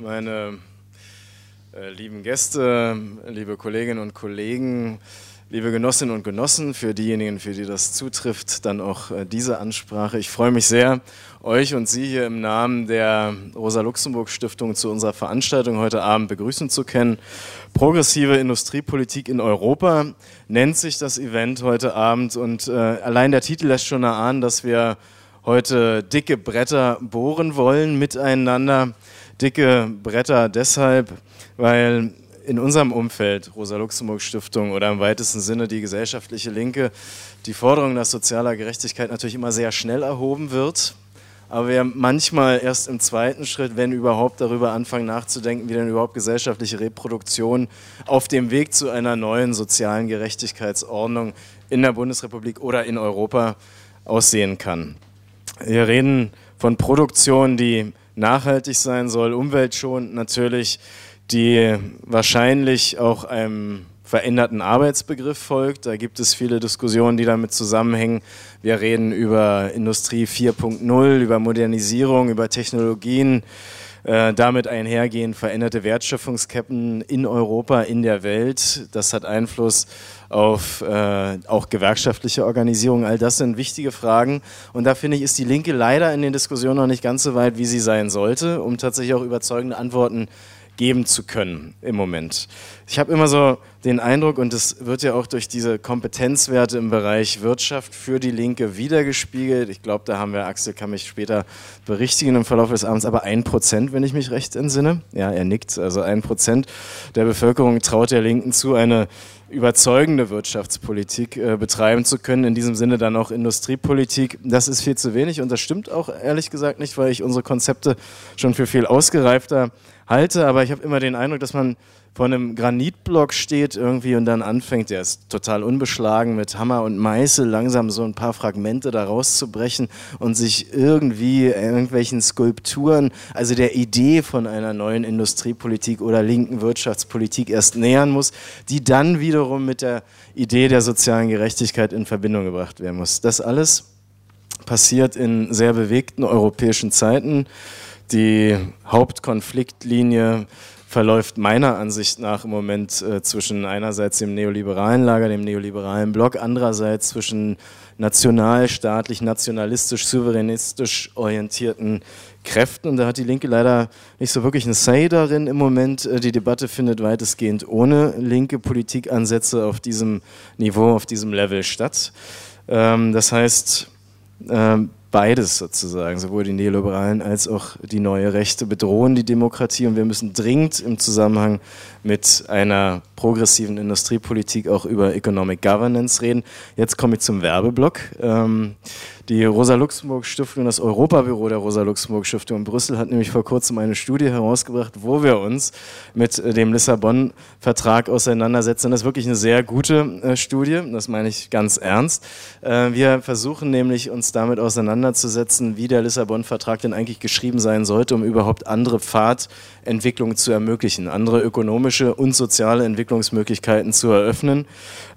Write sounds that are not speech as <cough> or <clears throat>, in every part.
meine äh, lieben Gäste, liebe Kolleginnen und Kollegen, liebe Genossinnen und Genossen, für diejenigen, für die das zutrifft, dann auch äh, diese Ansprache. Ich freue mich sehr, euch und Sie hier im Namen der Rosa-Luxemburg-Stiftung zu unserer Veranstaltung heute Abend begrüßen zu können. Progressive Industriepolitik in Europa nennt sich das Event heute Abend und äh, allein der Titel lässt schon erahnen, dass wir heute dicke Bretter bohren wollen miteinander. Dicke Bretter deshalb, weil in unserem Umfeld, Rosa-Luxemburg-Stiftung oder im weitesten Sinne die gesellschaftliche Linke, die Forderung nach sozialer Gerechtigkeit natürlich immer sehr schnell erhoben wird. Aber wir manchmal erst im zweiten Schritt, wenn überhaupt, darüber anfangen nachzudenken, wie denn überhaupt gesellschaftliche Reproduktion auf dem Weg zu einer neuen sozialen Gerechtigkeitsordnung in der Bundesrepublik oder in Europa aussehen kann. Wir reden von Produktion, die nachhaltig sein soll, umweltschonend natürlich, die wahrscheinlich auch einem veränderten Arbeitsbegriff folgt. Da gibt es viele Diskussionen, die damit zusammenhängen. Wir reden über Industrie 4.0, über Modernisierung, über Technologien, äh, damit einhergehen veränderte Wertschöpfungsketten in Europa, in der Welt. Das hat Einfluss auf äh, auch gewerkschaftliche Organisierung. All das sind wichtige Fragen. Und da finde ich, ist die Linke leider in den Diskussionen noch nicht ganz so weit, wie sie sein sollte, um tatsächlich auch überzeugende Antworten geben zu können im Moment. Ich habe immer so den Eindruck, und das wird ja auch durch diese Kompetenzwerte im Bereich Wirtschaft für die Linke wiedergespiegelt. Ich glaube, da haben wir, Axel kann mich später berichtigen im Verlauf des Abends, aber ein Prozent, wenn ich mich recht entsinne. Ja, er nickt. Also ein Prozent der Bevölkerung traut der Linken zu, eine überzeugende Wirtschaftspolitik äh, betreiben zu können, in diesem Sinne dann auch Industriepolitik. Das ist viel zu wenig und das stimmt auch ehrlich gesagt nicht, weil ich unsere Konzepte schon für viel ausgereifter halte, aber ich habe immer den Eindruck, dass man vor einem Granitblock steht irgendwie und dann anfängt, der ist total unbeschlagen mit Hammer und Meißel, langsam so ein paar Fragmente da rauszubrechen und sich irgendwie irgendwelchen Skulpturen, also der Idee von einer neuen Industriepolitik oder linken Wirtschaftspolitik erst nähern muss, die dann wiederum mit der Idee der sozialen Gerechtigkeit in Verbindung gebracht werden muss. Das alles passiert in sehr bewegten europäischen Zeiten. Die Hauptkonfliktlinie verläuft meiner Ansicht nach im Moment äh, zwischen einerseits dem neoliberalen Lager, dem neoliberalen Block, andererseits zwischen nationalstaatlich, nationalistisch, souveränistisch orientierten Kräften. Und da hat die Linke leider nicht so wirklich ein Say darin im Moment. Äh, die Debatte findet weitestgehend ohne linke Politikansätze auf diesem Niveau, auf diesem Level statt. Ähm, das heißt, ähm, beides sozusagen, sowohl die Neoliberalen als auch die neue Rechte bedrohen die Demokratie und wir müssen dringend im Zusammenhang mit einer progressiven Industriepolitik auch über Economic Governance reden. Jetzt komme ich zum Werbeblock. Ähm, die Rosa-Luxemburg-Stiftung, das Europabüro der Rosa-Luxemburg-Stiftung in Brüssel hat nämlich vor kurzem eine Studie herausgebracht, wo wir uns mit äh, dem Lissabon-Vertrag auseinandersetzen. Das ist wirklich eine sehr gute äh, Studie, das meine ich ganz ernst. Äh, wir versuchen nämlich uns damit auseinanderzusetzen, wie der Lissabon-Vertrag denn eigentlich geschrieben sein sollte, um überhaupt andere Pfadentwicklungen zu ermöglichen, andere ökonomische und soziale Entwicklungsmöglichkeiten zu eröffnen.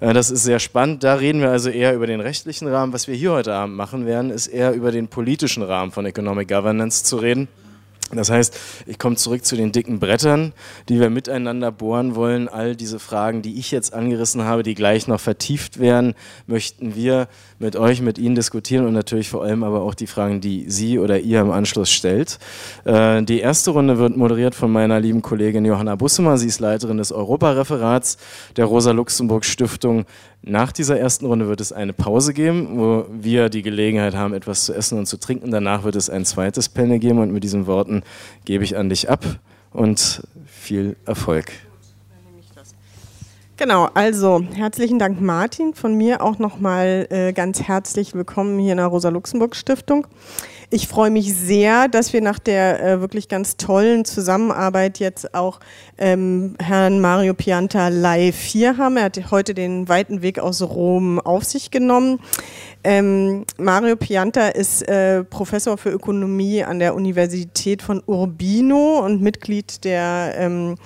Das ist sehr spannend. Da reden wir also eher über den rechtlichen Rahmen. Was wir hier heute Abend machen, machen werden, ist eher über den politischen Rahmen von Economic Governance zu reden. Das heißt, ich komme zurück zu den dicken Brettern, die wir miteinander bohren wollen. All diese Fragen, die ich jetzt angerissen habe, die gleich noch vertieft werden, möchten wir mit euch, mit Ihnen diskutieren und natürlich vor allem aber auch die Fragen, die Sie oder ihr im Anschluss stellt. Äh, die erste Runde wird moderiert von meiner lieben Kollegin Johanna Bussemer. Sie ist Leiterin des Europareferats der Rosa-Luxemburg-Stiftung. Nach dieser ersten Runde wird es eine Pause geben, wo wir die Gelegenheit haben, etwas zu essen und zu trinken. Danach wird es ein zweites Panel geben und mit diesen Worten gebe ich an dich ab und viel Erfolg. Genau, also herzlichen Dank Martin, von mir auch nochmal äh, ganz herzlich willkommen hier in der Rosa-Luxemburg-Stiftung. Ich freue mich sehr, dass wir nach der äh, wirklich ganz tollen Zusammenarbeit jetzt auch ähm, Herrn Mario Pianta live hier haben. Er hat heute den weiten Weg aus Rom auf sich genommen. Ähm, Mario Pianta ist äh, Professor für Ökonomie an der Universität von Urbino und Mitglied der, ähm,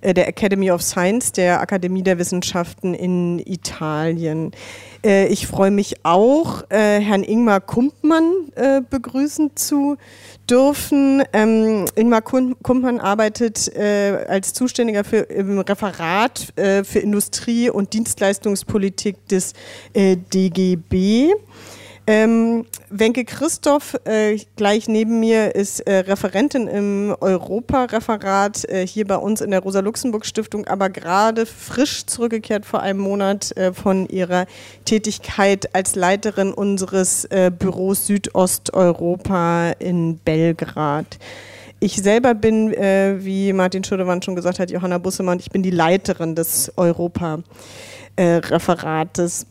äh, der Academy of Science, der Akademie der Wissenschaften in Italien. Äh, ich freue mich auch, äh, Herrn Ingmar Kumpmann äh, begrüßen begrüßen zu dürfen. Ähm, Ingmar Kumpmann arbeitet äh, als Zuständiger für, im Referat äh, für Industrie- und Dienstleistungspolitik des äh, DGB. Ähm, Wenke Christoph, äh, gleich neben mir, ist äh, Referentin im Europareferat äh, hier bei uns in der Rosa-Luxemburg-Stiftung, aber gerade frisch zurückgekehrt vor einem Monat äh, von ihrer Tätigkeit als Leiterin unseres äh, Büros Südosteuropa in Belgrad. Ich selber bin, äh, wie Martin Schudewand schon gesagt hat, Johanna Bussemann, ich bin die Leiterin des Europa-Referates.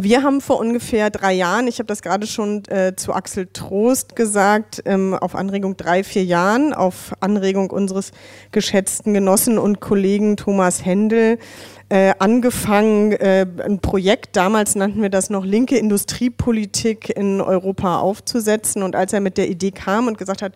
Wir haben vor ungefähr drei Jahren, ich habe das gerade schon äh, zu Axel Trost gesagt, ähm, auf Anregung drei, vier Jahren, auf Anregung unseres geschätzten Genossen und Kollegen Thomas Händel, äh, angefangen, äh, ein Projekt, damals nannten wir das noch linke Industriepolitik in Europa aufzusetzen. Und als er mit der Idee kam und gesagt hat,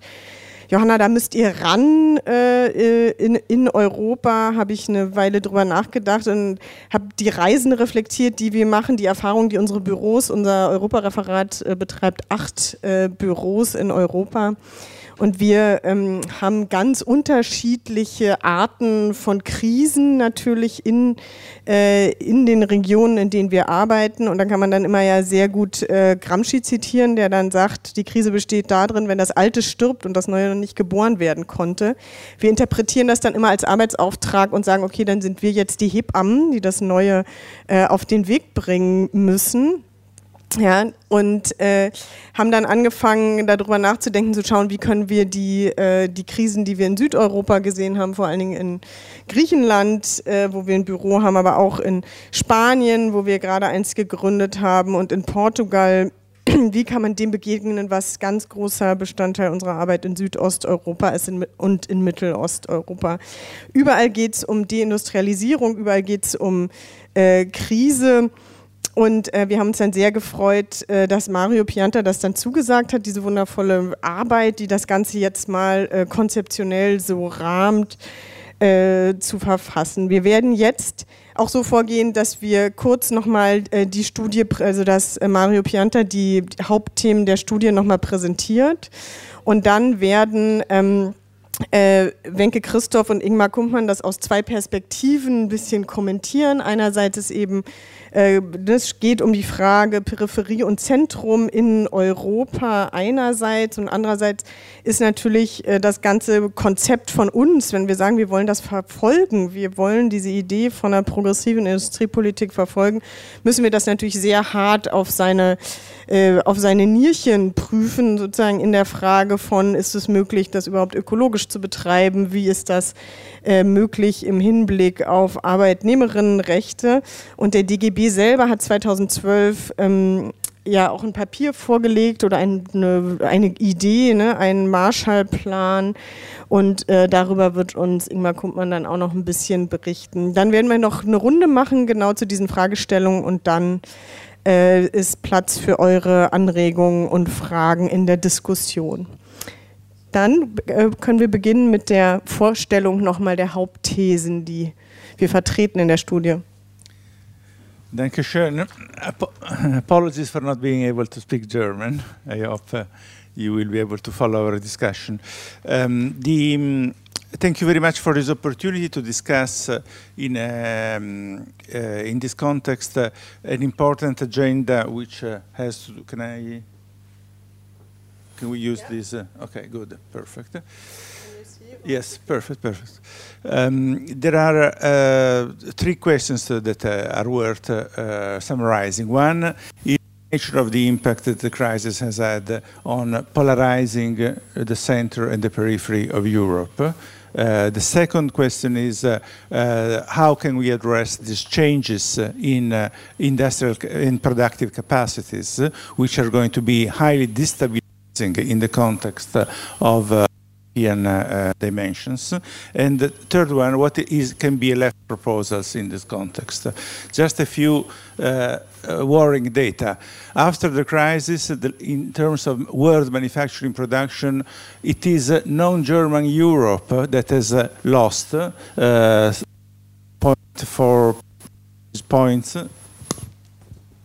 Johanna, da müsst ihr ran äh, in, in Europa, habe ich eine Weile drüber nachgedacht und habe die Reisen reflektiert, die wir machen, die Erfahrungen, die unsere Büros, unser Europareferat äh, betreibt acht äh, Büros in Europa. Und wir ähm, haben ganz unterschiedliche Arten von Krisen natürlich in, äh, in den Regionen, in denen wir arbeiten. Und dann kann man dann immer ja sehr gut äh, Gramsci zitieren, der dann sagt, die Krise besteht darin, wenn das Alte stirbt und das Neue noch nicht geboren werden konnte. Wir interpretieren das dann immer als Arbeitsauftrag und sagen, okay, dann sind wir jetzt die Hebammen, die das Neue äh, auf den Weg bringen müssen. Ja, und äh, haben dann angefangen, darüber nachzudenken, zu schauen, wie können wir die, äh, die Krisen, die wir in Südeuropa gesehen haben, vor allen Dingen in Griechenland, äh, wo wir ein Büro haben, aber auch in Spanien, wo wir gerade eins gegründet haben und in Portugal, <clears throat> wie kann man dem begegnen, was ganz großer Bestandteil unserer Arbeit in Südosteuropa ist und in Mittelosteuropa. Überall geht es um Deindustrialisierung, überall geht es um äh, Krise. Und äh, wir haben uns dann sehr gefreut, äh, dass Mario Pianta das dann zugesagt hat, diese wundervolle Arbeit, die das Ganze jetzt mal äh, konzeptionell so rahmt, äh, zu verfassen. Wir werden jetzt auch so vorgehen, dass wir kurz nochmal äh, die Studie, also dass äh, Mario Pianta die Hauptthemen der Studie nochmal präsentiert. Und dann werden ähm, äh, Wenke Christoph und Ingmar Kumpmann das aus zwei Perspektiven ein bisschen kommentieren. Einerseits ist eben äh, geht um die Frage Peripherie und Zentrum in Europa einerseits und andererseits ist natürlich äh, das ganze Konzept von uns, wenn wir sagen, wir wollen das verfolgen, wir wollen diese Idee von einer progressiven Industriepolitik verfolgen, müssen wir das natürlich sehr hart auf seine äh, auf seine Nierchen prüfen, sozusagen in der Frage von, ist es möglich, das überhaupt ökologisch zu betreiben, wie ist das äh, möglich im Hinblick auf Arbeitnehmerinnenrechte. Und der DGB selber hat 2012 ähm, ja auch ein Papier vorgelegt oder eine, eine Idee, ne, einen Marshallplan und äh, darüber wird uns Ingmar Kumpmann dann auch noch ein bisschen berichten. Dann werden wir noch eine Runde machen, genau zu diesen Fragestellungen und dann äh, ist Platz für eure Anregungen und Fragen in der Diskussion. Dann äh, können wir beginnen mit der Vorstellung nochmal der Hauptthesen, die wir vertreten in der Studie. Dankeschön. Apologies for not being able to speak German. I hope uh, you will be able to follow our discussion. Um, the, um, thank you very much for this opportunity to discuss uh, in, um, uh, in this context uh, an important agenda which uh, has to, can I can we use yeah. this? Uh, okay, good, perfect. Yes, perfect, perfect. Um, there are uh, three questions that uh, are worth uh, summarizing. One is the nature of the impact that the crisis has had on polarizing uh, the center and the periphery of Europe. Uh, the second question is uh, uh, how can we address these changes in industrial and productive capacities, which are going to be highly destabilizing in the context of uh, European uh, dimensions. And the third one, what is, can be left proposals in this context? Just a few uh, worrying data. After the crisis, the, in terms of world manufacturing production, it is non-German Europe that has lost uh, point four points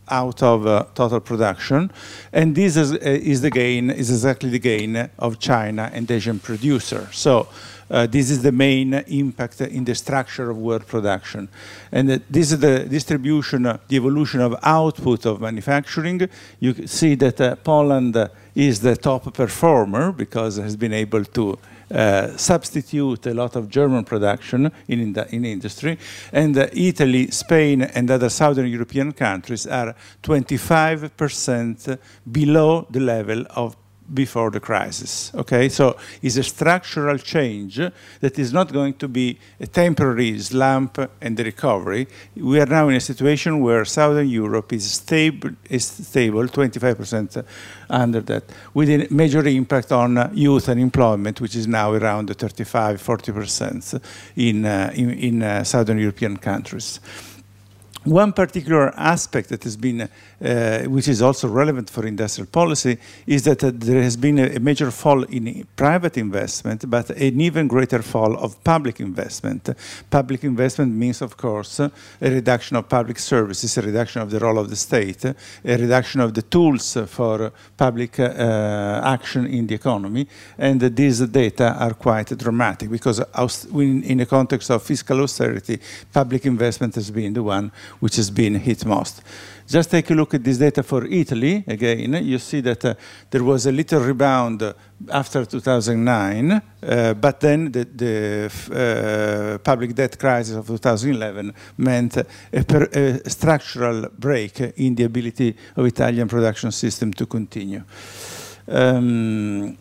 out of uh, total production, and this is, uh, is the gain is exactly the gain of China and Asian producer. So. Uh, this is the main impact in the structure of world production. And uh, this is the distribution, the evolution of output of manufacturing. You see that uh, Poland is the top performer because has been able to uh, substitute a lot of German production in, in, the, in industry. And uh, Italy, Spain, and other southern European countries are 25% below the level of before the crisis. Okay, so it's a structural change that is not going to be a temporary slump and the recovery. We are now in a situation where Southern Europe is stable, is stable 25% under that, with a major impact on youth unemployment, which is now around 35, 40% in, uh, in, in uh, Southern European countries. One particular aspect that has been, uh, which is also relevant for industrial policy, is that uh, there has been a, a, major fall in private investment, but an even greater fall of public investment. Public investment means, of course, a reduction of public services, a reduction of the role of the state, a reduction of the tools for public uh, action in the economy, and these data are quite dramatic because in the context of fiscal austerity, public investment has been the one which has been hit most. Just take a look at this data for Italy. Again, you see that uh, there was a little rebound after 2009, uh, but then the, the uh, public debt crisis of 2011 meant a, a, structural break in the ability of Italian production system to continue. Um,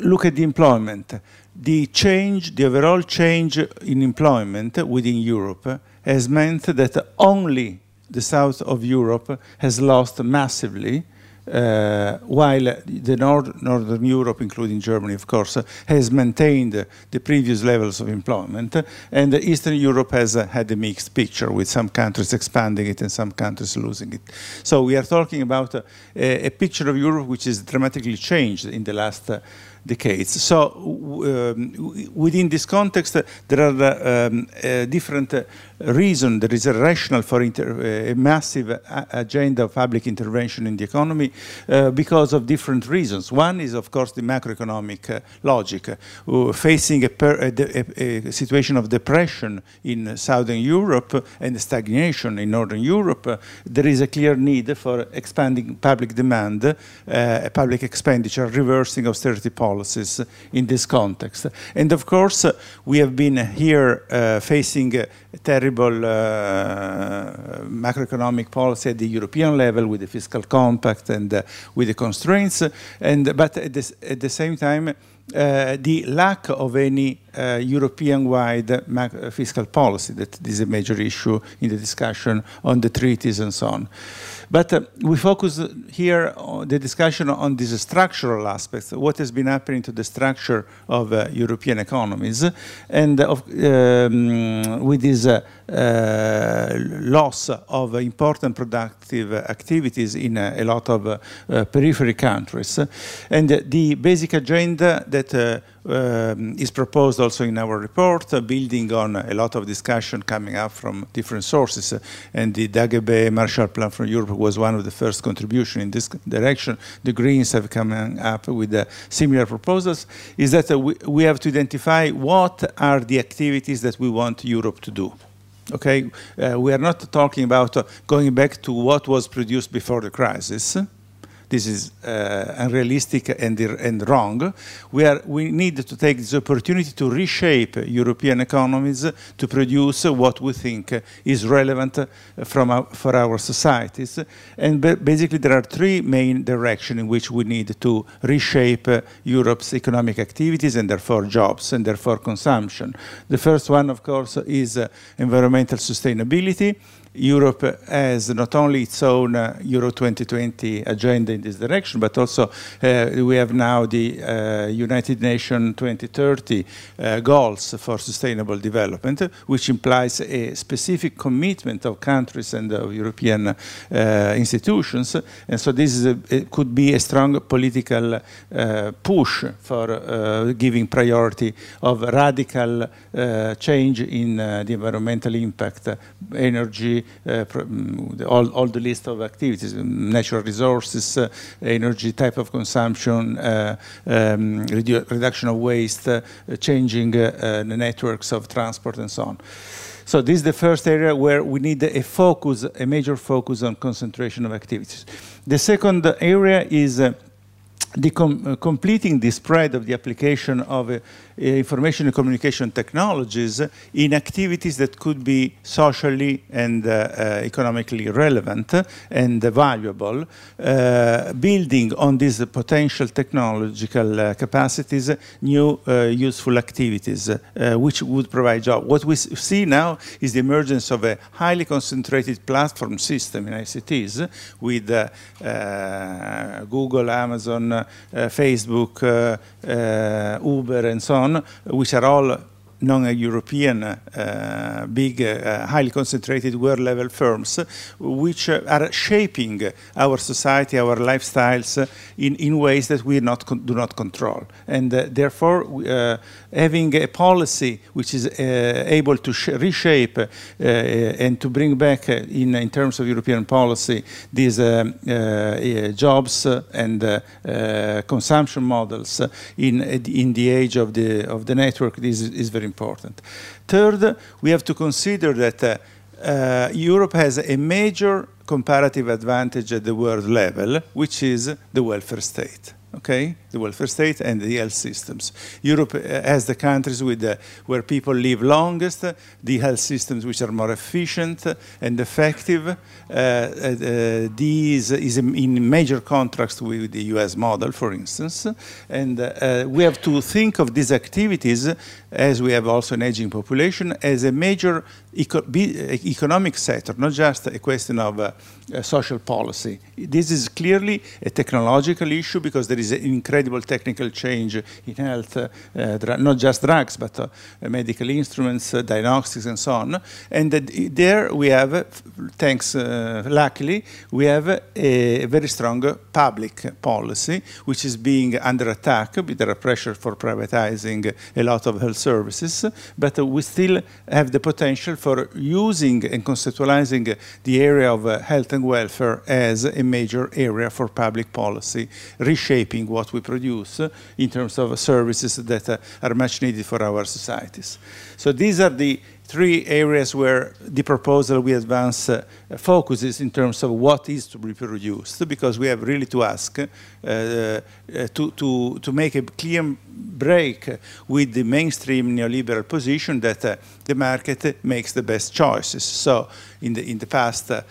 look at the employment. The change, the overall change in employment within Europe has meant that only the south of Europe has lost massively, uh, while the Nord Northern Europe, including Germany, of course, has maintained the previous levels of employment, and Eastern Europe has had a mixed picture, with some countries expanding it and some countries losing it. So we are talking about a, a, picture of Europe which is dramatically changed in the last uh, decades. So um, within this context, uh, there are um, uh, different uh, reasons. There is a rationale for a massive agenda of public intervention in the economy uh, because of different reasons. One is, of course, the macroeconomic uh, logic. Uh, facing a, a, a, situation of depression in Southern Europe and stagnation in Northern Europe, there is a clear need for expanding public demand, public expenditure, reversing austerity policy policies in this context. And of course, we have been here uh, facing terrible uh, macroeconomic policy at the European level with the fiscal compact and uh, with the constraints. And, but at, this, at the same time, uh, the lack of any uh, European-wide fiscal policy, that is a major issue in the discussion on the treaties and so on. But uh, we focus here on the discussion on these structural aspects, what has been happening to the structure of uh, European economies, and of, um, with this uh, uh loss of important productive activities in uh, a lot of uh, periphery countries. And the basic agenda that um, is proposed also in our report, uh, building on a lot of discussion coming up from different sources. Uh, and the DAGB Marshall Plan from Europe was one of the first contribution in this direction. The Greens have come up with uh, similar proposals, is that uh, we, we have to identify what are the activities that we want Europe to do. Okay, uh, we are not talking about uh, going back to what was produced before the crisis, this is uh, unrealistic and, and wrong. We, are, we need to take this opportunity to reshape European economies to produce what we think is relevant from our, for our societies. And basically there are three main directions in which we need to reshape Europe's economic activities and therefore jobs and therefore consumption. The first one, of course, is environmental sustainability. Europe has not only its own uh, Euro 2020 agenda in this direction, but also uh, we have now the uh, United Nations 2030 uh, goals for sustainable development, which implies a specific commitment of countries and of European uh, institutions. And so this a, could be a strong political uh, push for giving priority of radical change in the environmental impact, energy, energy, mm, all, all the list of activities, natural resources, energy type of consumption, um, redu reduction of waste, changing the networks of transport and so on. So this is the first area where we need a focus, a major focus on concentration of activities. The second area is uh, the com uh, completing the spread of the application of uh, information and communication technologies in activities that could be socially and uh, uh, economically relevant and valuable, uh, building on these potential technological uh, capacities new useful activities which would provide jobs. What we see now is the emergence of a highly concentrated platform system in ICTs with Google, Amazon, uh, Facebook, uh, uh, Uber, and so on, which are all non-European, uh, big, uh, highly concentrated world-level firms, which uh, are shaping our society, our lifestyles uh, in, in ways that we not do not control. And uh, therefore, uh, having a policy which is able to reshape and to bring back in, in terms of European policy these jobs and consumption models in, in the age of the, of the network is, is very important. Third, we have to consider that uh, uh, Europe has a major comparative advantage at the world level, which is the welfare state okay, the welfare state and the health systems. Europe uh, has the countries with the, where people live longest, the health systems which are more efficient and effective. Uh, uh, these is in major contrast with the US model, for instance. And uh, we have to think of these activities, as we have also an aging population, as a major eco economic sector, not just a question of uh, social policy. This is clearly a technological issue because there is an incredible technical change in health, uh, not just drugs, but uh, medical instruments, uh, diagnostics, and so on. And there we have, thanks, luckily, we have a very strong public policy, which is being under attack. There are pressure for privatizing a lot of health services, but we still have the potential for using and conceptualizing the area of health and welfare as a major area for public policy, reshaping what we produce in terms of services that uh, are much needed for our societies. So these are the three areas where the proposal we advance uh, focuses in terms of what is to be produced, because we have really to ask uh, uh, to, to, to make a clear break with the mainstream neoliberal position that uh, the market makes the best choices. So in the, in the past uh,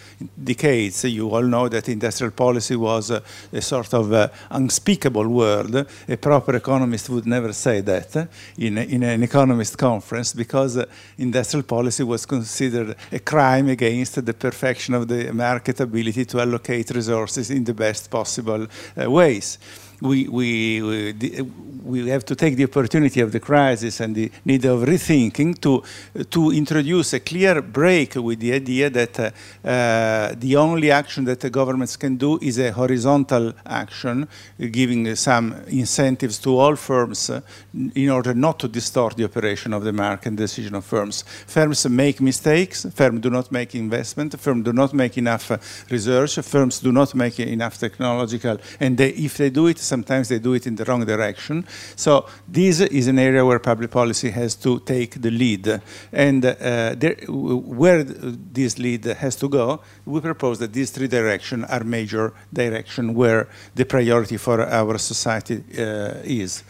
decades, you all know that industrial policy was uh, a sort of unspeakable word. A proper economist would never say that in, in an economist conference because industrial policy was considered a crime against the perfection of the market ability to allocate resources in the best possible uh, ways we, we, we, we, have to take the opportunity of the crisis and the need of rethinking to, to introduce a clear break with the idea that uh, uh, the only action that the governments can do is a horizontal action, giving some incentives to all firms uh, in order not to distort the operation of the market and decision of firms. Firms make mistakes, firms do not make investment, firms do not make enough uh, research, firms do not make enough technological, and they, if they do it, sometimes they do it in the wrong direction. So this is an area where public policy has to take the lead. And uh, there, where this lead has to go, we propose that these three directions are major directions where the priority for our society uh, is.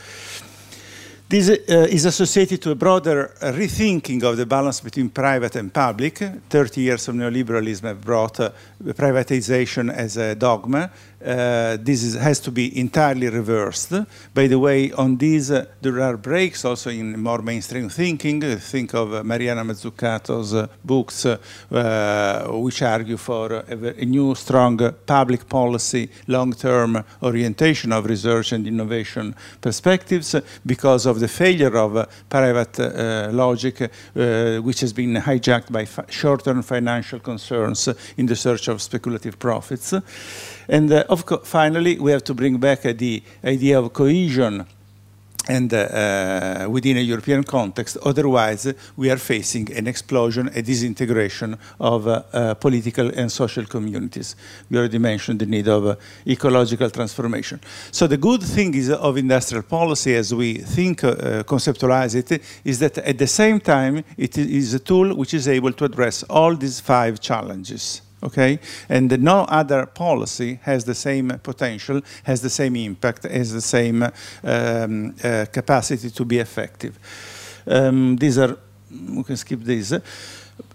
This uh, is associated to a broader uh, rethinking of the balance between private and public. 30 years of neoliberalism have brought uh, privatization as a dogma. Uh, this is, has to be entirely reversed. By the way, on this, uh, there are breaks also in more mainstream thinking. Think of uh, Mariana Mazzucato's books, which argue for a, a new, strong public policy, long-term orientation of research and innovation perspectives because of the failure of uh, private uh, logic, uh, which has been hijacked by short-term financial concerns in the search of speculative profits. And finally, we have to bring back the idea of cohesion and uh, uh, within a European context. Otherwise, we are facing an explosion, a disintegration of uh, uh political and social communities. We already mentioned the need of uh, ecological transformation. So the good thing is of industrial policy, as we think, uh, conceptualize it, is that at the same time, it is a tool which is able to address all these five challenges okay? And no other policy has the same potential, has the same impact, has the same um, uh, capacity to be effective. Um, these are, we can skip these.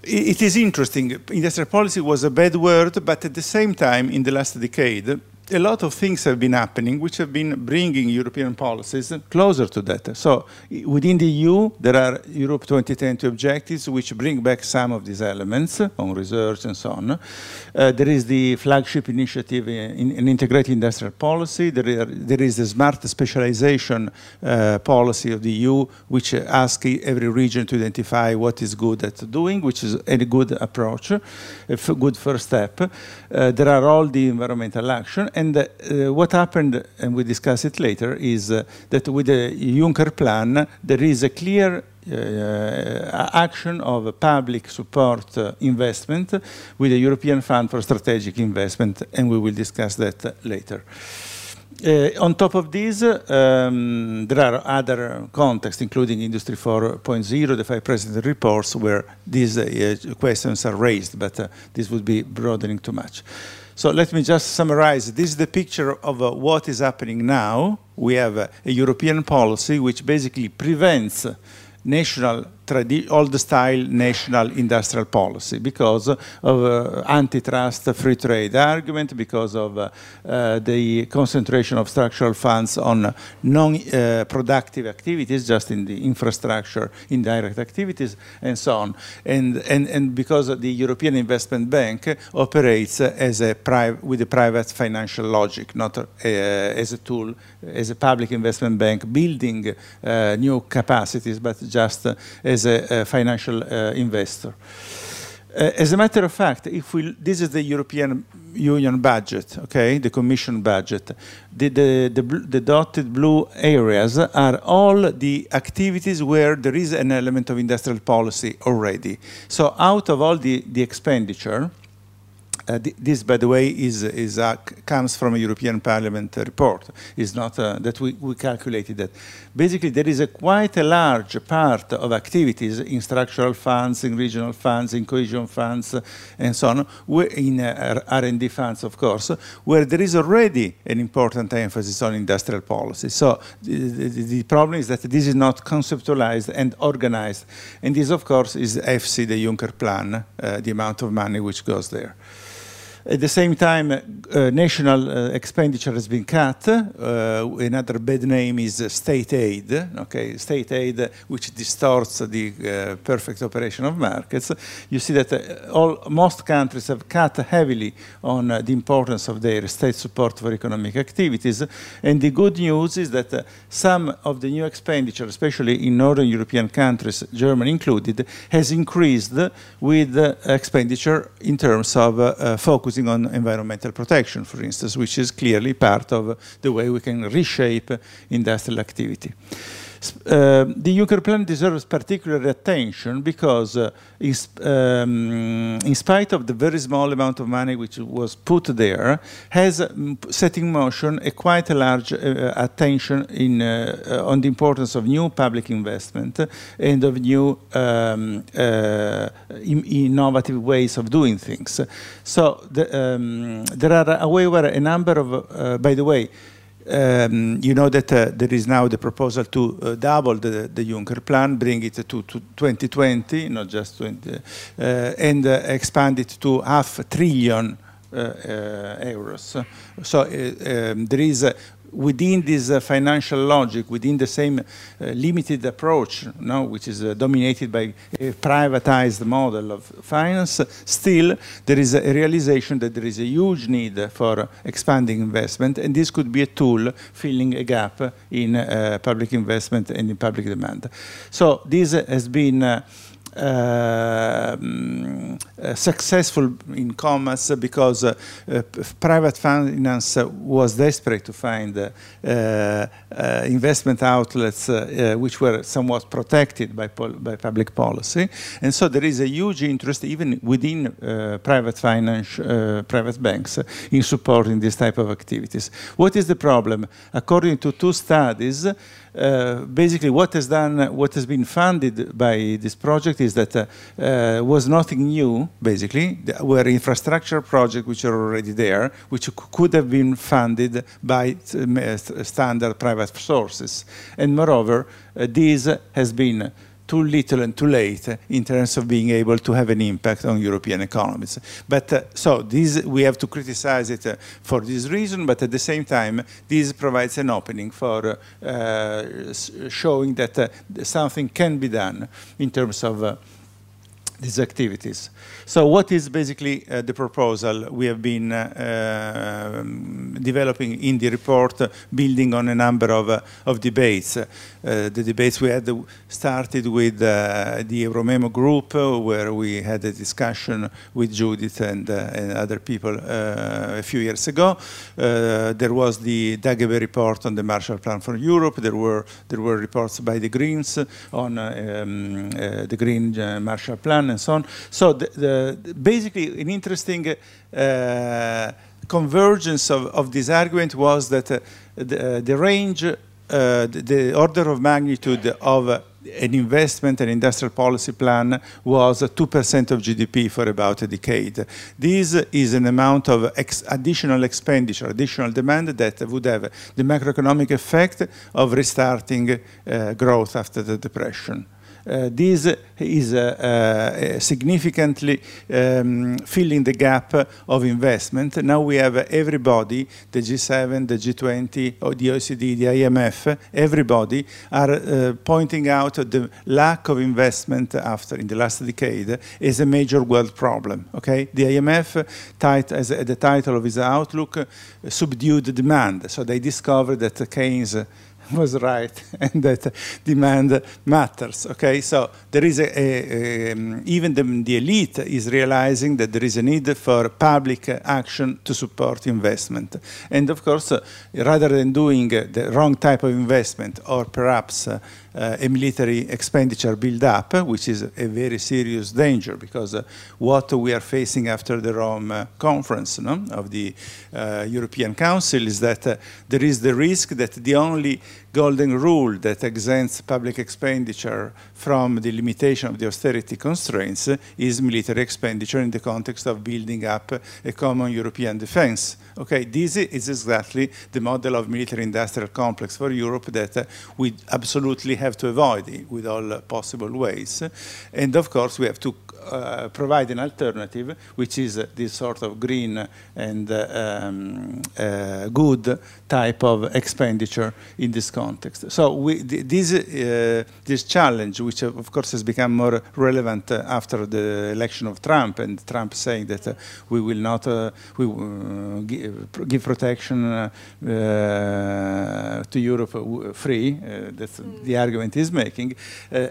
It is interesting, industrial policy was a bad word, but at the same time, in the last decade, a lot of things have been happening which have been bringing European policies closer to that. So within the EU, there are Europe 2020 objectives which bring back some of these elements on research and so on. Uh, there is the flagship initiative in, in integrated industrial policy. There, are, there is the smart specialization uh, policy of the EU which asks every region to identify what is good at doing, which is a good approach, a good first step. Uh, there are all the environmental action and uh, what happened, and we discuss it later, is uh, that with the Juncker plan, there is a clear uh, action of public support uh, investment with the European Fund for Strategic Investment, and we will discuss that later. Uh, on top of this, um, there are other contexts, including Industry 4.0, the five president reports, where these uh, questions are raised, but uh, this would be broadening too much. So let me just summarize. This is the picture of what is happening now. We have a European policy which basically prevents national old-style national industrial policy because of uh, antitrust free trade argument, because of uh, uh, the concentration of structural funds on non-productive activities, just in the infrastructure, indirect activities, and so on. And, and, and because the European Investment Bank operates as a with a private financial logic, not as a tool, as a public investment bank building uh, new capacities, but just as as a, a financial uh, investor. Uh, as a matter of fact, if we, this is the European Union budget, okay, the Commission budget. The, the, the, the, dotted blue areas are all the activities where there is an element of industrial policy already. So out of all the, the expenditure, uh, this, by the way, is, is uh, comes from a European Parliament report. It's not uh, that we, we calculated that. Basically, there is a quite a large part of activities in structural funds, in regional funds, in cohesion funds, and so on, in uh, R&D funds, of course, where there is already an important emphasis on industrial policy. So the, the, the problem is that this is not conceptualized and organized. And this, of course, is FC, the Juncker plan, uh, the amount of money which goes there. At the same time, uh, national uh, expenditure has been cut. Uh, another bad name is state aid. Okay, state aid, which distorts the uh, perfect operation of markets. You see that uh, all most countries have cut heavily on uh, the importance of their state support for economic activities. And the good news is that some of the new expenditure, especially in northern European countries, Germany included, has increased with expenditure in terms of focus focusing on environmental protection, for instance, which is clearly part of the way we can reshape industrial activity. Uh, the Juncker plan deserves particular attention because uh, um, in spite of the very small amount of money which was put there, has um, set in motion a quite a large uh, attention in, uh, uh, on the importance of new public investment and of new um, uh, in innovative ways of doing things. So the, um, there are, however, a number of, by the way, um, you know that uh, there is now the proposal to uh, double the, the, Juncker plan, bring it to, to 2020, not just 20, uh, and uh, expand it to half a trillion uh, uh, euros. So um, there is within this uh, financial logic, within the same uh, limited approach, no, which is uh, dominated by a privatized model of finance, still there is a realization that there is a huge need for expanding investment, and this could be a tool filling a gap in uh, public investment and in public demand. So this has been uh, Uh, um, successful in commerce because uh, uh, private finance was desperate to find uh, investment outlets which were somewhat protected by, by public policy. And so there is a huge interest even within private finance, private banks in supporting this type of activities. What is the problem? According to two studies, uh, basically what has done, what has been funded by this project is that uh, uh, was nothing new, basically, there were infrastructure projects which are already there, which could have been funded by standard private sources. And moreover, this has been too little and too late in terms of being able to have an impact on European economies. But uh, so this, we have to criticize it uh, for this reason, but at the same time, this provides an opening for uh, showing that uh, something can be done in terms of uh, these activities. So what is basically uh, the proposal we have been uh, um, developing in the report, uh, building on a number of, of debates. The debates we had started with the Euromemo group, where we had a discussion with Judith and, and other people a few years ago. there was the Dagobeh report on the Marshall Plan for Europe. There were, there were reports by the Greens on um, the Green Marshall Plan and so on. So the, the, basically an interesting uh, convergence of, of, this argument was that uh, the, uh, the, range, uh, the, the, order of magnitude of an investment and industrial policy plan was 2% of GDP for about a decade. This is an amount of ex additional expenditure, additional demand that would have the macroeconomic effect of restarting uh, growth after the depression. Uh, this is uh, uh, significantly um, filling the gap of investment. Now we have everybody, the G7, the G20, or the OECD, the IMF, everybody are pointing out the lack of investment after in the last decade is a major world problem. Okay, the IMF, as the title of his outlook, subdued demand. So they discovered that Keynes <laughs> was right <laughs> and that demand matters. Okay, so there is a, a, a um, even the, the, elite is realizing that there is a need for public action to support investment. And of course, uh, rather than doing the wrong type of investment or perhaps uh, a military expenditure build up, which is a very serious danger because uh, what we are facing after the Rome uh, conference no, of the uh, European Council is that uh, there is the risk that the only golden rule that exempts public expenditure from the limitation of the austerity constraints is military expenditure in the context of building up a common European defense. Okay, this is exactly the model of military-industrial complex for Europe that we absolutely have to avoid with all possible ways. And of course, we have to uh, provide an alternative, which is this sort of green and um, uh, good type of expenditure in this context. So we, this, uh, this challenge, which of course has become more relevant after the election of Trump, and Trump saying that we will not we, give protection to Europe free, that's mm. the argument he's making,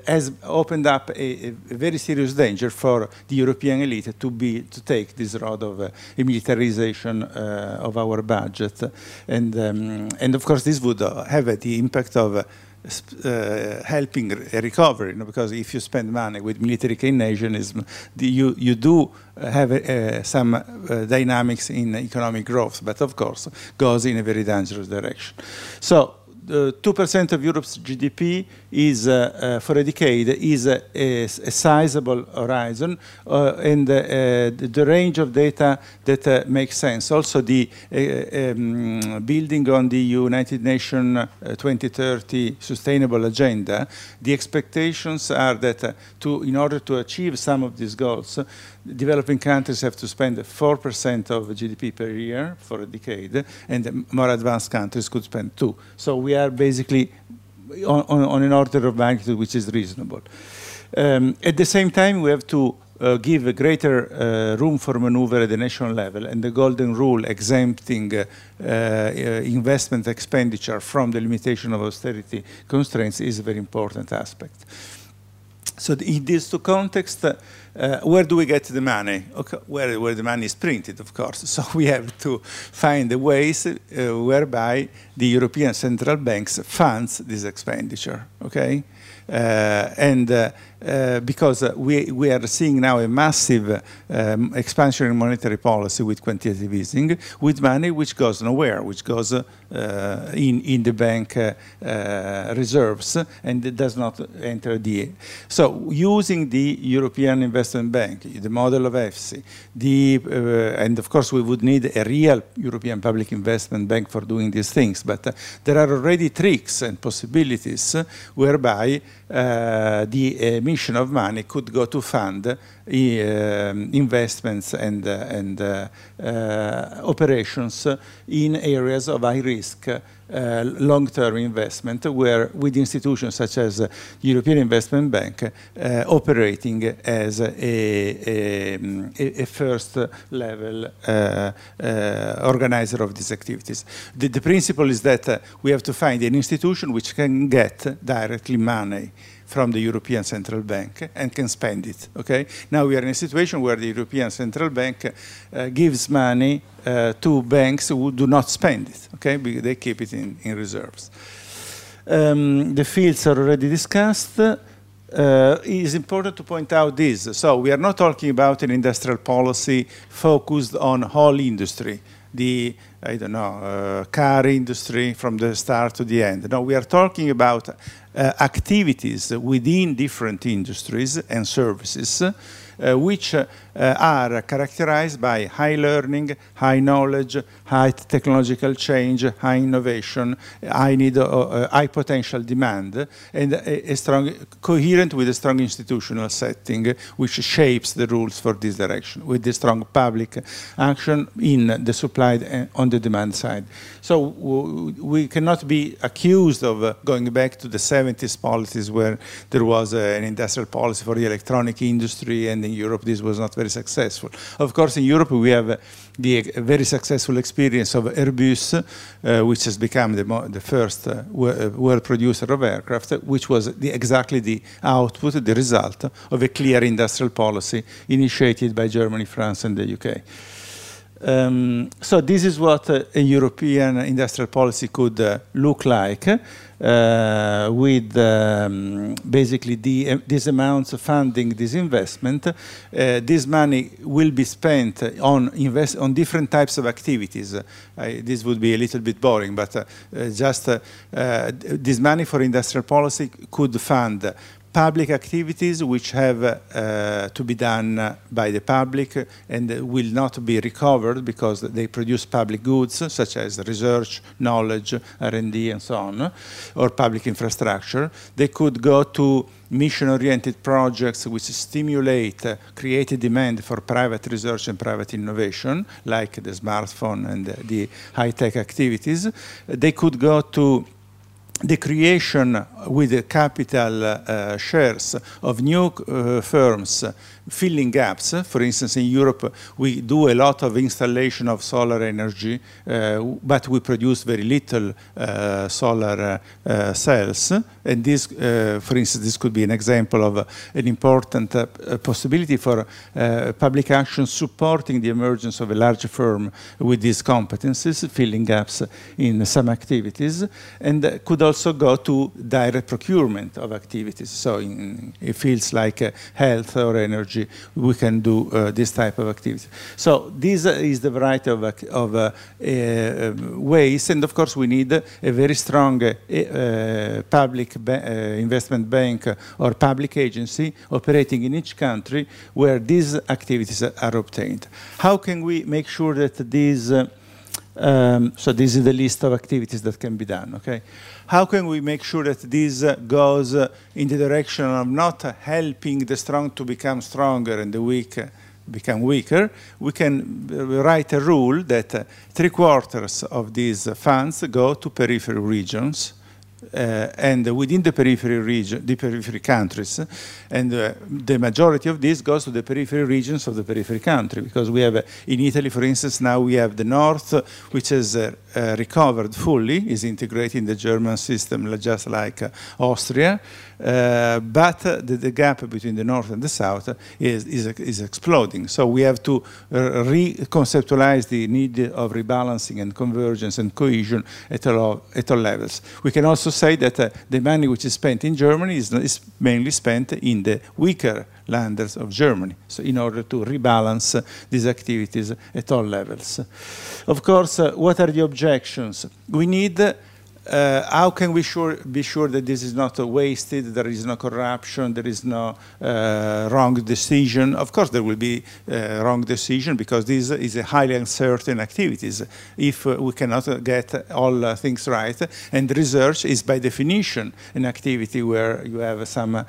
has opened up a, a very serious danger for the European elite to be to take this road of uh, militarization uh, of our budget, and um, and of course this would uh, have the impact of. Uh, helping a recovery, you know, because if you spend money with military Keynesianism, the, you, you do have uh, some uh, dynamics in economic growth, but of course goes in a very dangerous direction. So 2% of Europe's GDP is, uh, uh, for a decade, is a, a, a sizable horizon, uh, and the range of data that makes sense. Also, the um, building on the United Nations 2030 Sustainable Agenda, the expectations are that to, in order to achieve some of these goals, developing countries have to spend 4% of GDP per year for a decade, and more advanced countries could spend 2 So we are basically on, on, an order of magnitude which is reasonable. Um, at the same time, we have to uh, give a greater uh, room for maneuver at the national level, and the golden rule exempting uh, uh investment expenditure from the limitation of austerity constraints is a very important aspect. So in these two contexts, uh, where do we get the money? Okay, where, where the money is printed, of course. <laughs> So we have to find the ways uh, whereby the European Central Banks funds this expenditure, okay? Uh, and uh, uh, because we, we are seeing now a massive um, expansion in monetary policy with quantitative easing, with money which goes nowhere, which goes in, in the bank reserves and does not enter the. So using the European Investment Bank, the model of EFSI, the, and of course we would need a real European Public Investment Bank for doing these things, but there are already tricks and possibilities whereby uh, the emission of money could go to fund uh, investments and, uh, and operations in areas of high risk uh, long-term investment where with institutions such as uh, European Investment Bank uh, operating as a, a, a, first level organizer of these activities. The, the principle is that we have to find an institution which can get directly money from the European Central Bank and can spend it. Okay. Now we are in a situation where the European Central Bank uh, gives money uh, to banks who do not spend it. Okay, they keep it in, in reserves. Um, the fields are already discussed. Uh, it is important to point out this. So we are not talking about an industrial policy focused on whole industry, the I don't know uh, car industry from the start to the end. No, we are talking about uh, activities within different industries and services which uh, are characterized by high learning, high knowledge, high technological change, high innovation, high need, uh, high potential demand, and a, a, strong, coherent with a strong institutional setting, which shapes the rules for this direction, with the strong public action in the supply on the demand side. So we cannot be accused of going back to the 70s policies where there was an industrial policy for the electronic industry and in Europe this was not very successful. Of course, in Europe we have the very successful experience of Airbus, uh, which has become the, the first uh, uh, world producer of aircraft, which was the, exactly the output, the result of a clear industrial policy initiated by Germany, France, and the UK. Um, so this is what uh, a European industrial policy could uh, look like uh, with um, basically the, uh, these amounts of funding this investment. Uh, this money will be spent on, invest on different types of activities. this would be a little bit boring, but uh, just this money for industrial policy could fund public activities which have uh, to be done by the public and will not be recovered because they produce public goods such as research, knowledge, R&D and so on, or public infrastructure. They could go to mission-oriented projects which stimulate, uh, create a demand for private research and private innovation, like the smartphone and the high-tech activities. They could go to the creation with the capital uh, shares of new uh, firms filling gaps. For instance, in Europe, we do a lot of installation of solar energy, uh, but we produce very little uh, solar uh, cells. And this, uh, for instance, this could be an example of an important possibility for public action supporting the emergence of a large firm with these competencies, filling gaps in some activities, and could also go to direct procurement of activities. So in, in fields like uh, health or energy, we can do uh, this type of activity. So this is the variety of, of uh, uh, ways, and of course we need a very strong uh, public ba investment bank or public agency operating in each country where these activities are obtained. How can we make sure that these um, so this is the list of activities that can be done, okay? How can we make sure that this uh, goes uh, in the direction of not helping the strong to become stronger and the weak uh, become weaker? We can write a rule that three quarters of these funds go to peripheral regions, and within the periphery region, the periphery countries, and uh, the majority of this goes to the periphery regions of the periphery country, because we have, uh, in Italy, for instance, now we have the north, which has uh, uh, recovered fully, is integrated in the German system, just like uh, but the, the, gap between the north and the south is, is, is exploding. So we have to reconceptualize the need of rebalancing and convergence and cohesion at all, at all levels. We can also say that uh, the money which is spent in Germany is, is, mainly spent in the weaker landers of Germany, so in order to rebalance uh, these activities at all levels. Of course, uh, what are the objections? We need uh, how can we sure, be sure that this is not uh, wasted, there is no corruption, there is no uh, wrong decision? Of course there will be uh, wrong decision because this is a highly uncertain activities if uh, we cannot get all uh, things right. And research is by definition an activity where you have some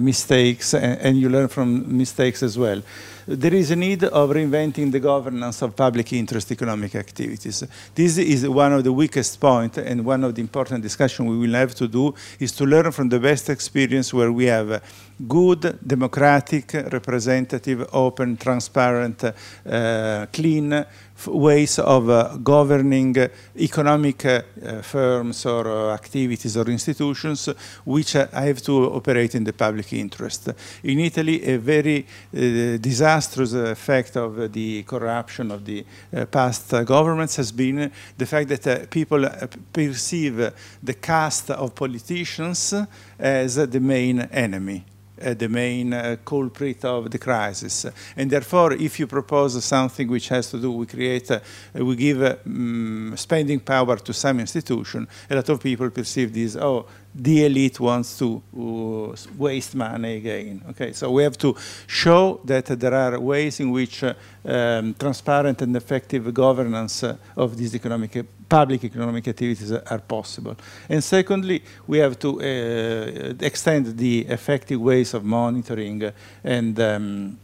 mistakes and, and you learn from mistakes as well there is a need of reinventing the governance of public interest economic activities. This is one of the weakest points and one of the important discussions we will have to do is to learn from the best experience where we have good, democratic, representative, open, transparent, uh, clean ways of uh, governing uh, economic uh, firms or uh, activities or institutions which have to operate in the public interest. In Italy, a very uh, disastrous effect of the corruption of the past governments has been the fact that people perceive the caste of politicians as the main enemy uh, the main uh, culprit of the crisis. And therefore, if you propose something which has to do, we create, uh, we give um, spending power to some institution, a lot of people perceive this, oh, the elite wants to uh, waste money again. Okay, so we have to show that there are ways in which uh, um, transparent and effective governance uh, of these economic, public economic activities are possible. And secondly, we have to uh, extend the effective ways of monitoring and um,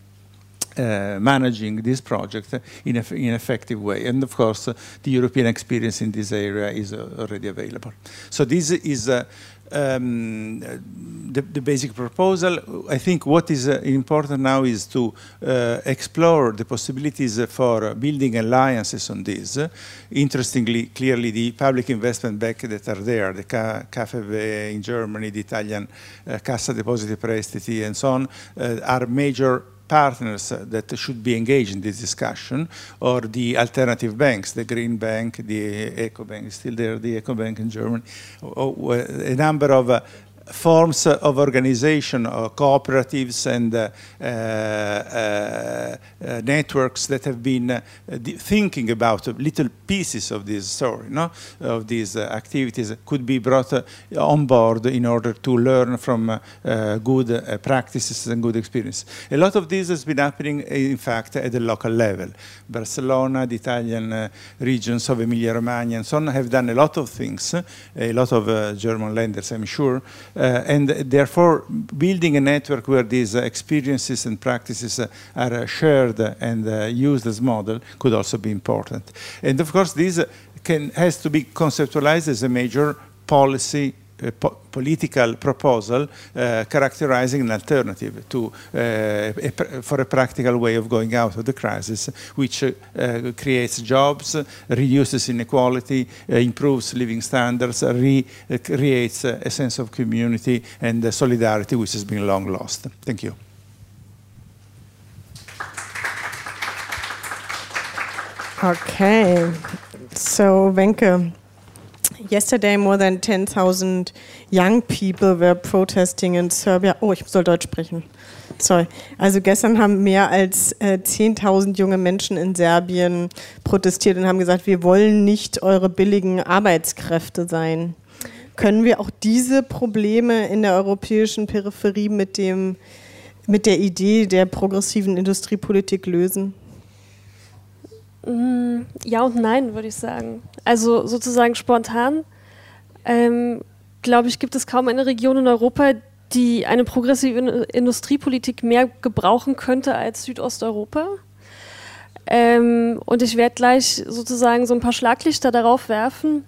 uh, managing this project in an effective way. And of course, uh, the European experience in this area is uh, already available. So this is um, the, the, basic proposal. I think what is uh, important now is to uh, explore the possibilities for building alliances on this. Interestingly, clearly the public investment bank that are there, the KfW in Germany, the Italian uh, Cassa Depositi Prestiti and so on, uh, are major partners that should be engaged in this discussion, or the alternative banks, the Green Bank, the Eco Bank, still there, the Eco Bank in Germany, a number of uh, forms of organization, uh, cooperatives and uh, uh, uh, networks that have been uh, thinking about little pieces of this story, no? of these activities could be brought on board in order to learn from good practices and good experience. A lot of this has been happening, in fact, at the local level. Barcelona, the Italian regions of Emilia-Romagna and so on have done a lot of things, a lot of German lenders, I'm sure, uh, Uh, and therefore, building a network where these uh, experiences and practices uh, are shared and uh, used as model could also be important. And of course, this can, has to be conceptualized as a major policy po political proposal uh, characterizing an alternative to, uh, a for a practical way of going out of the crisis, which creates jobs, reduces inequality, improves living standards, recreates a sense of community and solidarity which has been long lost. Thank you. Okay, so Wenke, yesterday more than 10,000 young people were protesting in Serbia. Oh, ich soll Deutsch sprechen. Sorry. Also gestern haben mehr als äh, 10.000 junge Menschen in Serbien protestiert und haben gesagt, wir wollen nicht eure billigen Arbeitskräfte sein. Können wir auch diese Probleme in der europäischen Peripherie mit, dem, mit der Idee der progressiven Industriepolitik lösen? Mm, ja und nein, würde ich sagen. Also sozusagen spontan, ähm, glaube ich, gibt es kaum eine Region in Europa, die eine progressive Industriepolitik mehr gebrauchen könnte als Südosteuropa. Ähm, und ich werde gleich sozusagen so ein paar Schlaglichter darauf werfen,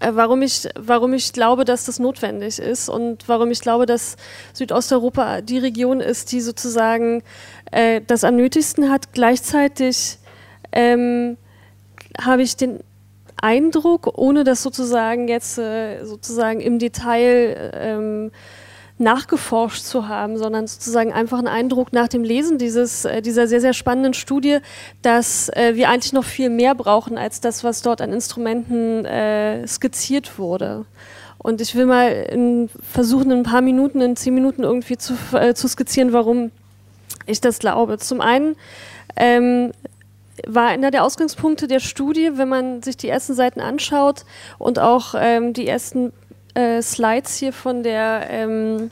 äh, warum, ich, warum ich glaube, dass das notwendig ist und warum ich glaube, dass Südosteuropa die Region ist, die sozusagen äh, das am nötigsten hat. Gleichzeitig ähm, habe ich den Eindruck, ohne das sozusagen jetzt äh, sozusagen im Detail ähm, nachgeforscht zu haben, sondern sozusagen einfach einen Eindruck nach dem Lesen dieses, äh, dieser sehr, sehr spannenden Studie, dass äh, wir eigentlich noch viel mehr brauchen als das, was dort an Instrumenten äh, skizziert wurde. Und ich will mal in, versuchen, in ein paar Minuten, in zehn Minuten irgendwie zu, äh, zu skizzieren, warum ich das glaube. Zum einen ähm, war einer der Ausgangspunkte der Studie, wenn man sich die ersten Seiten anschaut und auch ähm, die ersten äh, Slides hier von der ähm,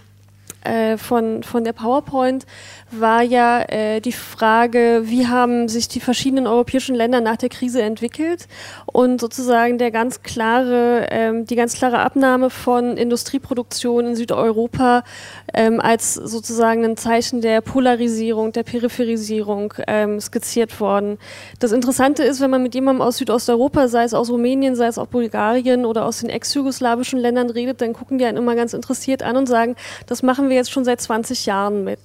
äh, von, von der PowerPoint war ja äh, die Frage, wie haben sich die verschiedenen europäischen Länder nach der Krise entwickelt und sozusagen der ganz klare, ähm, die ganz klare Abnahme von Industrieproduktion in Südeuropa ähm, als sozusagen ein Zeichen der Polarisierung, der Peripherisierung ähm, skizziert worden. Das Interessante ist, wenn man mit jemandem aus Südosteuropa, sei es aus Rumänien, sei es aus Bulgarien oder aus den ex-jugoslawischen Ländern redet, dann gucken die einen immer ganz interessiert an und sagen, das machen wir jetzt schon seit 20 Jahren mit.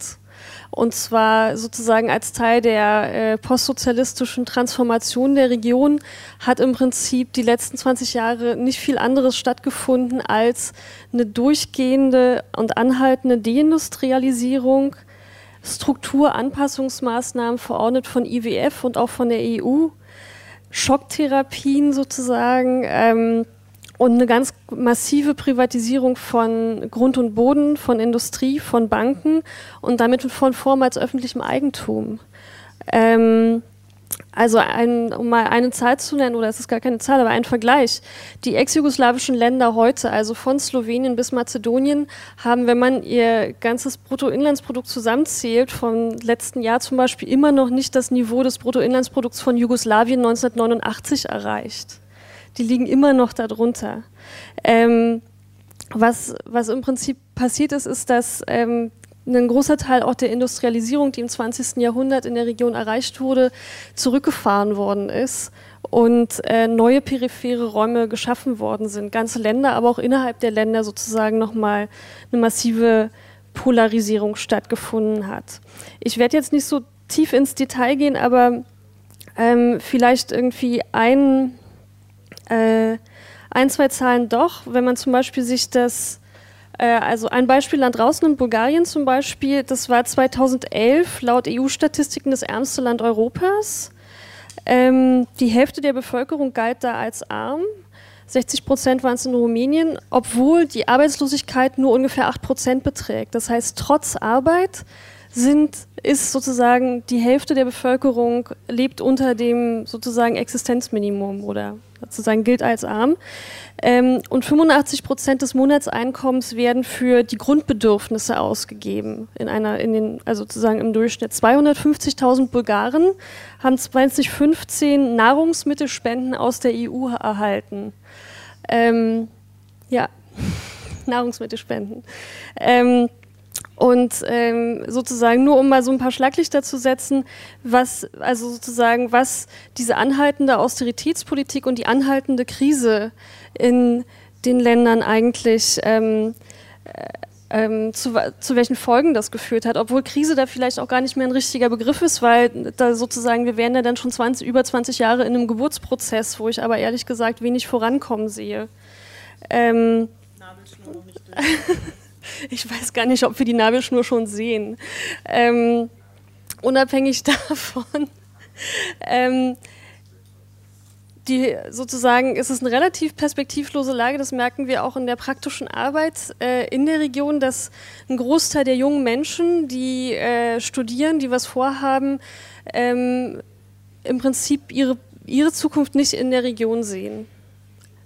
Und zwar sozusagen als Teil der äh, postsozialistischen Transformation der Region hat im Prinzip die letzten 20 Jahre nicht viel anderes stattgefunden als eine durchgehende und anhaltende Deindustrialisierung, Strukturanpassungsmaßnahmen verordnet von IWF und auch von der EU, Schocktherapien sozusagen. Ähm, und eine ganz massive Privatisierung von Grund und Boden, von Industrie, von Banken und damit von vormals öffentlichem Eigentum. Ähm, also ein, um mal eine Zahl zu nennen, oder es ist gar keine Zahl, aber ein Vergleich. Die ex-jugoslawischen Länder heute, also von Slowenien bis Mazedonien, haben, wenn man ihr ganzes Bruttoinlandsprodukt zusammenzählt, vom letzten Jahr zum Beispiel immer noch nicht das Niveau des Bruttoinlandsprodukts von Jugoslawien 1989 erreicht die liegen immer noch darunter. Ähm, was, was im Prinzip passiert ist, ist, dass ähm, ein großer Teil auch der Industrialisierung, die im 20. Jahrhundert in der Region erreicht wurde, zurückgefahren worden ist und äh, neue periphere Räume geschaffen worden sind. Ganze Länder, aber auch innerhalb der Länder sozusagen nochmal eine massive Polarisierung stattgefunden hat. Ich werde jetzt nicht so tief ins Detail gehen, aber ähm, vielleicht irgendwie ein äh, ein, zwei Zahlen doch. Wenn man zum Beispiel sich das, äh, also ein Beispielland rausnimmt, Bulgarien zum Beispiel, das war 2011 laut EU-Statistiken das ärmste Land Europas. Ähm, die Hälfte der Bevölkerung galt da als arm. 60 Prozent waren es in Rumänien, obwohl die Arbeitslosigkeit nur ungefähr 8 Prozent beträgt. Das heißt, trotz Arbeit sind, ist sozusagen die Hälfte der Bevölkerung lebt unter dem sozusagen Existenzminimum oder sozusagen gilt als arm. Ähm, und 85 Prozent des Monatseinkommens werden für die Grundbedürfnisse ausgegeben. In einer, in den, also sozusagen im Durchschnitt. 250.000 Bulgaren haben 2015 Nahrungsmittelspenden aus der EU erhalten. Ähm, ja, <laughs> Nahrungsmittelspenden. Ähm, und ähm, sozusagen nur um mal so ein paar Schlaglichter zu setzen, was also sozusagen was diese anhaltende Austeritätspolitik und die anhaltende Krise in den Ländern eigentlich ähm, äh, ähm, zu, zu welchen Folgen das geführt hat, obwohl Krise da vielleicht auch gar nicht mehr ein richtiger Begriff ist, weil da sozusagen wir wären ja dann schon 20, über 20 Jahre in einem Geburtsprozess, wo ich aber ehrlich gesagt wenig vorankommen sehe. Ähm, Nabelschnur noch nicht <laughs> <laughs> ich weiß gar nicht, ob wir die Nabelschnur schon sehen. Ähm, unabhängig <laughs> davon, ähm, die sozusagen ist es eine relativ perspektivlose Lage. Das merken wir auch in der praktischen Arbeit äh, in der Region, dass ein Großteil der jungen Menschen, die äh, studieren, die was vorhaben, ähm, im Prinzip ihre, ihre Zukunft nicht in der Region sehen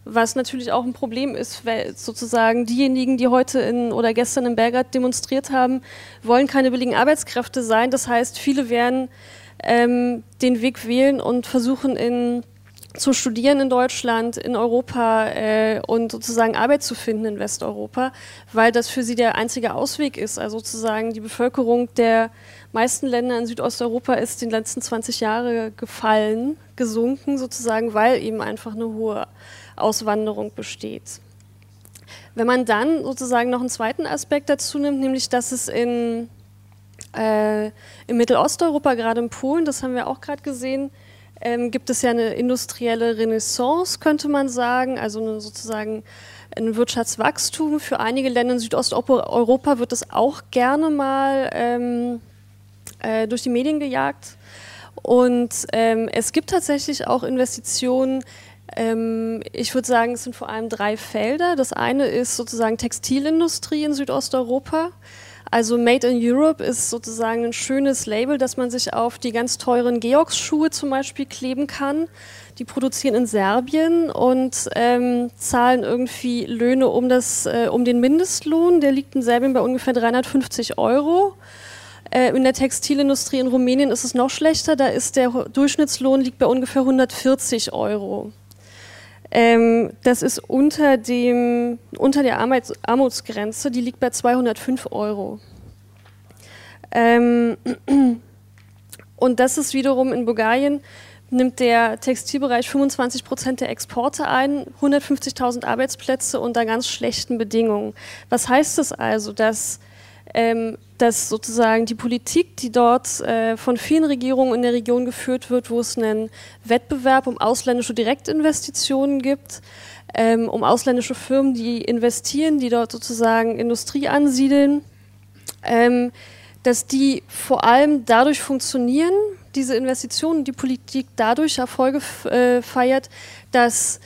was natürlich auch ein Problem ist, weil sozusagen diejenigen, die heute in, oder gestern in Belgrad demonstriert haben, wollen keine billigen Arbeitskräfte sein. Das heißt, viele werden ähm, den Weg wählen und versuchen in zu studieren in Deutschland, in Europa äh, und sozusagen Arbeit zu finden in Westeuropa, weil das für sie der einzige Ausweg ist. Also sozusagen die Bevölkerung der meisten Länder in Südosteuropa ist in den letzten 20 Jahren gefallen, gesunken sozusagen, weil eben einfach eine hohe Auswanderung besteht. Wenn man dann sozusagen noch einen zweiten Aspekt dazu nimmt, nämlich dass es in, äh, in Mittelosteuropa, gerade in Polen, das haben wir auch gerade gesehen, ähm, gibt es ja eine industrielle Renaissance, könnte man sagen, also eine, sozusagen ein Wirtschaftswachstum. Für einige Länder in Südosteuropa wird es auch gerne mal ähm, äh, durch die Medien gejagt. Und ähm, es gibt tatsächlich auch Investitionen. Ähm, ich würde sagen, es sind vor allem drei Felder. Das eine ist sozusagen Textilindustrie in Südosteuropa. Also Made in Europe ist sozusagen ein schönes Label, das man sich auf die ganz teuren Georgs-Schuhe zum Beispiel kleben kann. Die produzieren in Serbien und ähm, zahlen irgendwie Löhne um, das, äh, um den Mindestlohn. Der liegt in Serbien bei ungefähr 350 Euro. Äh, in der Textilindustrie in Rumänien ist es noch schlechter. Da ist der Durchschnittslohn liegt bei ungefähr 140 Euro. Ähm, das ist unter, dem, unter der Armutsgrenze, die liegt bei 205 Euro. Ähm, und das ist wiederum in Bulgarien, nimmt der Textilbereich 25 Prozent der Exporte ein, 150.000 Arbeitsplätze unter ganz schlechten Bedingungen. Was heißt das also, dass ähm, dass sozusagen die Politik, die dort äh, von vielen Regierungen in der Region geführt wird, wo es einen Wettbewerb um ausländische Direktinvestitionen gibt, ähm, um ausländische Firmen, die investieren, die dort sozusagen Industrie ansiedeln, ähm, dass die vor allem dadurch funktionieren, diese Investitionen, die Politik dadurch Erfolge äh, feiert, dass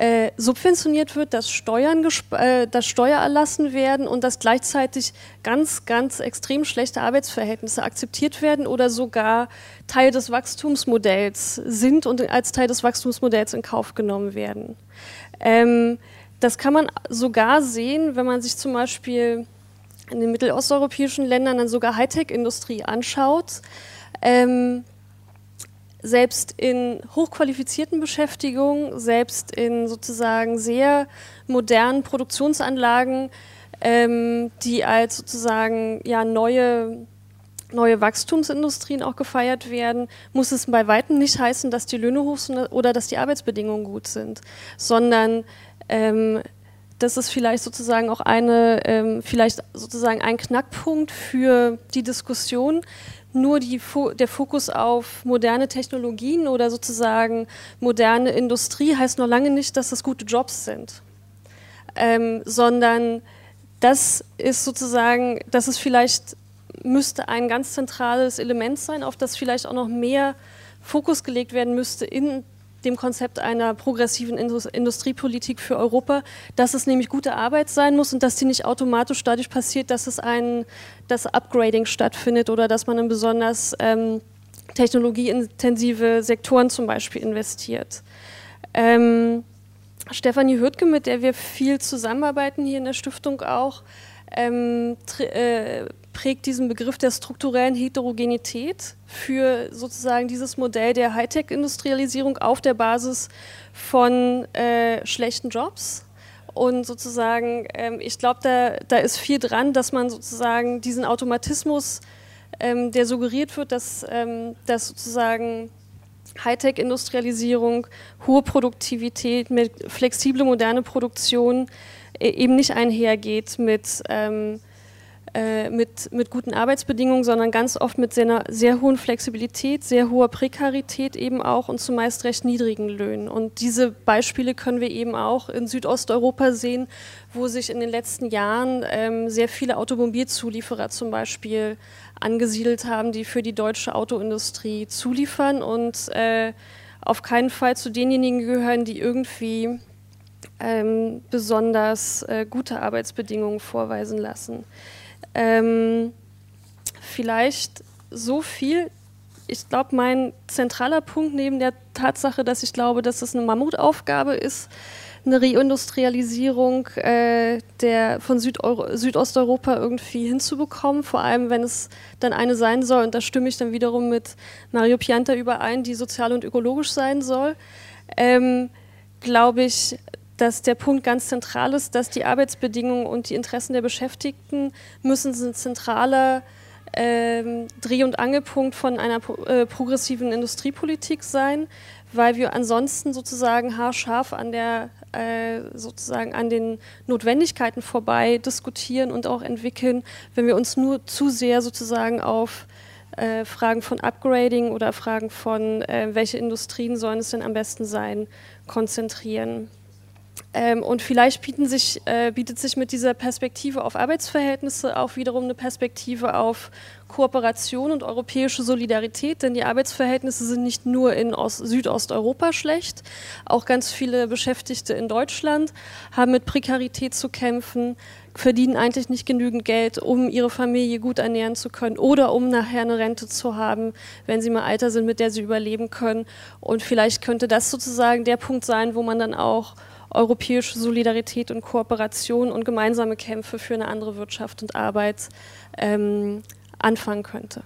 äh, subventioniert wird, dass Steuern, äh, dass Steuer erlassen werden und dass gleichzeitig ganz, ganz extrem schlechte Arbeitsverhältnisse akzeptiert werden oder sogar Teil des Wachstumsmodells sind und als Teil des Wachstumsmodells in Kauf genommen werden. Ähm, das kann man sogar sehen, wenn man sich zum Beispiel in den mittelosteuropäischen Ländern dann sogar Hightech-Industrie anschaut. Ähm, selbst in hochqualifizierten Beschäftigungen, selbst in sozusagen sehr modernen Produktionsanlagen, ähm, die als sozusagen ja, neue, neue Wachstumsindustrien auch gefeiert werden, muss es bei weitem nicht heißen, dass die Löhne hoch sind oder dass die Arbeitsbedingungen gut sind, sondern ähm, das ist vielleicht sozusagen auch eine, ähm, vielleicht sozusagen ein Knackpunkt für die Diskussion, nur die, der Fokus auf moderne Technologien oder sozusagen moderne Industrie heißt noch lange nicht, dass das gute Jobs sind, ähm, sondern das ist sozusagen, das ist vielleicht, müsste ein ganz zentrales Element sein, auf das vielleicht auch noch mehr Fokus gelegt werden müsste in dem Konzept einer progressiven Industriepolitik für Europa, dass es nämlich gute Arbeit sein muss und dass die nicht automatisch dadurch passiert, dass es ein das Upgrading stattfindet oder dass man in besonders ähm, technologieintensive Sektoren zum Beispiel investiert. Ähm, Stefanie Hürtke, mit der wir viel zusammenarbeiten hier in der Stiftung auch, ähm, äh, prägt diesen Begriff der strukturellen Heterogenität für sozusagen dieses Modell der Hightech-Industrialisierung auf der Basis von äh, schlechten Jobs. Und sozusagen, ähm, ich glaube, da, da ist viel dran, dass man sozusagen diesen Automatismus, ähm, der suggeriert wird, dass, ähm, dass sozusagen Hightech-Industrialisierung, hohe Produktivität mit flexible, moderne Produktion äh, eben nicht einhergeht mit ähm, äh, mit, mit guten Arbeitsbedingungen, sondern ganz oft mit sehr, sehr hohen Flexibilität, sehr hoher Prekarität eben auch und zumeist recht niedrigen Löhnen. Und diese Beispiele können wir eben auch in Südosteuropa sehen, wo sich in den letzten Jahren ähm, sehr viele Automobilzulieferer zum Beispiel angesiedelt haben, die für die deutsche Autoindustrie zuliefern und äh, auf keinen Fall zu denjenigen gehören, die irgendwie ähm, besonders äh, gute Arbeitsbedingungen vorweisen lassen. Ähm, vielleicht so viel. Ich glaube, mein zentraler Punkt neben der Tatsache, dass ich glaube, dass es eine Mammutaufgabe ist, eine Reindustrialisierung äh, der, von Südeuro Südosteuropa irgendwie hinzubekommen, vor allem wenn es dann eine sein soll, und da stimme ich dann wiederum mit Mario Pianta überein, die sozial und ökologisch sein soll, ähm, glaube ich, dass der Punkt ganz zentral ist, dass die Arbeitsbedingungen und die Interessen der Beschäftigten müssen ein zentraler ähm, Dreh- und Angelpunkt von einer äh, progressiven Industriepolitik sein, weil wir ansonsten sozusagen haarscharf an der äh, sozusagen an den Notwendigkeiten vorbei diskutieren und auch entwickeln, wenn wir uns nur zu sehr sozusagen auf äh, Fragen von Upgrading oder Fragen von, äh, welche Industrien sollen es denn am besten sein, konzentrieren. Ähm, und vielleicht sich, äh, bietet sich mit dieser Perspektive auf Arbeitsverhältnisse auch wiederum eine Perspektive auf Kooperation und europäische Solidarität, denn die Arbeitsverhältnisse sind nicht nur in Ost Südosteuropa schlecht, auch ganz viele Beschäftigte in Deutschland haben mit Prekarität zu kämpfen, verdienen eigentlich nicht genügend Geld, um ihre Familie gut ernähren zu können oder um nachher eine Rente zu haben, wenn sie mal Alter sind, mit der sie überleben können. Und vielleicht könnte das sozusagen der Punkt sein, wo man dann auch europäische Solidarität und Kooperation und gemeinsame Kämpfe für eine andere Wirtschaft und Arbeit ähm, anfangen könnte.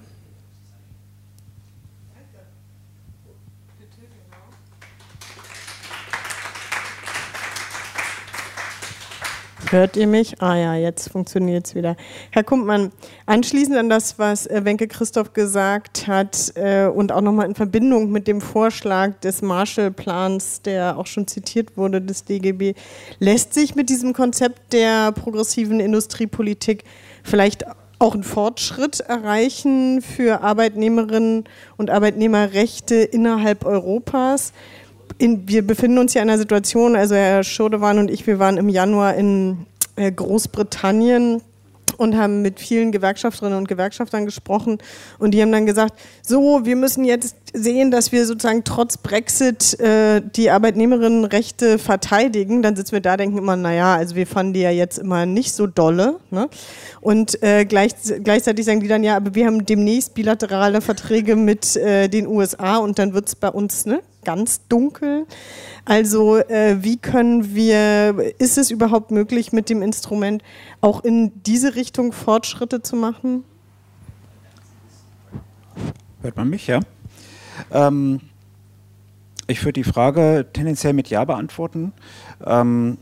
Hört ihr mich? Ah ja, jetzt funktioniert es wieder. Herr Kumpmann, anschließend an das, was äh, Wenke Christoph gesagt hat äh, und auch nochmal in Verbindung mit dem Vorschlag des Marshallplans, der auch schon zitiert wurde, des DGB, lässt sich mit diesem Konzept der progressiven Industriepolitik vielleicht auch einen Fortschritt erreichen für Arbeitnehmerinnen und Arbeitnehmerrechte innerhalb Europas in, wir befinden uns ja in einer Situation, also Herr Schodewan und ich, wir waren im Januar in äh, Großbritannien und haben mit vielen Gewerkschafterinnen und Gewerkschaftern gesprochen und die haben dann gesagt, so, wir müssen jetzt sehen, dass wir sozusagen trotz Brexit äh, die Arbeitnehmerinnenrechte verteidigen. Dann sitzen wir da, denken immer, naja, also wir fanden die ja jetzt immer nicht so dolle. Ne? Und äh, gleich, gleichzeitig sagen die dann, ja, aber wir haben demnächst bilaterale Verträge mit äh, den USA und dann wird es bei uns ne, ganz dunkel. Also äh, wie können wir, ist es überhaupt möglich, mit dem Instrument auch in diese Richtung Fortschritte zu machen? Hört man mich, ja? Ähm, ich würde die Frage tendenziell mit Ja beantworten. Ähm,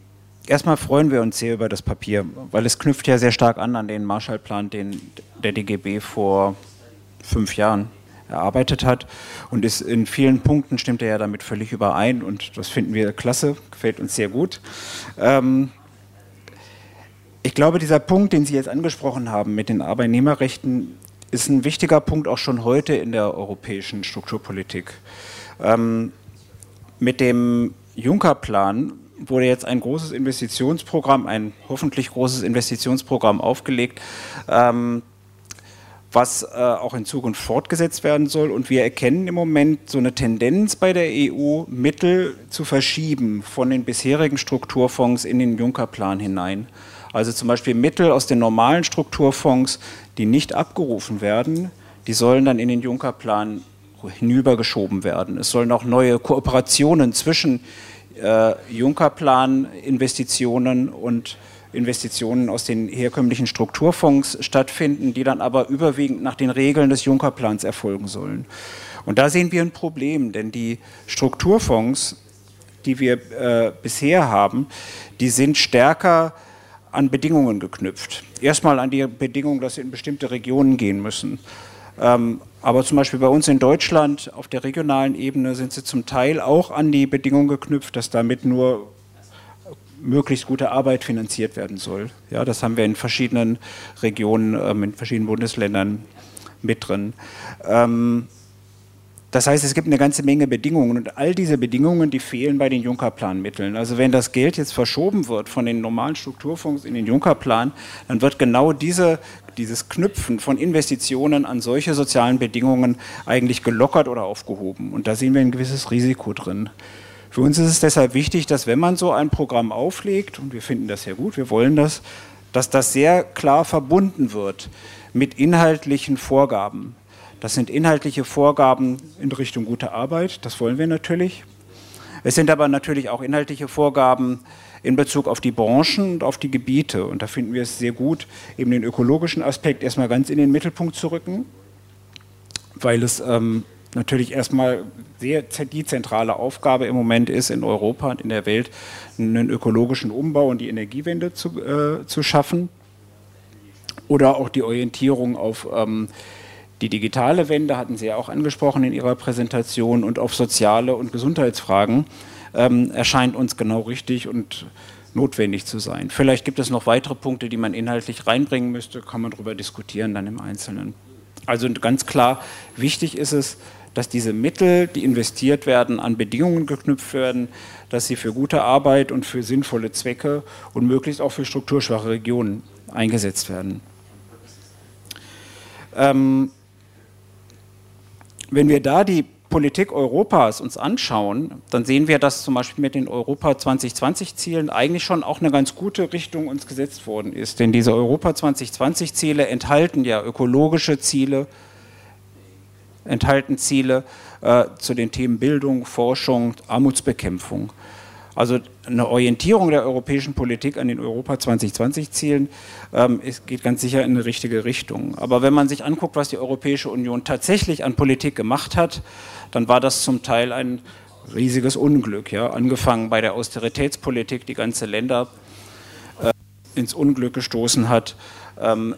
erstmal freuen wir uns sehr über das Papier, weil es knüpft ja sehr stark an an den Marshallplan, den der DGB vor fünf Jahren erarbeitet hat und ist in vielen Punkten stimmt er ja damit völlig überein und das finden wir klasse, gefällt uns sehr gut. Ähm, ich glaube, dieser Punkt, den Sie jetzt angesprochen haben mit den Arbeitnehmerrechten, ist ein wichtiger Punkt auch schon heute in der europäischen Strukturpolitik. Ähm, mit dem Juncker-Plan wurde jetzt ein großes Investitionsprogramm, ein hoffentlich großes Investitionsprogramm aufgelegt, ähm, was äh, auch in Zukunft fortgesetzt werden soll. Und wir erkennen im Moment so eine Tendenz bei der EU, Mittel zu verschieben von den bisherigen Strukturfonds in den Juncker-Plan hinein. Also zum Beispiel Mittel aus den normalen Strukturfonds, die nicht abgerufen werden, die sollen dann in den Juncker-Plan hinübergeschoben werden. Es sollen auch neue Kooperationen zwischen äh, Juncker-Plan-Investitionen und Investitionen aus den herkömmlichen Strukturfonds stattfinden, die dann aber überwiegend nach den Regeln des Juncker-Plans erfolgen sollen. Und da sehen wir ein Problem, denn die Strukturfonds, die wir äh, bisher haben, die sind stärker an Bedingungen geknüpft. Erstmal an die Bedingung, dass sie in bestimmte Regionen gehen müssen. Ähm, aber zum Beispiel bei uns in Deutschland auf der regionalen Ebene sind sie zum Teil auch an die Bedingung geknüpft, dass damit nur möglichst gute Arbeit finanziert werden soll. Ja, das haben wir in verschiedenen Regionen, ähm, in verschiedenen Bundesländern mit drin. Ähm, das heißt, es gibt eine ganze Menge Bedingungen und all diese Bedingungen, die fehlen bei den Juncker-Plan-Mitteln. Also wenn das Geld jetzt verschoben wird von den normalen Strukturfonds in den Juncker-Plan, dann wird genau diese, dieses Knüpfen von Investitionen an solche sozialen Bedingungen eigentlich gelockert oder aufgehoben. Und da sehen wir ein gewisses Risiko drin. Für uns ist es deshalb wichtig, dass wenn man so ein Programm auflegt, und wir finden das ja gut, wir wollen das, dass das sehr klar verbunden wird mit inhaltlichen Vorgaben. Das sind inhaltliche Vorgaben in Richtung gute Arbeit, das wollen wir natürlich. Es sind aber natürlich auch inhaltliche Vorgaben in Bezug auf die Branchen und auf die Gebiete. Und da finden wir es sehr gut, eben den ökologischen Aspekt erstmal ganz in den Mittelpunkt zu rücken, weil es ähm, natürlich erstmal sehr die zentrale Aufgabe im Moment ist, in Europa und in der Welt einen ökologischen Umbau und die Energiewende zu, äh, zu schaffen. Oder auch die Orientierung auf ähm, die digitale Wende, hatten Sie ja auch angesprochen in Ihrer Präsentation, und auf soziale und Gesundheitsfragen ähm, erscheint uns genau richtig und notwendig zu sein. Vielleicht gibt es noch weitere Punkte, die man inhaltlich reinbringen müsste, kann man darüber diskutieren dann im Einzelnen. Also ganz klar, wichtig ist es, dass diese Mittel, die investiert werden, an Bedingungen geknüpft werden, dass sie für gute Arbeit und für sinnvolle Zwecke und möglichst auch für strukturschwache Regionen eingesetzt werden. Ähm, wenn wir da die Politik Europas uns anschauen, dann sehen wir, dass zum Beispiel mit den Europa 2020 Zielen eigentlich schon auch eine ganz gute Richtung uns gesetzt worden ist. Denn diese Europa 2020 Ziele enthalten ja ökologische Ziele, enthalten Ziele äh, zu den Themen Bildung, Forschung, Armutsbekämpfung. Also eine Orientierung der europäischen Politik an den Europa 2020-Zielen ähm, geht ganz sicher in eine richtige Richtung. Aber wenn man sich anguckt, was die Europäische Union tatsächlich an Politik gemacht hat, dann war das zum Teil ein riesiges Unglück. Ja? Angefangen bei der Austeritätspolitik, die ganze Länder äh, ins Unglück gestoßen hat. Ähm,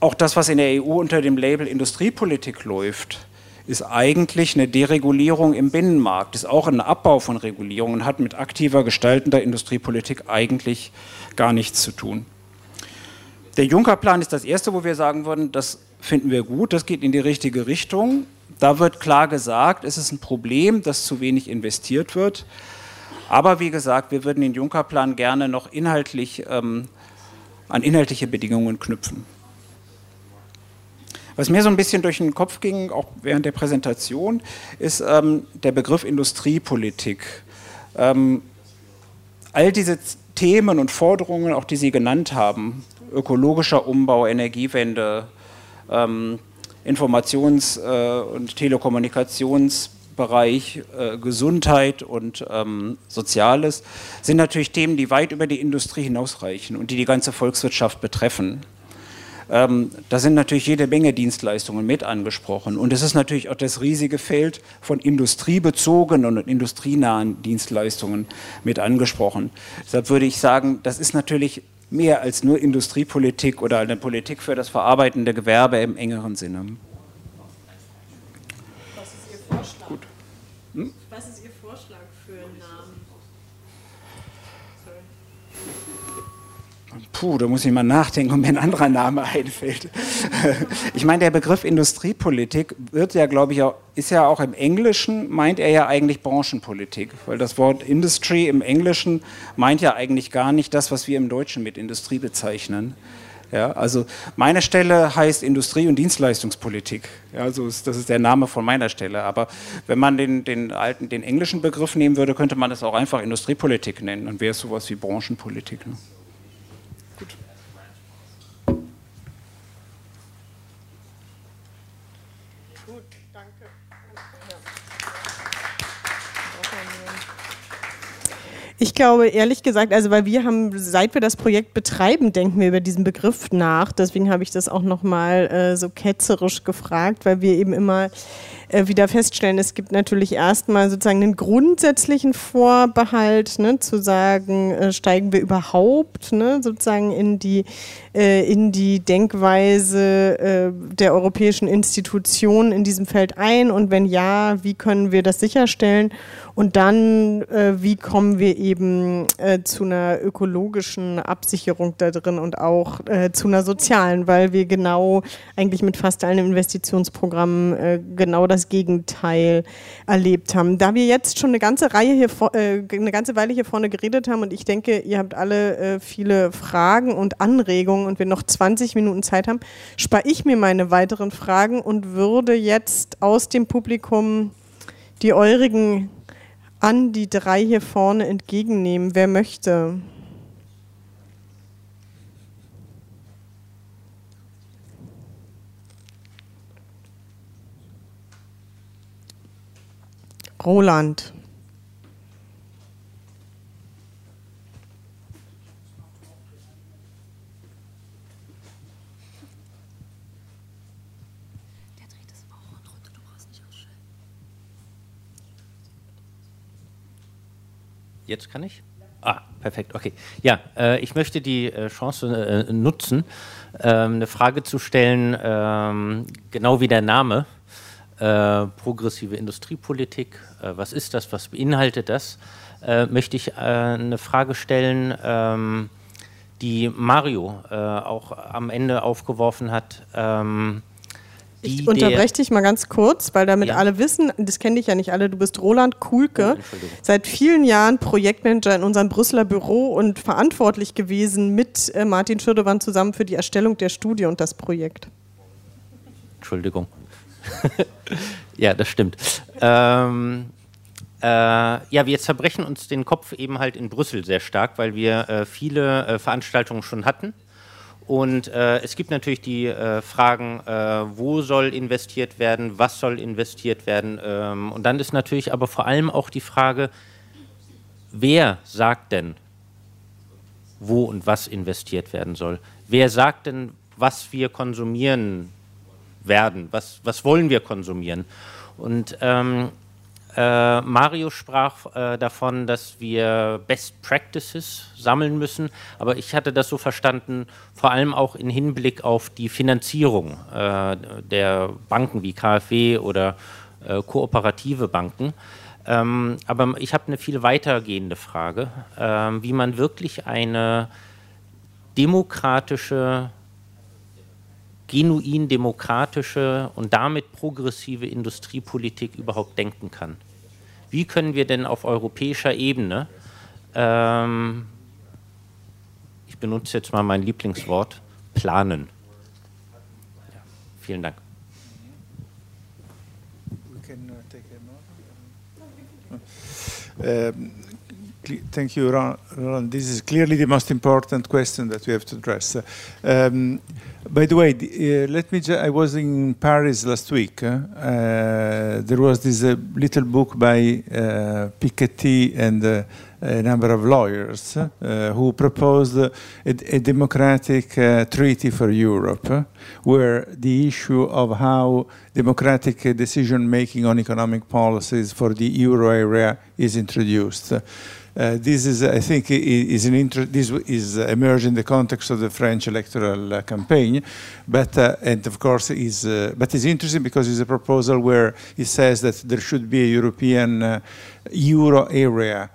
auch das, was in der EU unter dem Label Industriepolitik läuft, ist eigentlich eine Deregulierung im Binnenmarkt, ist auch ein Abbau von Regulierungen, hat mit aktiver gestaltender Industriepolitik eigentlich gar nichts zu tun. Der Juncker-Plan ist das erste, wo wir sagen würden, das finden wir gut, das geht in die richtige Richtung. Da wird klar gesagt, es ist ein Problem, dass zu wenig investiert wird. Aber wie gesagt, wir würden den Juncker-Plan gerne noch inhaltlich ähm, an inhaltliche Bedingungen knüpfen. Was mir so ein bisschen durch den Kopf ging, auch während der Präsentation, ist ähm, der Begriff Industriepolitik. Ähm, all diese Themen und Forderungen, auch die Sie genannt haben, ökologischer Umbau, Energiewende, ähm, Informations- äh, und Telekommunikationsbereich, äh, Gesundheit und ähm, Soziales, sind natürlich Themen, die weit über die Industrie hinausreichen und die die ganze Volkswirtschaft betreffen. Ähm, da sind natürlich jede Menge Dienstleistungen mit angesprochen. Und es ist natürlich auch das riesige Feld von industriebezogenen und industrienahen Dienstleistungen mit angesprochen. Deshalb würde ich sagen, das ist natürlich mehr als nur Industriepolitik oder eine Politik für das verarbeitende Gewerbe im engeren Sinne. Was ist Ihr Vorschlag? Gut. Hm? Was ist Ihr Vorschlag für einen Namen? Puh, da muss ich mal nachdenken, ob mir ein anderer Name <laughs> einfällt. Ich meine, der Begriff Industriepolitik wird ja, glaube ich, auch, ist ja auch im Englischen, meint er ja eigentlich Branchenpolitik, weil das Wort Industry im Englischen meint ja eigentlich gar nicht das, was wir im Deutschen mit Industrie bezeichnen. Ja, also meine Stelle heißt Industrie- und Dienstleistungspolitik. Ja, also ist, das ist der Name von meiner Stelle. Aber wenn man den, den alten, den englischen Begriff nehmen würde, könnte man das auch einfach Industriepolitik nennen. Dann wäre es sowas wie Branchenpolitik. Ne? Ich glaube, ehrlich gesagt, also weil wir haben, seit wir das Projekt betreiben, denken wir über diesen Begriff nach. Deswegen habe ich das auch nochmal äh, so ketzerisch gefragt, weil wir eben immer äh, wieder feststellen, es gibt natürlich erstmal sozusagen einen grundsätzlichen Vorbehalt, ne, zu sagen, äh, steigen wir überhaupt ne, sozusagen in die, äh, in die Denkweise äh, der europäischen Institutionen in diesem Feld ein und wenn ja, wie können wir das sicherstellen? Und dann, äh, wie kommen wir eben äh, zu einer ökologischen Absicherung da drin und auch zu einer sozialen, weil wir genau eigentlich mit fast allen Investitionsprogrammen genau das Gegenteil erlebt haben. Da wir jetzt schon eine ganze Reihe hier, äh, eine ganze Weile hier vorne geredet haben und ich denke, ihr habt alle äh, viele Fragen und Anregungen und wir noch 20 Minuten Zeit haben, spare ich mir meine weiteren Fragen und würde jetzt aus dem Publikum die eurigen an die drei hier vorne entgegennehmen. Wer möchte? Roland. Jetzt kann ich? Ah, perfekt, okay. Ja, äh, ich möchte die äh, Chance äh, nutzen, ähm, eine Frage zu stellen, ähm, genau wie der Name, äh, progressive Industriepolitik, äh, was ist das, was beinhaltet das, äh, möchte ich eine Frage stellen, ähm, die Mario auch am Ende aufgeworfen hat. Ähm, ich unterbreche dich mal ganz kurz, weil damit ja. alle wissen, das kenne dich ja nicht alle, du bist Roland Kuhlke, oh, seit vielen Jahren Projektmanager in unserem Brüsseler Büro und verantwortlich gewesen mit äh, Martin Schürdewan zusammen für die Erstellung der Studie und das Projekt. Entschuldigung. <laughs> ja, das stimmt. Ähm, äh, ja, wir zerbrechen uns den Kopf eben halt in Brüssel sehr stark, weil wir äh, viele äh, Veranstaltungen schon hatten und äh, es gibt natürlich die äh, Fragen, äh, wo soll investiert werden, was soll investiert werden. Ähm, und dann ist natürlich aber vor allem auch die Frage, wer sagt denn, wo und was investiert werden soll? Wer sagt denn, was wir konsumieren werden? Was, was wollen wir konsumieren? Und ähm, äh, Mario sprach äh, davon, dass wir Best Practices sammeln müssen, aber ich hatte das so verstanden, vor allem auch im Hinblick auf die Finanzierung äh, der Banken wie KfW oder äh, kooperative Banken. Ähm, aber ich habe eine viel weitergehende Frage, ähm, wie man wirklich eine demokratische genuin demokratische und damit progressive Industriepolitik überhaupt denken kann. Wie können wir denn auf europäischer Ebene, ähm, ich benutze jetzt mal mein Lieblingswort, planen? Ja, vielen Dank. Um, thank you, Ron. This is clearly the most important question that we have to address. Um, by the way, uh, let me. I was in Paris last week. Uh, there was this uh, little book by uh, Piketty and uh, a number of lawyers uh, who proposed a, a democratic treaty for Europe, where the issue of how democratic decision making on economic policies for the euro area is introduced. Uh, this is, I think, is an inter this is emerged in the context of the French electoral uh, campaign, but uh, and of course is uh, but it's interesting because it's a proposal where it says that there should be a European uh, euro area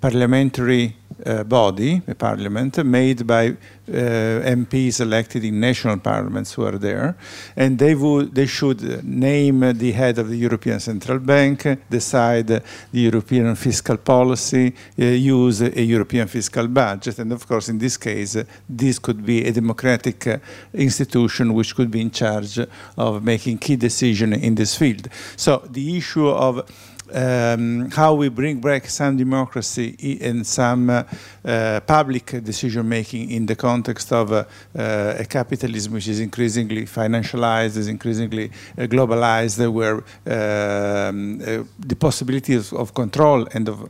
parliamentary uh, body, a parliament, made by uh, MPs elected in national parliaments who are there, and they would they should name the head of the European Central Bank, decide the European fiscal policy, uh, use a European fiscal budget, and of course, in this case, this could be a democratic institution which could be in charge of making key decisions in this field. So the issue of um, how we bring back some democracy and some uh, uh, public decision making in the context of uh, uh a capitalism which is increasingly financialized, is increasingly uh, globalized, where um, uh, the possibilities of control and of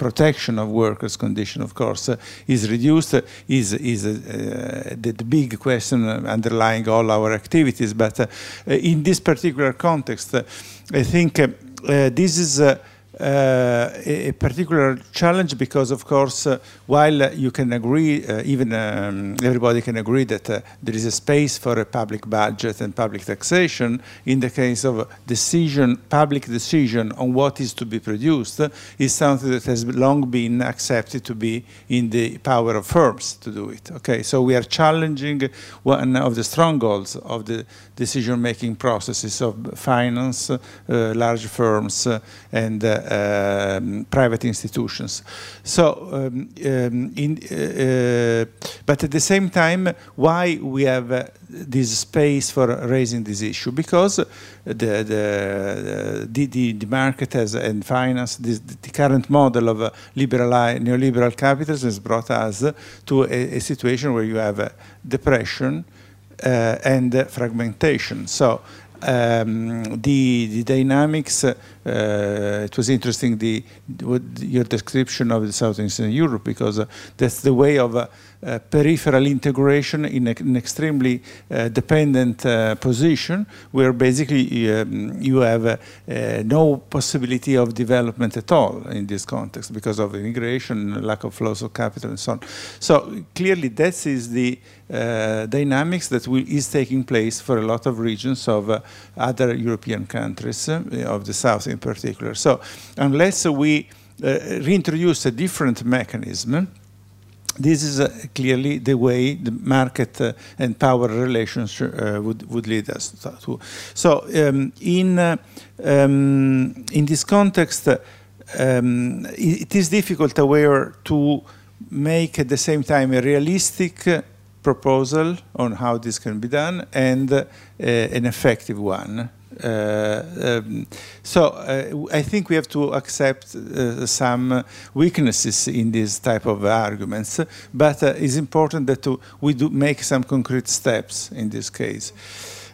protection of workers' condition, of course, uh, is reduced, uh, is, is uh, the, the, big question underlying all our activities. But in this particular context, I think this is uh, uh, a particular challenge because, of course, uh, while you can agree, uh, even um, everybody can agree that uh, there is a space for a public budget and public taxation, in the case of decision, public decision on what is to be produced is something that has long been accepted to be in the power of firms to do it. Okay, so we are challenging one of the strongholds of the decision-making processes of finance, uh, large firms, uh, and uh, um, private institutions. So, um, um, in, uh, but at the same time, why we have uh, this space for raising this issue? Because the the the, the, the market has and finance this, the current model of uh, liberal neoliberal capitalism has brought us to a, a situation where you have depression. Uh, and fragmentation. So um, the, the, dynamics, uh, it was interesting the, your description of the Southeastern Europe because uh, that's the way of uh, peripheral integration in a, an extremely uh, dependent uh, position where basically um, you have uh, no possibility of development at all in this context because of immigration, lack of flows of capital and so on. So clearly that is the uh, dynamics that will, is taking place for a lot of regions of other European countries, of the South in particular. So unless we reintroduce a different mechanism, this is uh, clearly the way the market uh, and power relations uh, would, would lead us to. So um, in, um, in this context, um, it, is difficult, however, to make at the same time a realistic proposal on how this can be done and uh, an effective one. Uh, um, so uh, I think we have to accept uh, some weaknesses in this type of arguments, but it's important that we do make some concrete steps in this case.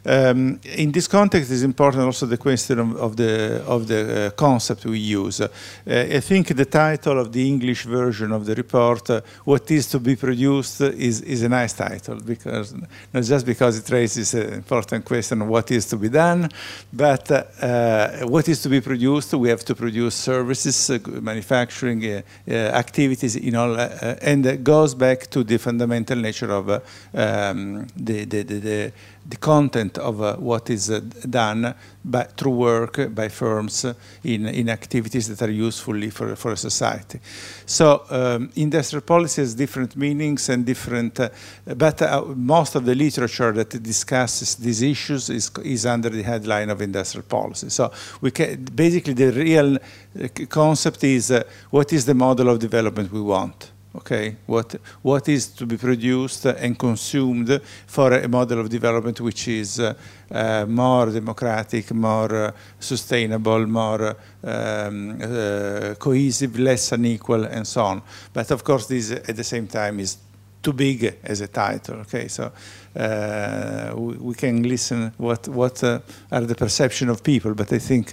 Um, in this context, it's important also the question of, of the of the uh, concept we use. Uh, I think the title of the English version of the report, uh, "What is to be produced," is is a nice title because not just because it raises an important question of what is to be done, but uh, what is to be produced. We have to produce services, uh, manufacturing uh, activities, in all, and it goes back to the fundamental nature of um, the, the, the, the the content of uh, what is uh, done by, through work by firms in, in activities that are useful for, for a society. So um, industrial policy has different meanings and different, uh, but uh, most of the literature that discusses these issues is, is under the headline of industrial policy. So we can, basically the real uh, concept is what is the model of development we want okay, what, what is to be produced and consumed for a model of development which is uh, uh, more democratic, more uh, sustainable, more um, uh, cohesive, less unequal, and so on. But of course, this at the same time is too big as a title. Okay, so uh, we, we, can listen what what uh, are the perception of people, but I think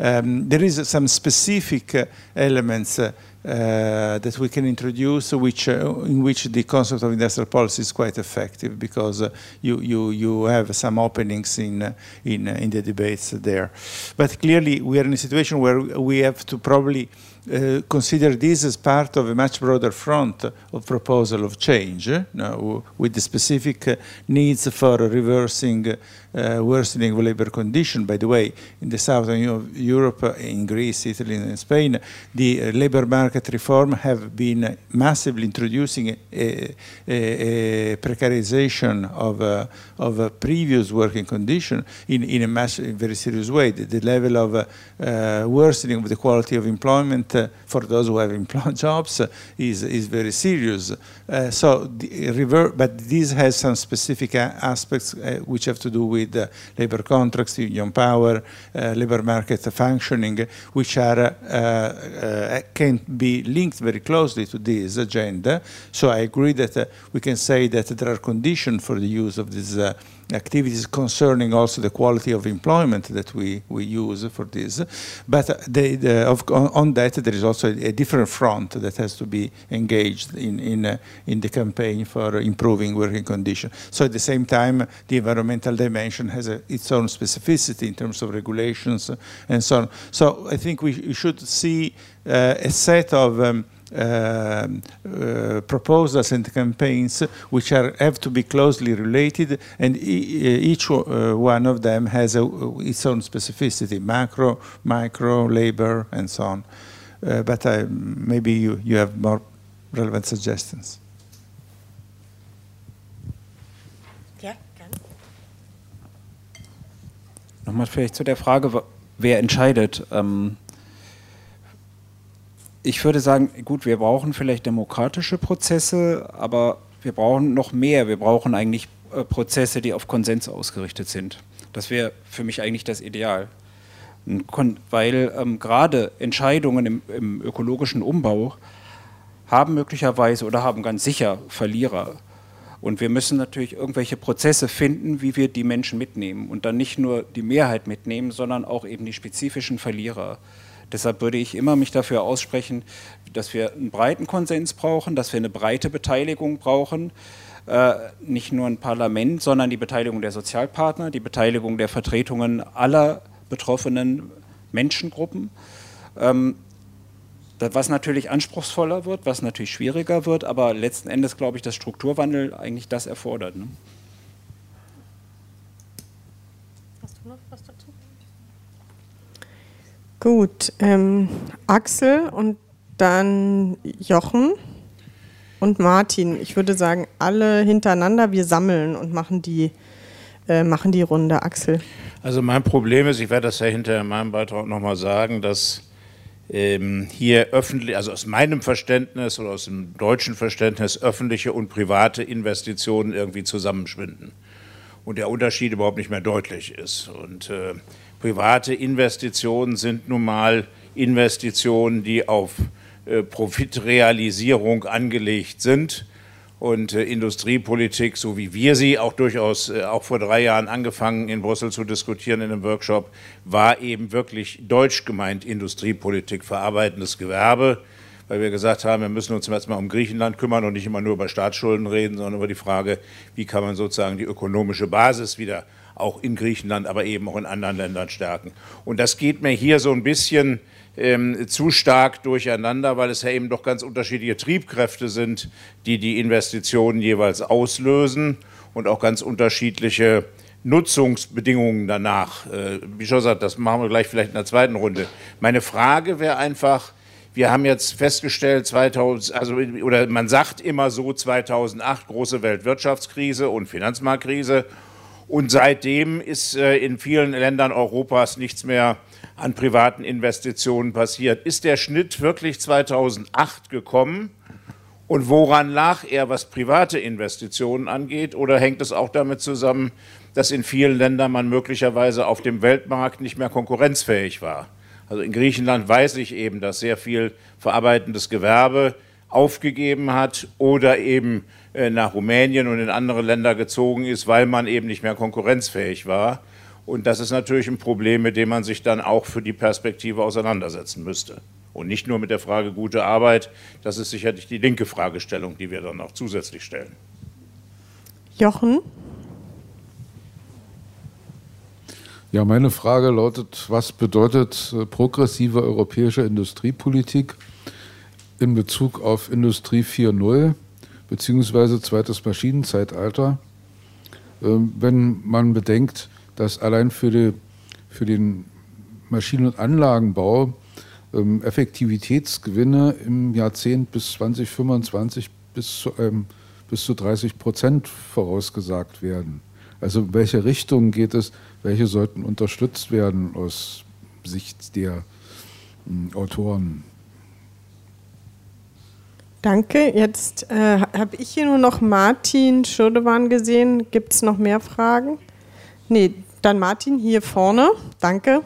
um, there is some specific elements uh, that we can introduce, which uh, in which the concept of industrial policy is quite effective because uh, you you you have some openings in in in the debates there. But clearly, we are in a situation where we have to probably uh, consider this as part of a much broader front of proposal of change, uh, with the specific uh, needs for reversing uh, worsening of labor condition. By the way, in the southern Europe, in Greece, Italy, and Spain, the labor market reform have been massively introducing a, a, a precarization of, of a previous working condition in, in a mass, in very serious way. The, the level of worsening of the quality of employment uh, for those who have <laughs> employed jobs uh, is, is very serious. Uh, so, but this has some specific aspects which have to do with labor contracts, union power, uh, labor market functioning, which are uh, uh, can be linked very closely to this agenda. So I agree that we can say that there are conditions for the use of this activities concerning also the quality of employment that we, we use for this. But they, the, of, on that, there is also a, a, different front that has to be engaged in, in, uh, in the campaign for improving working conditions. So at the same time, the environmental dimension has a, its own specificity in terms of regulations and so on. So I think we, we should see uh, a set of um, uh, uh, Um, uh, proposals and campaigns which are, have to be closely related and e each uh, one of them has a, uh, its own specificity, macro, micro, labor and so on. Uh, but maybe you, you have more relevant suggestions. Ja, gerne. Nochmal vielleicht zu der Frage, wer entscheidet. Ähm, ich würde sagen, gut, wir brauchen vielleicht demokratische Prozesse, aber wir brauchen noch mehr. Wir brauchen eigentlich äh, Prozesse, die auf Konsens ausgerichtet sind. Das wäre für mich eigentlich das Ideal. Weil ähm, gerade Entscheidungen im, im ökologischen Umbau haben möglicherweise oder haben ganz sicher Verlierer. Und wir müssen natürlich irgendwelche Prozesse finden, wie wir die Menschen mitnehmen und dann nicht nur die Mehrheit mitnehmen, sondern auch eben die spezifischen Verlierer Deshalb würde ich immer mich dafür aussprechen, dass wir einen breiten Konsens brauchen, dass wir eine breite Beteiligung brauchen. Äh, nicht nur ein Parlament, sondern die Beteiligung der Sozialpartner, die Beteiligung der Vertretungen aller betroffenen Menschengruppen. Ähm, was natürlich anspruchsvoller wird, was natürlich schwieriger wird, aber letzten Endes glaube ich, dass Strukturwandel eigentlich das erfordert. Ne? Hast du noch was dazu? Gut, ähm, Axel und dann Jochen und Martin. Ich würde sagen, alle hintereinander, wir sammeln und machen die, äh, machen die Runde. Axel. Also mein Problem ist, ich werde das ja hinterher in meinem Beitrag nochmal sagen, dass ähm, hier öffentlich, also aus meinem Verständnis oder aus dem deutschen Verständnis, öffentliche und private Investitionen irgendwie zusammenschwinden und der Unterschied überhaupt nicht mehr deutlich ist. Und äh, private Investitionen sind nun mal Investitionen, die auf äh, Profitrealisierung angelegt sind. Und äh, Industriepolitik, so wie wir sie auch durchaus äh, auch vor drei Jahren angefangen in Brüssel zu diskutieren in einem Workshop, war eben wirklich deutsch gemeint Industriepolitik, verarbeitendes Gewerbe, weil wir gesagt haben, wir müssen uns jetzt mal um Griechenland kümmern und nicht immer nur über Staatsschulden reden, sondern über die Frage, wie kann man sozusagen die ökonomische Basis wieder auch in Griechenland, aber eben auch in anderen Ländern stärken. Und das geht mir hier so ein bisschen ähm, zu stark durcheinander, weil es ja eben doch ganz unterschiedliche Triebkräfte sind, die die Investitionen jeweils auslösen und auch ganz unterschiedliche Nutzungsbedingungen danach. Äh, wie schon gesagt, das machen wir gleich vielleicht in der zweiten Runde. Meine Frage wäre einfach, wir haben jetzt festgestellt, 2000, also, oder man sagt immer so 2008 große Weltwirtschaftskrise und Finanzmarktkrise. Und seitdem ist äh, in vielen Ländern Europas nichts mehr an privaten Investitionen passiert. Ist der Schnitt wirklich 2008 gekommen? Und woran lag er, was private Investitionen angeht? Oder hängt es auch damit zusammen, dass in vielen Ländern man möglicherweise auf dem Weltmarkt nicht mehr konkurrenzfähig war? Also in Griechenland weiß ich eben, dass sehr viel verarbeitendes Gewerbe aufgegeben hat oder eben nach Rumänien und in andere Länder gezogen ist, weil man eben nicht mehr konkurrenzfähig war. Und das ist natürlich ein Problem, mit dem man sich dann auch für die Perspektive auseinandersetzen müsste. Und nicht nur mit der Frage gute Arbeit, das ist sicherlich die linke Fragestellung, die wir dann auch zusätzlich stellen. Jochen? Ja, meine Frage lautet, was bedeutet äh, progressive europäische Industriepolitik in Bezug auf Industrie 4.0 beziehungsweise zweites Maschinenzeitalter, ähm, wenn man bedenkt, dass allein für, die, für den Maschinen- und Anlagenbau ähm, Effektivitätsgewinne im Jahrzehnt bis 2025 bis zu, ähm, bis zu 30 Prozent vorausgesagt werden. Also in welche Richtung geht es, welche sollten unterstützt werden aus Sicht der äh, Autoren? Danke. Jetzt äh, habe ich hier nur noch Martin Schurdewan gesehen. Gibt es noch mehr Fragen? Nee, dann Martin hier vorne. Danke.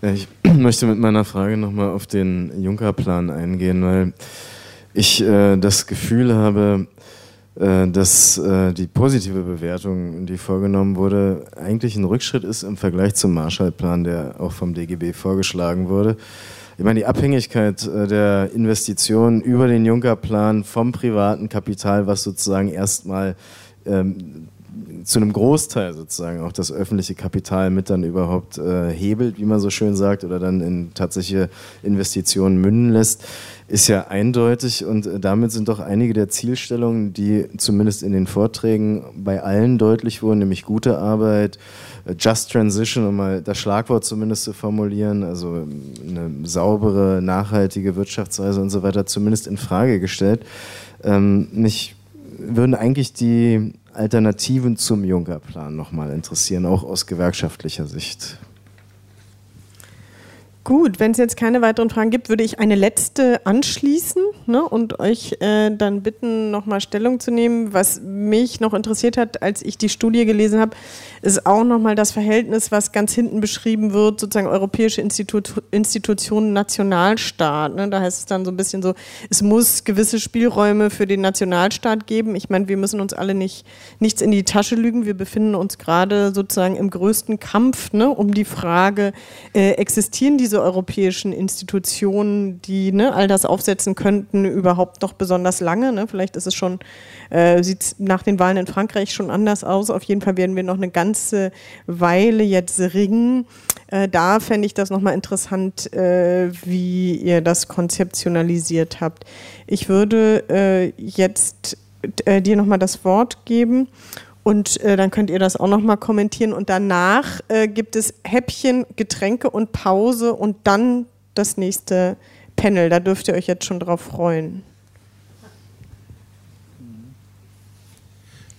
Ja, ich <clears throat> möchte mit meiner Frage nochmal auf den Juncker-Plan eingehen, weil ich äh, das Gefühl habe, dass äh, die positive Bewertung, die vorgenommen wurde, eigentlich ein Rückschritt ist im Vergleich zum Marshallplan, der auch vom DGB vorgeschlagen wurde. Ich meine, die Abhängigkeit äh, der Investitionen über den Juncker-Plan vom privaten Kapital, was sozusagen erstmal ähm, zu einem Großteil sozusagen auch das öffentliche Kapital mit dann überhaupt äh, hebelt, wie man so schön sagt, oder dann in tatsächliche Investitionen münden lässt, ist ja eindeutig und äh, damit sind doch einige der Zielstellungen, die zumindest in den Vorträgen bei allen deutlich wurden, nämlich gute Arbeit, Just Transition, um mal das Schlagwort zumindest zu formulieren, also ähm, eine saubere, nachhaltige Wirtschaftsweise und so weiter, zumindest in Frage gestellt. Ähm, mich würden eigentlich die Alternativen zum Juncker-Plan nochmal interessieren, auch aus gewerkschaftlicher Sicht. Gut, wenn es jetzt keine weiteren Fragen gibt, würde ich eine letzte anschließen ne, und euch äh, dann bitten, nochmal Stellung zu nehmen. Was mich noch interessiert hat, als ich die Studie gelesen habe, ist auch nochmal das Verhältnis, was ganz hinten beschrieben wird, sozusagen europäische Institut Institutionen, Nationalstaat. Ne? Da heißt es dann so ein bisschen so, es muss gewisse Spielräume für den Nationalstaat geben. Ich meine, wir müssen uns alle nicht nichts in die Tasche lügen. Wir befinden uns gerade sozusagen im größten Kampf ne, um die Frage, äh, existieren diese europäischen Institutionen, die ne, all das aufsetzen könnten, überhaupt noch besonders lange. Ne? Vielleicht ist es schon, äh, sieht nach den Wahlen in Frankreich schon anders aus. Auf jeden Fall werden wir noch eine ganze Weile jetzt ringen. Äh, da fände ich das nochmal interessant, äh, wie ihr das konzeptionalisiert habt. Ich würde äh, jetzt äh, dir nochmal das Wort geben. Und äh, dann könnt ihr das auch nochmal kommentieren. Und danach äh, gibt es Häppchen, Getränke und Pause und dann das nächste Panel. Da dürft ihr euch jetzt schon drauf freuen.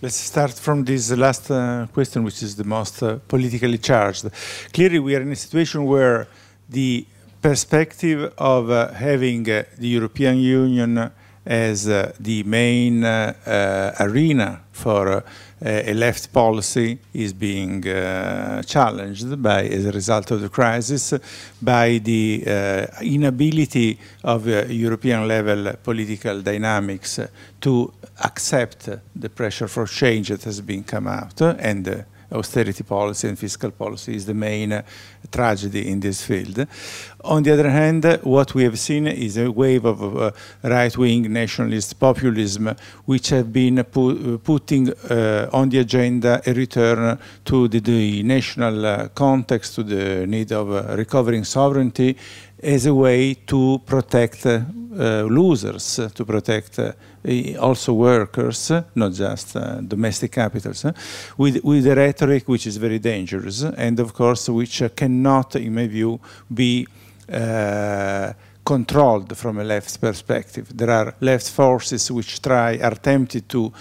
Let's start from this last uh, question, which is the most uh, politically charged. Clearly, we are in a situation where the perspective of uh, having uh, the European Union as uh, the main uh, arena for a left policy is being uh, challenged by, as a result of the crisis, by the uh, inability of uh, European level political dynamics to accept the pressure for change that has been come out and austerity policy and fiscal policy is the main uh, tragedy in this field. On the other hand, what we have seen is a wave of uh, right-wing nationalist populism, which have been pu putting uh, on the agenda a return to the, the national uh, context, to the need of uh, recovering sovereignty, as a way to protect uh, losers, to protect also workers, not just uh, domestic capitals, with, with a rhetoric which is very dangerous and of course which uh, cannot, in my view, be uh, controlled from a left perspective. There are left forces which try, are tempted to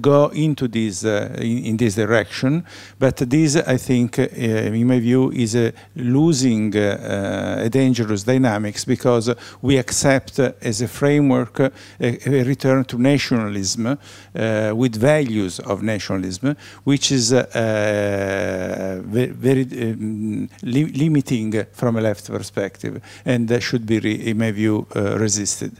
go into this, uh, in, in, this direction, but this, I think, uh, in my view, is a losing uh, a dangerous dynamics because we accept as a framework a, a return to nationalism uh, with values of nationalism, which is uh, uh, very, um, li limiting from a left perspective and should be, in my view, uh, resisted.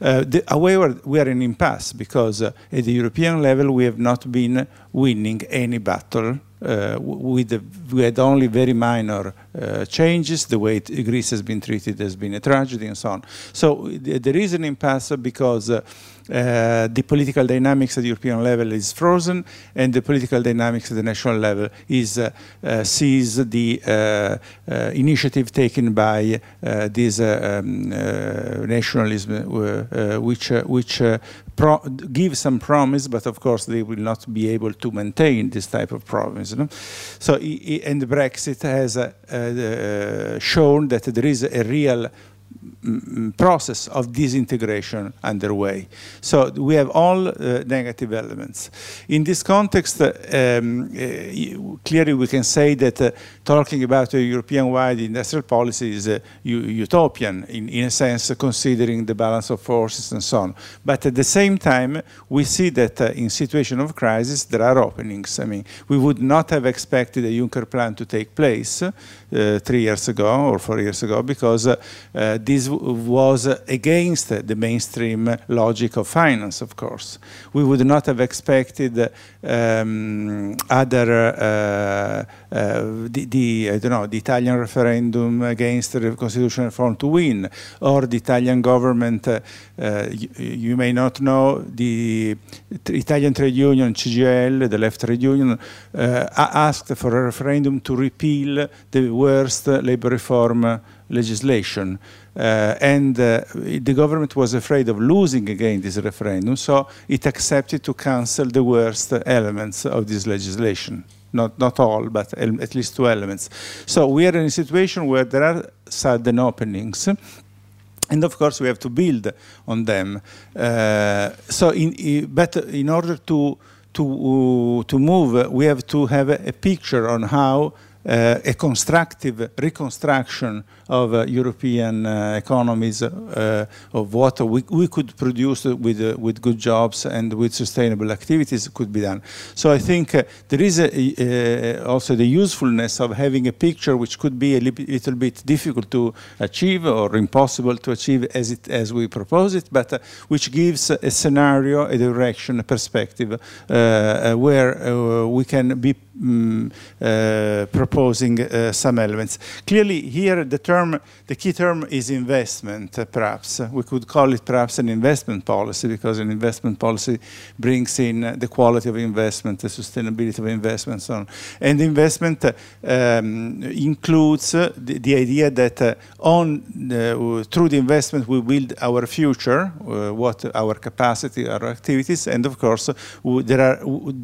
Uh, the, however, we are in impasse because uh, at the European level we have not been winning any battle uh, with the, we had only very minor uh, changes. The way it, Greece has been treated has been a tragedy and so on. So there is an impasse because uh, the political dynamics at the European level is frozen, and the political dynamics at the national level is uh, uh, sees the uh, initiative taken by this um, nationalism, which which give some promise, but of course they will not be able to maintain this type of problems. So, and Brexit has uh, uh, shown that there is a real process of disintegration underway. So we have all uh, negative elements. In this context, uh, um, uh, clearly we can say that uh, talking about a European-wide industrial policy is uh, utopian in, in a sense, considering the balance of forces and so on. But at the same time, we see that uh, in situation of crisis, there are openings. I mean, we would not have expected a Juncker plan to take place three years ago or four years ago because this was against the mainstream logic of finance, of course. We would not have expected um, other, uh, uh, the, the, I don't know, the Italian referendum against the constitutional reform to win, or the Italian government, uh, you, you, may not know, the Italian trade union, CGL, the left trade union, uh, asked for a referendum to repeal the worst labor reform legislation. Uh, and uh, the government was afraid of losing again this referendum, so it accepted to cancel the worst elements of this legislation. Not, not all, but at least two elements. So we are in a situation where there are sudden openings, and of course we have to build on them. Uh, so, in, but in order to to to move, we have to have a, a picture on how uh, a constructive reconstruction of uh, European uh, economies uh, of what we, we could produce with, uh, with good jobs and with sustainable activities could be done. So I think uh, there is a, also the usefulness of having a picture which could be a li little bit difficult to achieve or impossible to achieve as, it, as we propose it, but which gives a scenario, a direction, a perspective where we can be um, proposing some elements. Clearly here the term term, the key term is investment, uh, perhaps. we could call it perhaps an investment policy because an investment policy brings in uh, the quality of investment, the sustainability of investment, and so on. And investment uh, um, includes uh, the, the, idea that uh, on through the investment we build our future, what our capacity, our activities, and of course there are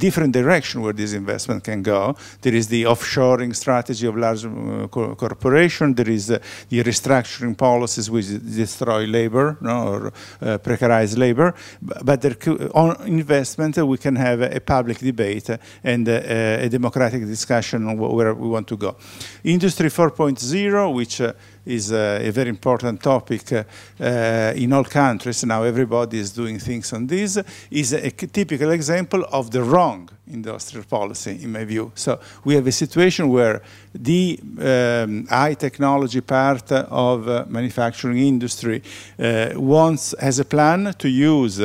different directions where this investment can go. There is the offshoring strategy of large co corporation. There is the restructuring policies which destroy labor no, or uh, precarize labor. But there, on investment, we can have a public debate and a democratic discussion on where we want to go. Industry 4.0, which uh, is a very important topic uh, uh, in all countries. Now everybody is doing things on this. Is a typical example of the wrong industrial policy, in my view. So we have a situation where the um, high technology part of uh, manufacturing industry uh, wants has a plan to use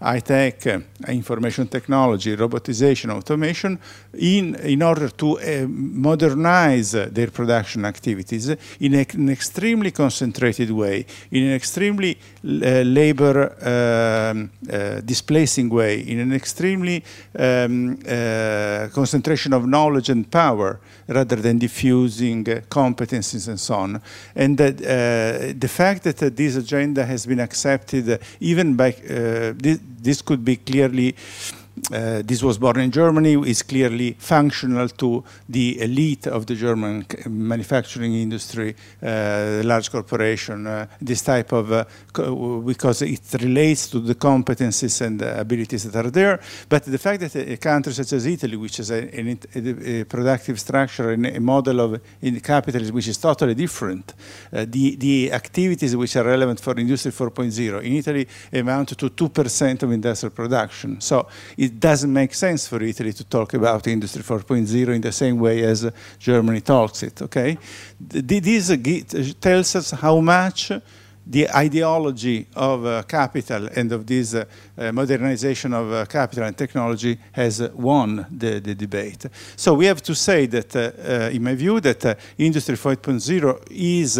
high-tech uh, information technology, robotization, automation, in, in order to uh, modernize their production activities in a, an extremely concentrated way, in an extremely uh, labor um, uh, displacing way, in an extremely um, uh, concentration of knowledge and power rather than diffusing uh, competencies and so on. And that, uh, the fact that uh, this agenda has been accepted uh, even by this, this could be clearly uh, this was born in Germany, is clearly functional to the elite of the German manufacturing industry, uh, large corporation, uh, this type of, uh, because it relates to the competencies and abilities that are there. But the fact that a, country such as Italy, which has a, a, a productive structure and a model of in capitalism which is totally different, uh, the, the activities which are relevant for Industry 4.0 in Italy amount to 2% of industrial production. So it doesn't make sense for Italy to talk about Industry 4.0 in the same way as Germany talks it, okay? This tells us how much the ideology of uh, capital and of this uh, uh, modernization of uh, capital and technology has won the, the, debate. So we have to say that, uh, in my view, that Industry 4.0 is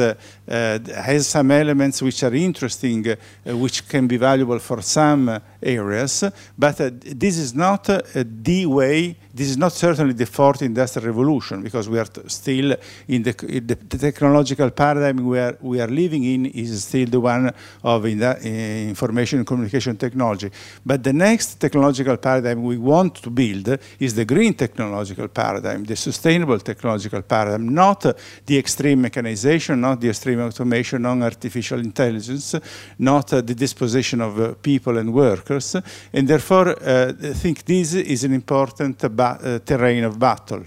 Uh, has some elements which are interesting, uh, which can be valuable for some uh, areas, but this is not the way this is not certainly the fourth industrial revolution because we are still in the, in the, technological paradigm where we are living in is still the one of in uh, information and communication technology. But the next technological paradigm we want to build is the green technological paradigm, the sustainable technological paradigm, not the extreme mechanization, not the extreme automation, not artificial intelligence, not the disposition of uh, people and workers. And therefore, uh, I think this is an important uh, terrain of battle.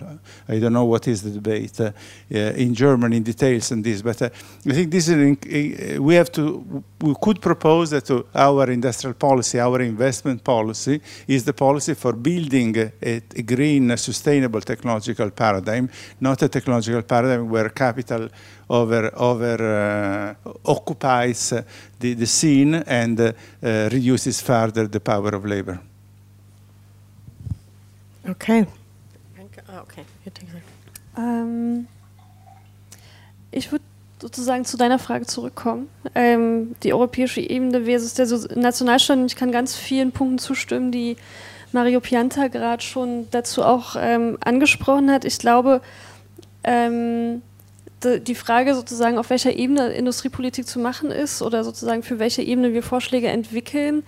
I don't know what is the debate uh, in Germany in details on this, but uh, I think this is we have to we could propose that our industrial policy, our investment policy, is the policy for building a, a green, sustainable technological paradigm, not a technological paradigm where capital over, over uh, occupies the, the scene and uh, reduces further the power of labor. Okay. Ah, okay. Ähm, ich würde sozusagen zu deiner Frage zurückkommen. Ähm, die europäische Ebene versus der Nationalstaat. Ich kann ganz vielen Punkten zustimmen, die Mario Pianta gerade schon dazu auch ähm, angesprochen hat. Ich glaube, ähm, die Frage sozusagen, auf welcher Ebene Industriepolitik zu machen ist oder sozusagen für welche Ebene wir Vorschläge entwickeln,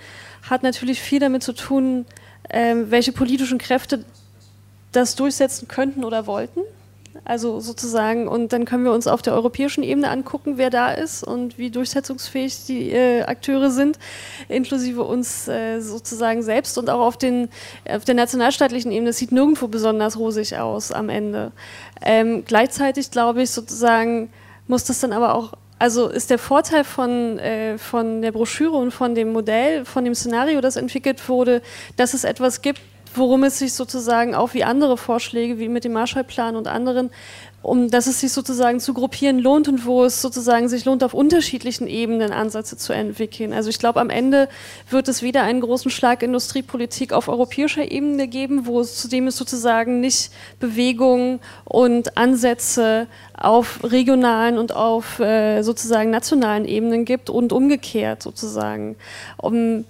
hat natürlich viel damit zu tun, ähm, welche politischen Kräfte das durchsetzen könnten oder wollten. Also sozusagen, und dann können wir uns auf der europäischen Ebene angucken, wer da ist und wie durchsetzungsfähig die äh, Akteure sind, inklusive uns äh, sozusagen selbst und auch auf, den, auf der nationalstaatlichen Ebene. Es sieht nirgendwo besonders rosig aus am Ende. Ähm, gleichzeitig glaube ich sozusagen, muss das dann aber auch also ist der Vorteil von, äh, von der Broschüre und von dem Modell, von dem Szenario, das entwickelt wurde, dass es etwas gibt, worum es sich sozusagen auch wie andere Vorschläge, wie mit dem Marshallplan und anderen, um dass es sich sozusagen zu gruppieren lohnt und wo es sozusagen sich lohnt, auf unterschiedlichen Ebenen Ansätze zu entwickeln. Also ich glaube, am Ende wird es wieder einen großen Schlag Industriepolitik auf europäischer Ebene geben, wo es zudem es sozusagen nicht Bewegungen und Ansätze auf regionalen und auf äh, sozusagen nationalen Ebenen gibt und umgekehrt sozusagen. Um,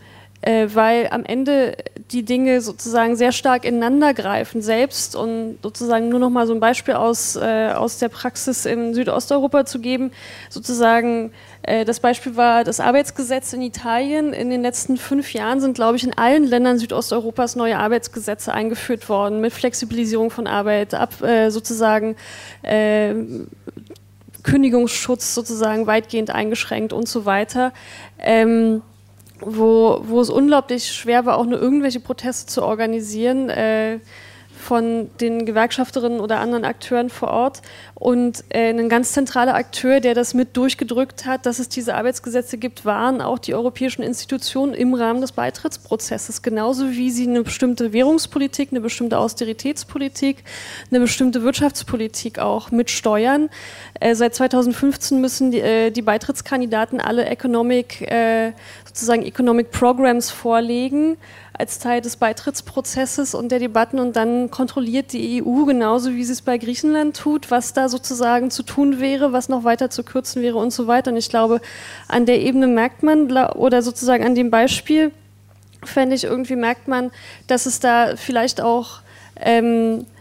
äh, weil am Ende die Dinge sozusagen sehr stark ineinander greifen selbst und sozusagen nur noch mal so ein Beispiel aus, äh, aus der Praxis in Südosteuropa zu geben, sozusagen äh, das Beispiel war das Arbeitsgesetz in Italien. In den letzten fünf Jahren sind, glaube ich, in allen Ländern Südosteuropas neue Arbeitsgesetze eingeführt worden mit Flexibilisierung von Arbeit, ab, äh, sozusagen äh, Kündigungsschutz sozusagen weitgehend eingeschränkt und so weiter. Ähm, wo, wo es unglaublich schwer war, auch nur irgendwelche Proteste zu organisieren. Äh, von den Gewerkschafterinnen oder anderen Akteuren vor Ort. Und äh, ein ganz zentraler Akteur, der das mit durchgedrückt hat, dass es diese Arbeitsgesetze gibt, waren auch die europäischen Institutionen im Rahmen des Beitrittsprozesses. Genauso wie sie eine bestimmte Währungspolitik, eine bestimmte Austeritätspolitik, eine bestimmte Wirtschaftspolitik auch mitsteuern. Äh, seit 2015 müssen die, äh, die Beitrittskandidaten alle Economic, äh, sozusagen Economic Programs vorlegen als Teil des Beitrittsprozesses und der Debatten und dann kontrolliert die EU genauso, wie sie es bei Griechenland tut, was da sozusagen zu tun wäre, was noch weiter zu kürzen wäre und so weiter. Und ich glaube, an der Ebene merkt man oder sozusagen an dem Beispiel, fände ich irgendwie, merkt man, dass es da vielleicht auch ähm, äh,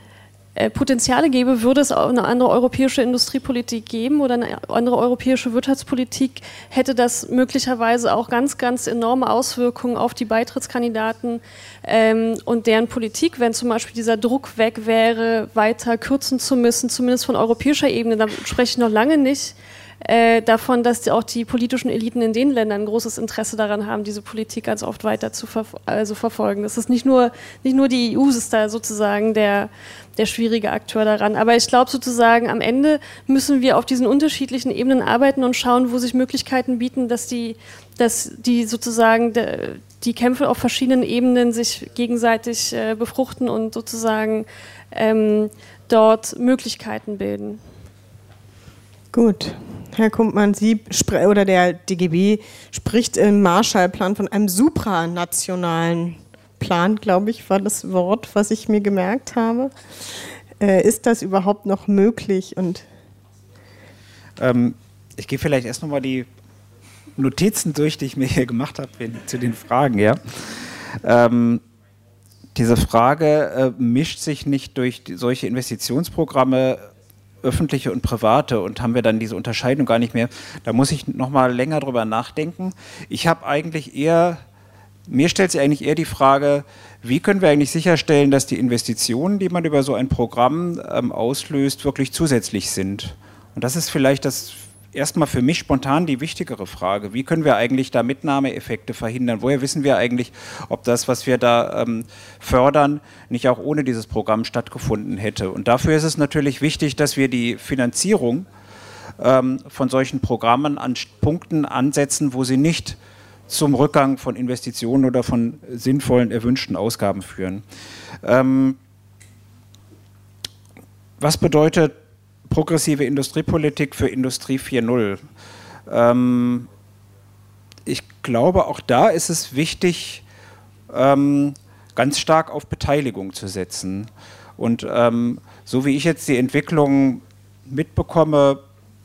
Potenziale gäbe, würde es auch eine andere europäische Industriepolitik geben oder eine andere europäische Wirtschaftspolitik, hätte das möglicherweise auch ganz, ganz enorme Auswirkungen auf die Beitrittskandidaten ähm, und deren Politik, wenn zum Beispiel dieser Druck weg wäre, weiter kürzen zu müssen, zumindest von europäischer Ebene. Da spreche ich noch lange nicht äh, davon, dass auch die politischen Eliten in den Ländern ein großes Interesse daran haben, diese Politik ganz oft weiter zu ver also verfolgen. Das ist nicht nur, nicht nur die EU, ist da sozusagen der, der schwierige Akteur daran. Aber ich glaube sozusagen, am Ende müssen wir auf diesen unterschiedlichen Ebenen arbeiten und schauen, wo sich Möglichkeiten bieten, dass die, dass die sozusagen de, die Kämpfe auf verschiedenen Ebenen sich gegenseitig äh, befruchten und sozusagen ähm, dort Möglichkeiten bilden. Gut. Herr Kumpmann, Sie oder der DGB spricht im Marshallplan von einem supranationalen Plan, glaube ich, war das Wort, was ich mir gemerkt habe. Äh, ist das überhaupt noch möglich? Und ähm, ich gehe vielleicht erst nochmal die Notizen durch, die ich mir hier gemacht habe zu den Fragen. Ja. Ähm, diese Frage äh, mischt sich nicht durch solche Investitionsprogramme öffentliche und private und haben wir dann diese Unterscheidung gar nicht mehr. Da muss ich noch mal länger drüber nachdenken. Ich habe eigentlich eher, mir stellt sich eigentlich eher die Frage, wie können wir eigentlich sicherstellen, dass die Investitionen, die man über so ein Programm ähm, auslöst, wirklich zusätzlich sind? Und das ist vielleicht das erstmal für mich spontan die wichtigere Frage. Wie können wir eigentlich da Mitnahmeeffekte verhindern? Woher wissen wir eigentlich, ob das, was wir da ähm, fördern, nicht auch ohne dieses Programm stattgefunden hätte? Und dafür ist es natürlich wichtig, dass wir die Finanzierung ähm, von solchen Programmen an Punkten ansetzen, wo sie nicht zum Rückgang von Investitionen oder von sinnvollen, erwünschten Ausgaben führen. Ähm, was bedeutet progressive Industriepolitik für Industrie 4.0. Ähm, ich glaube, auch da ist es wichtig, ähm, ganz stark auf Beteiligung zu setzen. Und ähm, so wie ich jetzt die Entwicklung mitbekomme,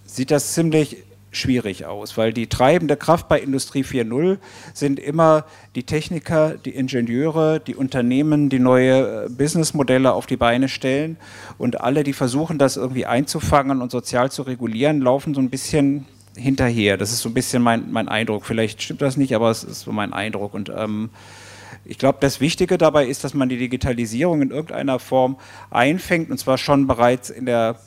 sieht das ziemlich schwierig aus, weil die treibende Kraft bei Industrie 4.0 sind immer die Techniker, die Ingenieure, die Unternehmen, die neue äh, Businessmodelle auf die Beine stellen und alle, die versuchen, das irgendwie einzufangen und sozial zu regulieren, laufen so ein bisschen hinterher. Das ist so ein bisschen mein, mein Eindruck. Vielleicht stimmt das nicht, aber es ist so mein Eindruck. Und ähm, ich glaube, das Wichtige dabei ist, dass man die Digitalisierung in irgendeiner Form einfängt und zwar schon bereits in der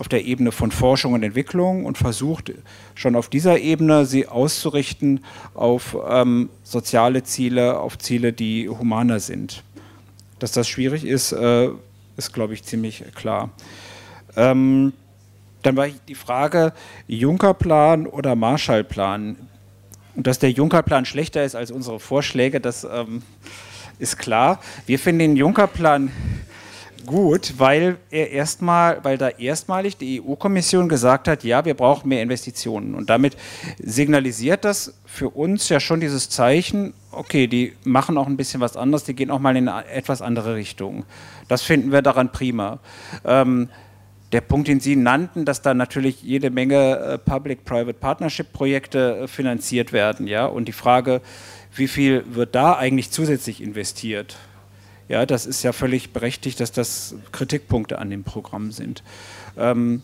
auf der Ebene von Forschung und Entwicklung und versucht schon auf dieser Ebene sie auszurichten auf ähm, soziale Ziele, auf Ziele, die humaner sind. Dass das schwierig ist, äh, ist, glaube ich, ziemlich klar. Ähm, dann war die Frage, Juncker-Plan oder Marshall-Plan. Und dass der Juncker-Plan schlechter ist als unsere Vorschläge, das ähm, ist klar. Wir finden den Juncker-Plan gut, weil er erstmal, weil da erstmalig die EU-Kommission gesagt hat, ja, wir brauchen mehr Investitionen. Und damit signalisiert das für uns ja schon dieses Zeichen, okay, die machen auch ein bisschen was anderes, die gehen auch mal in eine etwas andere Richtung. Das finden wir daran prima. Ähm, der Punkt, den Sie nannten, dass da natürlich jede Menge äh, Public-Private Partnership-Projekte äh, finanziert werden, ja, und die Frage, wie viel wird da eigentlich zusätzlich investiert? Ja, das ist ja völlig berechtigt, dass das Kritikpunkte an dem Programm sind. Ähm,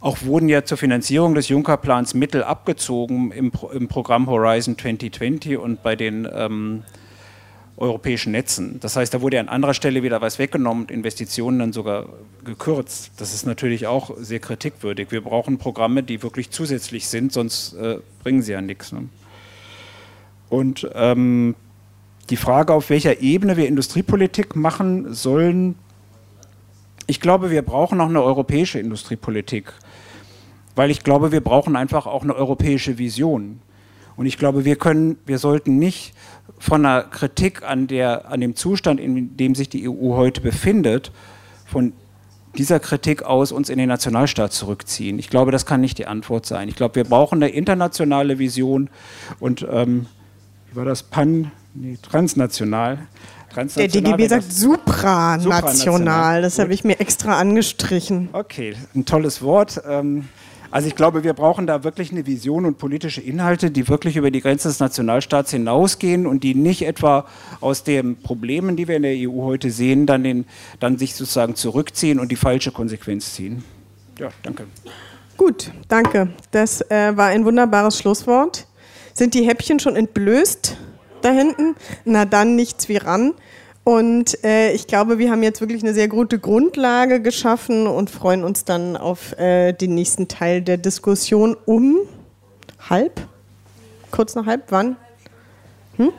auch wurden ja zur Finanzierung des Juncker-Plans Mittel abgezogen im, im, Programm Horizon 2020 und bei den ähm, europäischen Netzen. Das heißt, da wurde an anderer Stelle wieder was weggenommen und Investitionen dann sogar gekürzt. Das ist natürlich auch sehr kritikwürdig. Wir brauchen Programme, die wirklich zusätzlich sind, sonst äh, bringen sie ja nichts. Ne? Und ähm, die Frage, auf welcher Ebene wir Industriepolitik machen sollen, ich glaube, wir brauchen auch eine europäische Industriepolitik, weil ich glaube, wir brauchen einfach auch eine europäische Vision. Und ich glaube, wir können, wir sollten nicht von einer Kritik an, der, an dem Zustand, in dem sich die EU heute befindet, von dieser Kritik aus uns in den Nationalstaat zurückziehen. Ich glaube, das kann nicht die Antwort sein. Ich glaube, wir brauchen eine internationale Vision und ähm, wie war das Pan, nee, transnational. Der DGB sagt supranational. supranational. Das habe ich mir extra angestrichen. Okay, ein tolles Wort. Ähm, also ich glaube, wir brauchen da wirklich eine Vision und politische Inhalte, die wirklich über die Grenze des Nationalstaats hinausgehen und die nicht etwa aus den Problemen, die wir in der EU heute sehen, dann, den, dann sich sozusagen zurückziehen und die falsche Konsequenz ziehen. Ja, danke. Gut, danke. Das äh, war ein wunderbares Schlusswort. Sind die Häppchen schon entblößt da hinten? Na dann nichts wie ran. Und äh, ich glaube, wir haben jetzt wirklich eine sehr gute Grundlage geschaffen und freuen uns dann auf äh, den nächsten Teil der Diskussion um halb? Kurz nach halb? Wann? Hm?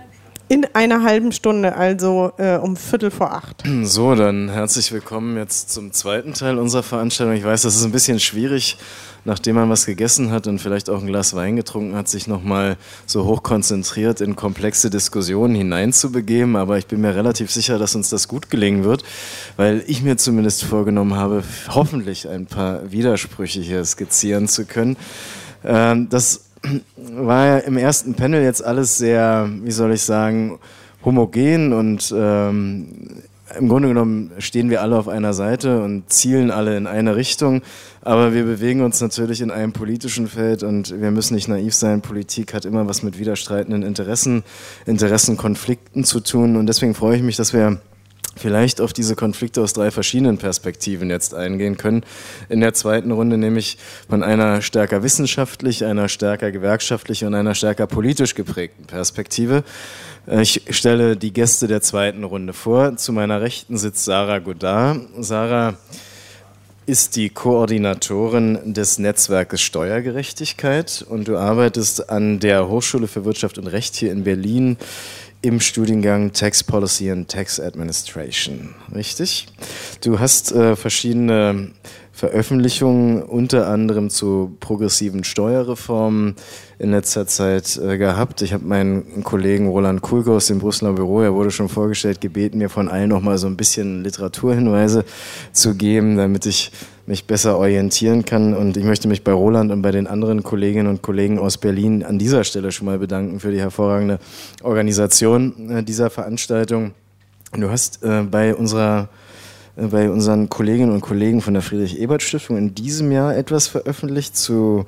In einer halben Stunde, also äh, um Viertel vor acht. So, dann herzlich willkommen jetzt zum zweiten Teil unserer Veranstaltung. Ich weiß, das ist ein bisschen schwierig, nachdem man was gegessen hat und vielleicht auch ein Glas Wein getrunken hat, sich nochmal so hoch konzentriert in komplexe Diskussionen hineinzubegeben. Aber ich bin mir relativ sicher, dass uns das gut gelingen wird, weil ich mir zumindest vorgenommen habe, hoffentlich ein paar Widersprüche hier skizzieren zu können. Ähm, das war ja im ersten Panel jetzt alles sehr, wie soll ich sagen, homogen und ähm, im Grunde genommen stehen wir alle auf einer Seite und zielen alle in eine Richtung, aber wir bewegen uns natürlich in einem politischen Feld und wir müssen nicht naiv sein. Politik hat immer was mit widerstreitenden Interessen, Interessenkonflikten zu tun und deswegen freue ich mich, dass wir vielleicht auf diese Konflikte aus drei verschiedenen Perspektiven jetzt eingehen können. In der zweiten Runde nämlich von einer stärker wissenschaftlich, einer stärker gewerkschaftlich und einer stärker politisch geprägten Perspektive. Ich stelle die Gäste der zweiten Runde vor. Zu meiner Rechten sitzt Sarah Godard. Sarah ist die Koordinatorin des Netzwerkes Steuergerechtigkeit und du arbeitest an der Hochschule für Wirtschaft und Recht hier in Berlin im Studiengang Tax Policy and Tax Administration, richtig? Du hast äh, verschiedene Veröffentlichungen, unter anderem zu progressiven Steuerreformen in letzter Zeit äh, gehabt. Ich habe meinen Kollegen Roland Kulke aus dem Brüsseler Büro, er wurde schon vorgestellt, gebeten, mir von allen nochmal so ein bisschen Literaturhinweise zu geben, damit ich mich besser orientieren kann. Und ich möchte mich bei Roland und bei den anderen Kolleginnen und Kollegen aus Berlin an dieser Stelle schon mal bedanken für die hervorragende Organisation äh, dieser Veranstaltung. Du hast äh, bei unserer äh, bei unseren Kolleginnen und Kollegen von der Friedrich-Ebert-Stiftung in diesem Jahr etwas veröffentlicht zu,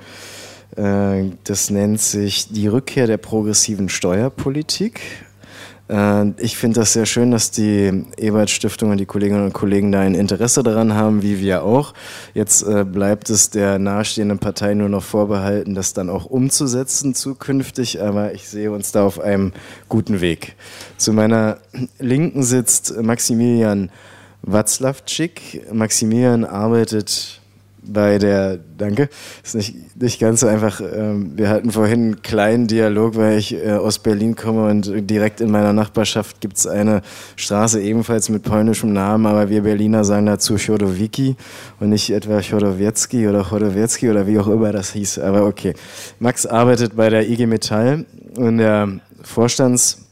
das nennt sich die Rückkehr der progressiven Steuerpolitik. Äh, ich finde das sehr schön, dass die Ebert-Stiftung und die Kolleginnen und Kollegen da ein Interesse daran haben, wie wir auch. Jetzt äh, bleibt es der nahestehenden Partei nur noch vorbehalten, das dann auch umzusetzen zukünftig, aber ich sehe uns da auf einem guten Weg. Zu meiner Linken sitzt Maximilian Watzlawczyk. Maximilian arbeitet bei der, danke, ist nicht, nicht ganz so einfach. Ähm, wir hatten vorhin einen kleinen Dialog, weil ich äh, aus Berlin komme und direkt in meiner Nachbarschaft gibt es eine Straße ebenfalls mit polnischem Namen, aber wir Berliner sagen dazu Chodowiki und nicht etwa Chodowiecki oder Chodowiecki oder wie auch immer das hieß. Aber okay. Max arbeitet bei der IG Metall in der Vorstands-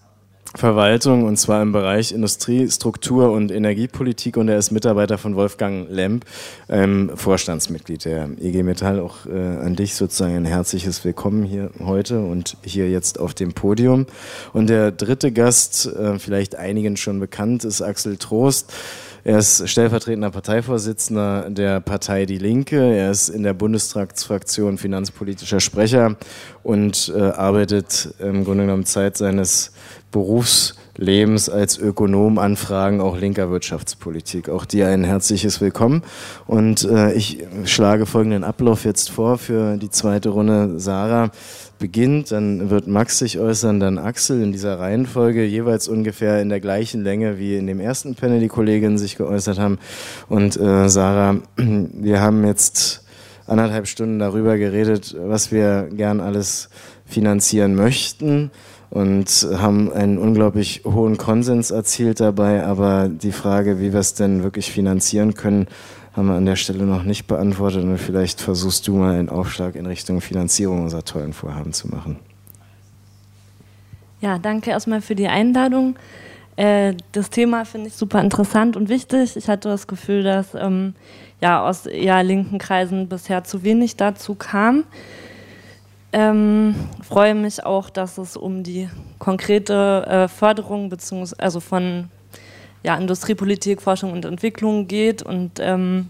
Verwaltung und zwar im Bereich Industrie, Struktur und Energiepolitik und er ist Mitarbeiter von Wolfgang Lemp, ähm, Vorstandsmitglied der EG Metall. Auch äh, an dich sozusagen ein herzliches Willkommen hier heute und hier jetzt auf dem Podium. Und der dritte Gast, äh, vielleicht einigen schon bekannt, ist Axel Trost. Er ist stellvertretender Parteivorsitzender der Partei Die Linke. Er ist in der Bundestagsfraktion finanzpolitischer Sprecher und äh, arbeitet im Grunde genommen Zeit seines Berufslebens als Ökonom an Fragen auch linker Wirtschaftspolitik. Auch dir ein herzliches Willkommen. Und äh, ich schlage folgenden Ablauf jetzt vor für die zweite Runde. Sarah beginnt, dann wird Max sich äußern, dann Axel in dieser Reihenfolge, jeweils ungefähr in der gleichen Länge wie in dem ersten Panel die Kolleginnen sich geäußert haben. Und äh, Sarah, <clears throat> wir haben jetzt anderthalb Stunden darüber geredet, was wir gern alles finanzieren möchten und haben einen unglaublich hohen Konsens erzielt dabei. Aber die Frage, wie wir es denn wirklich finanzieren können, haben wir an der Stelle noch nicht beantwortet. Und vielleicht versuchst du mal einen Aufschlag in Richtung Finanzierung unserer tollen Vorhaben zu machen. Ja, danke erstmal für die Einladung. Äh, das Thema finde ich super interessant und wichtig. Ich hatte das Gefühl, dass ähm, ja, aus eher linken Kreisen bisher zu wenig dazu kam. Ähm, freue mich auch, dass es um die konkrete äh, Förderung beziehungsweise also von ja, Industriepolitik, Forschung und Entwicklung geht und ähm,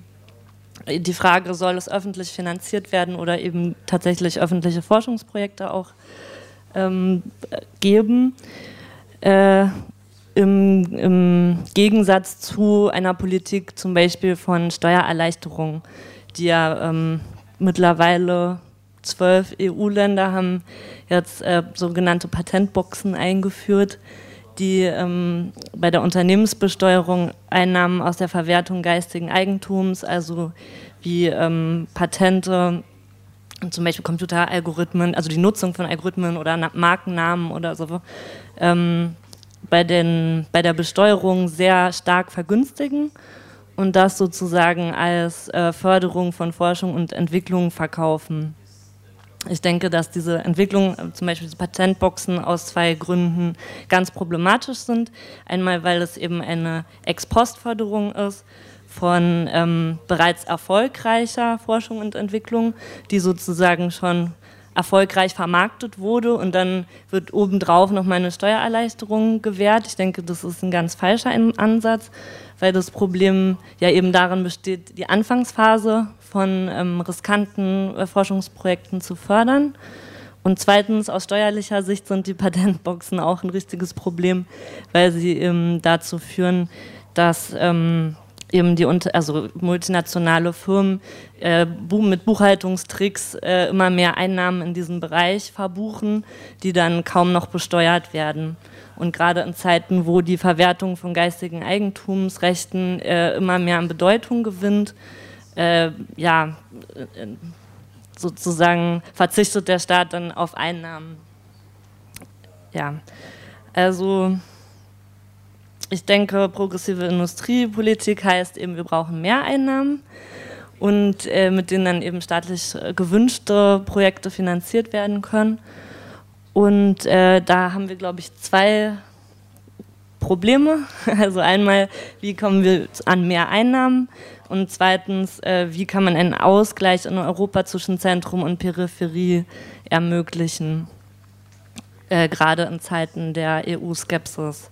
die Frage, soll es öffentlich finanziert werden oder eben tatsächlich öffentliche Forschungsprojekte auch ähm, geben. Äh, im, im, Gegensatz zu einer Politik zum Beispiel von Steuererleichterung, die ja ähm, mittlerweile zwölf EU-Länder haben jetzt äh, sogenannte Patentboxen eingeführt, die ähm, bei der Unternehmensbesteuerung Einnahmen aus der Verwertung geistigen Eigentums, also wie ähm, Patente, zum Beispiel Computeralgorithmen, also die Nutzung von Algorithmen oder Markennamen oder so, ähm, bei, den, bei der Besteuerung sehr stark vergünstigen und das sozusagen als äh, Förderung von Forschung und Entwicklung verkaufen. Ich denke, dass diese Entwicklung, äh, zum Beispiel diese Patentboxen, aus zwei Gründen ganz problematisch sind. Einmal, weil es eben eine Ex-Post-Förderung ist von ähm, bereits erfolgreicher Forschung und Entwicklung, die sozusagen schon erfolgreich vermarktet wurde und dann wird obendrauf noch mal eine Steuererleichterung gewährt. Ich denke, das ist ein ganz falscher Ansatz, weil das Problem ja eben darin besteht, die Anfangsphase von ähm, riskanten äh, Forschungsprojekten zu fördern. Und zweitens, aus steuerlicher Sicht sind die Patentboxen auch ein richtiges Problem, weil sie eben dazu führen, dass ähm, eben die also multinationale Firmen äh, mit Buchhaltungstricks äh, immer mehr Einnahmen in diesem Bereich verbuchen, die dann kaum noch besteuert werden. Und gerade in Zeiten, wo die Verwertung von geistigen Eigentumsrechten äh, immer mehr an Bedeutung gewinnt, äh, ja, äh, sozusagen verzichtet der Staat dann auf Einnahmen. Ja, also ich denke, progressive Industriepolitik heißt eben, wir brauchen mehr Einnahmen und äh, mit denen dann eben staatlich äh, gewünschte Projekte finanziert werden können. Und äh, da haben wir, glaube ich, zwei Probleme. <laughs> Also einmal, wie kommen wir an mehr Einnahmen? Und zweitens, äh, wie kann man einen Ausgleich in Europa zwischen Zentrum und Peripherie ermöglichen, äh, gerade in Zeiten der EU-Skepsis.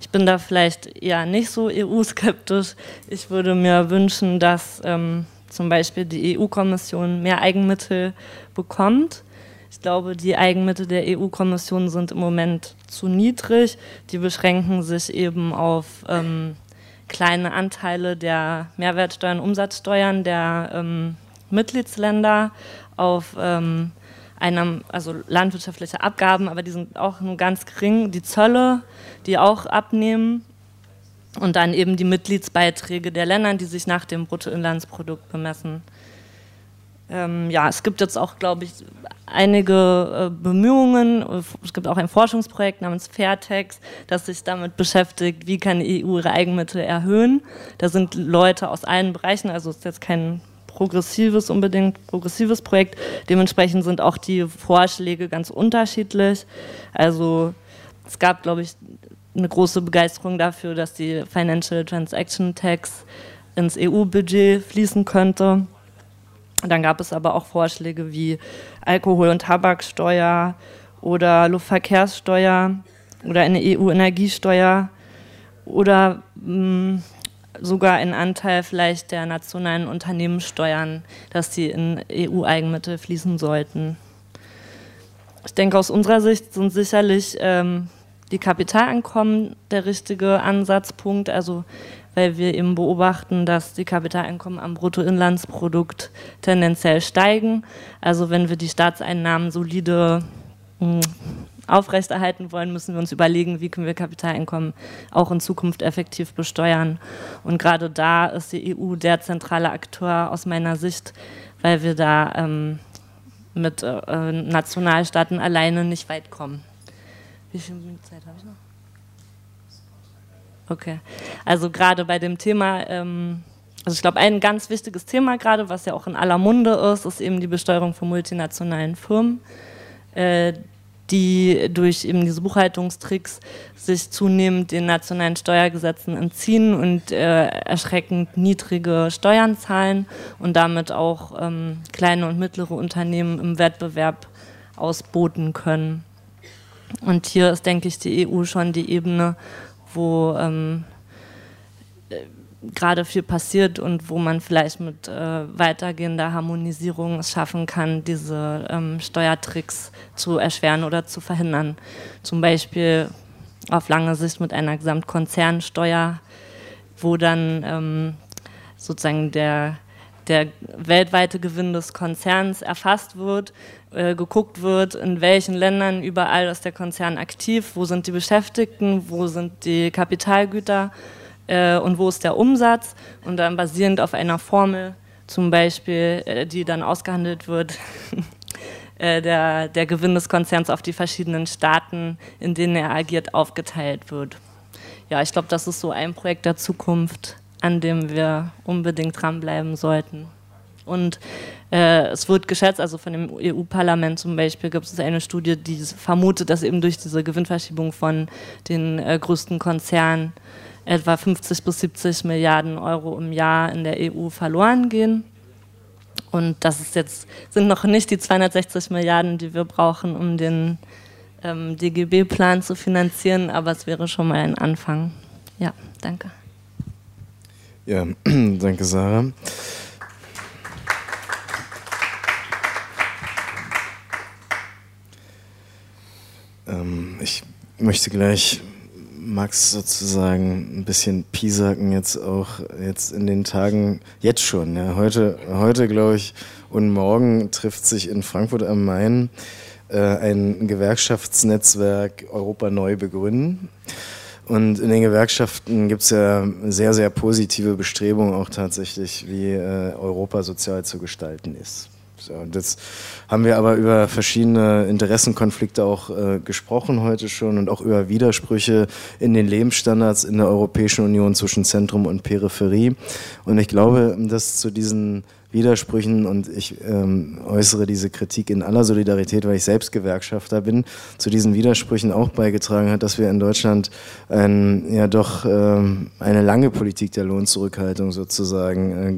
Ich bin da vielleicht eher nicht so EU-skeptisch. Ich würde mir wünschen, dass ähm, zum Beispiel die EU-Kommission mehr Eigenmittel bekommt. Ich glaube, die Eigenmittel der EU-Kommission sind im Moment zu niedrig. Die beschränken sich eben auf ähm, kleine Anteile der Mehrwertsteuern, Umsatzsteuern der ähm, Mitgliedsländer auf ähm, einem, also landwirtschaftliche Abgaben, aber die sind auch nur ganz gering. Die Zölle, die auch abnehmen. Und dann eben die Mitgliedsbeiträge der Länder, die sich nach dem Bruttoinlandsprodukt bemessen. Ähm, ja, es gibt jetzt auch, glaube ich, einige äh, Bemühungen. Es gibt auch ein Forschungsprojekt namens Fairtex, das sich damit beschäftigt, wie kann die EU ihre Eigenmittel erhöhen. Da sind Leute aus allen Bereichen, also ist jetzt kein progressives, unbedingt progressives Projekt. Dementsprechend sind auch die Vorschläge ganz unterschiedlich. Also es gab, glaube ich, eine große Begeisterung dafür, dass die Financial Transaction Tax ins EU-Budget fließen könnte. Dann gab es aber auch Vorschläge wie Alkohol- und Tabaksteuer oder Luftverkehrssteuer oder eine EU-Energiesteuer oder mh, mm, sogar ein Anteil vielleicht der nationalen Unternehmenssteuern, dass die in EU-Eigenmittel fließen sollten. Ich denke, aus unserer Sicht sind sicherlich ähm, die Kapitaleinkommen der richtige Ansatzpunkt. Also weil wir eben beobachten, dass die Kapitaleinkommen am Bruttoinlandsprodukt tendenziell steigen. Also wenn wir die Staatseinnahmen solide mh, hm, aufrechterhalten wollen, müssen wir uns überlegen, wie können wir Kapitaleinkommen auch in Zukunft effektiv besteuern. Und gerade da ist die EU der zentrale Akteur aus meiner Sicht, weil wir da ähm, mit äh, Nationalstaaten alleine nicht weit kommen. Wie viel Zeit habe ich noch? Okay. Also gerade bei dem Thema, ähm, also ich glaube, ein ganz wichtiges Thema gerade, was ja auch in aller Munde ist, ist eben die Besteuerung von multinationalen Firmen, äh, die durch eben diese Buchhaltungstricks sich zunehmend den nationalen Steuergesetzen entziehen und äh, erschreckend niedrige Steuern zahlen und damit auch ähm, kleine und mittlere Unternehmen im Wettbewerb ausboten können. Und hier ist, denke ich, die EU schon die Ebene, wo ähm, äh, gerade viel passiert und wo man vielleicht mit äh, weitergehender Harmonisierung es schaffen kann, diese ähm, Steuertricks zu erschweren oder zu verhindern. Zum Beispiel auf lange Sicht mit einer Gesamtkonzernsteuer, wo dann ähm, sozusagen der der weltweite Gewinn des Konzerns erfasst wird, äh, geguckt wird, in welchen Ländern überall ist der Konzern aktiv, wo sind die Beschäftigten, wo sind die Kapitalgüter äh, und wo ist der Umsatz und dann basierend auf einer Formel zum Beispiel, äh, die dann ausgehandelt wird, <laughs> äh, der, der Gewinn des Konzerns auf die verschiedenen Staaten, in denen er agiert, aufgeteilt wird. Ja, ich glaube, das ist so ein Projekt der Zukunft, an dem wir unbedingt dranbleiben sollten. Und äh, es wird geschätzt, also von dem EU-Parlament zum Beispiel gibt es eine Studie, die vermutet, dass eben durch diese Gewinnverschiebung von den äh, größten Konzernen etwa 50 bis 70 Milliarden Euro im Jahr in der EU verloren gehen. Und das ist jetzt, sind noch nicht die 260 Milliarden, die wir brauchen, um den ähm, DGB-Plan zu finanzieren, aber es wäre schon mal ein Anfang. Ja, danke. Ja, <clears throat> danke, Sarah. Ähm, ich möchte gleich Max sozusagen ein bisschen piesacken jetzt auch jetzt in den Tagen jetzt schon. Ja. Heute, heute glaube ich und morgen trifft sich in Frankfurt am Main äh, ein Gewerkschaftsnetzwerk Europa neu begründen. Und in den Gewerkschaften gibt es ja sehr, sehr positive Bestrebungen auch tatsächlich, wie äh, Europa sozial zu gestalten ist. So, das haben wir aber über verschiedene Interessenkonflikte auch äh, gesprochen heute schon und auch über Widersprüche in den Lebensstandards in der Europäischen Union zwischen Zentrum und Peripherie. Und ich glaube, dass zu diesen Widersprüchen und ich ähm, äußere diese Kritik in aller Solidarität, weil ich selbst Gewerkschafter bin, zu diesen Widersprüchen auch beigetragen hat, dass wir in Deutschland ein, ja doch ähm, eine lange Politik der Lohnzurückhaltung sozusagen äh,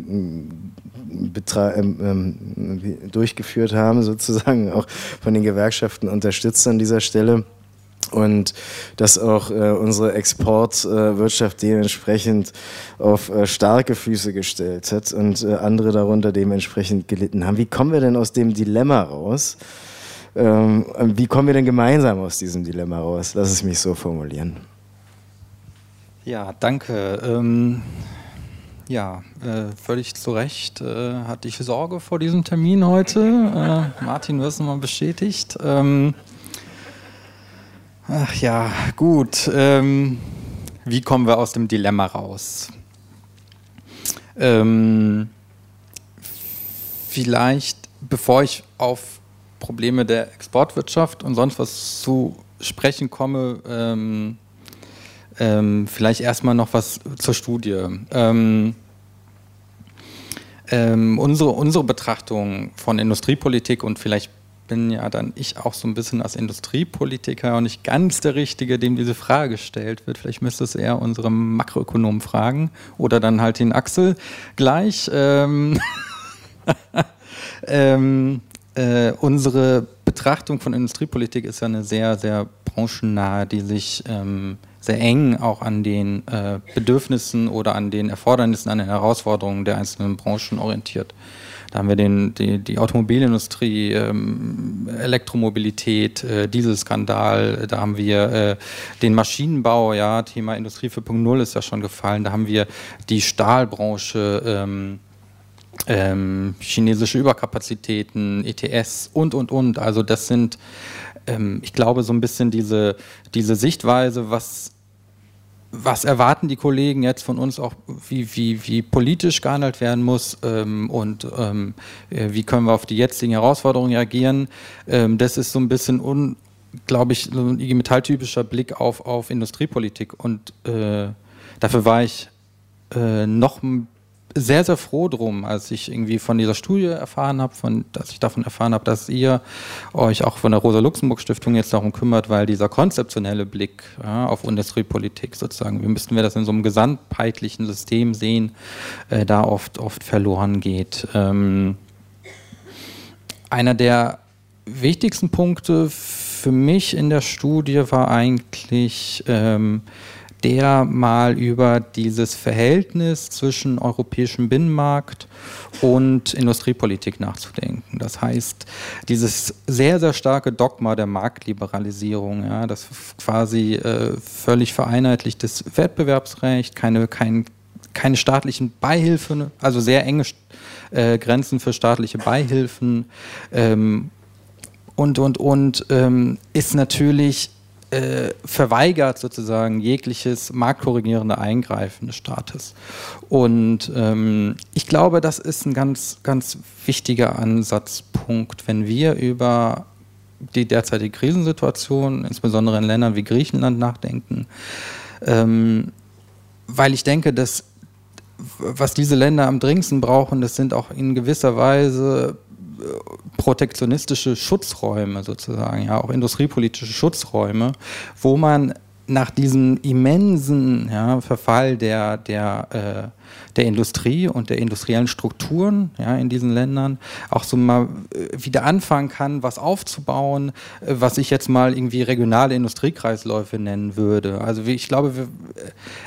ähm, ähm durchgeführt haben, sozusagen auch von den Gewerkschaften unterstützt an dieser Stelle und dass auch äh, unsere Exportwirtschaft äh, dementsprechend auf äh, starke Füße gestellt hat und äh, andere darunter dementsprechend gelitten haben. Wie kommen wir denn aus dem Dilemma raus? Ähm, wie kommen wir denn gemeinsam aus diesem Dilemma raus? Lass es mich so formulieren. Ja, danke. Ähm, ja, äh, völlig zu Recht äh, hatte ich Sorge vor diesem Termin heute. Martin, du hast nochmal bestätigt. Ähm, Ach ja, gut. Ähm, wie kommen wir aus dem Dilemma raus? Ähm, vielleicht, bevor ich auf Probleme der Exportwirtschaft und sonst was zu sprechen komme, ähm, ähm, vielleicht erstmal noch was zur Studie. Ähm, ähm, unsere, unsere Betrachtung von Industriepolitik und vielleicht bin ja dann ich auch so ein bisschen als Industriepolitiker und nicht ganz der Richtige, dem diese Frage gestellt wird. Vielleicht müsste es eher unsere Makroökonomen fragen oder dann halt den Axel gleich. Ähm, <laughs> ähm, äh, unsere Betrachtung von Industriepolitik ist ja eine sehr, sehr branchennahe, die sich ähm, sehr eng auch an den äh, Bedürfnissen oder an den Erfordernissen, an den Herausforderungen der einzelnen Branchen orientiert. Da haben wir den, die, die Automobilindustrie, ähm, Elektromobilität, äh, Dieselskandal, da haben wir äh, den Maschinenbau, ja, Thema Industrie 4.0 ist ja schon gefallen, da haben wir die Stahlbranche, ähm, ähm, chinesische Überkapazitäten, ETS und, und, und. Also das sind, ähm, ich glaube, so ein bisschen diese, diese Sichtweise, was, was erwarten die Kollegen jetzt von uns auch, wie, wie, wie politisch gehandelt werden muss ähm, und ähm, äh, wie können wir auf die jetzigen Herausforderungen reagieren. Ähm, das ist so ein bisschen un, glaube ich, so ein IG Metall-typischer Blick auf, auf Industriepolitik und äh, dafür war ich äh, noch ein sehr, sehr froh drum, als ich irgendwie von dieser Studie erfahren habe, von, dass ich davon erfahren habe, dass ihr euch auch von der Rosa-Luxemburg-Stiftung jetzt darum kümmert, weil dieser konzeptionelle Blick ja, auf Industriepolitik sozusagen, wie müssten wir das in so einem gesamtheitlichen System sehen, äh, da oft, oft verloren geht. Ähm, einer der wichtigsten Punkte für mich in der Studie war eigentlich, ähm, der mal über dieses Verhältnis zwischen europäischem Binnenmarkt und Industriepolitik nachzudenken. Das heißt, dieses sehr, sehr starke Dogma der Marktliberalisierung, ja, das quasi äh, völlig vereinheitlichtes Wettbewerbsrecht, keine, kein, keine staatlichen Beihilfen, also sehr enge äh, Grenzen für staatliche Beihilfen ähm, und, und, und, ähm, ist natürlich äh, verweigert sozusagen jegliches marktkorrigierende Eingreifen des Staates. Und ähm, ich glaube, das ist ein ganz, ganz wichtiger Ansatzpunkt, wenn wir über die derzeitige Krisensituation, insbesondere in Ländern wie Griechenland, nachdenken. Ähm, weil ich denke, dass was diese Länder am dringendsten brauchen, das sind auch in gewisser Weise protektionistische Schutzräume sozusagen, ja, auch industriepolitische Schutzräume, wo man nach diesem immensen ja, Verfall der, der äh, der Industrie und der industriellen Strukturen ja, in diesen Ländern auch so mal äh, wieder anfangen kann, was aufzubauen, äh, was ich jetzt mal irgendwie regionale Industriekreisläufe nennen würde. Also ich glaube, äh,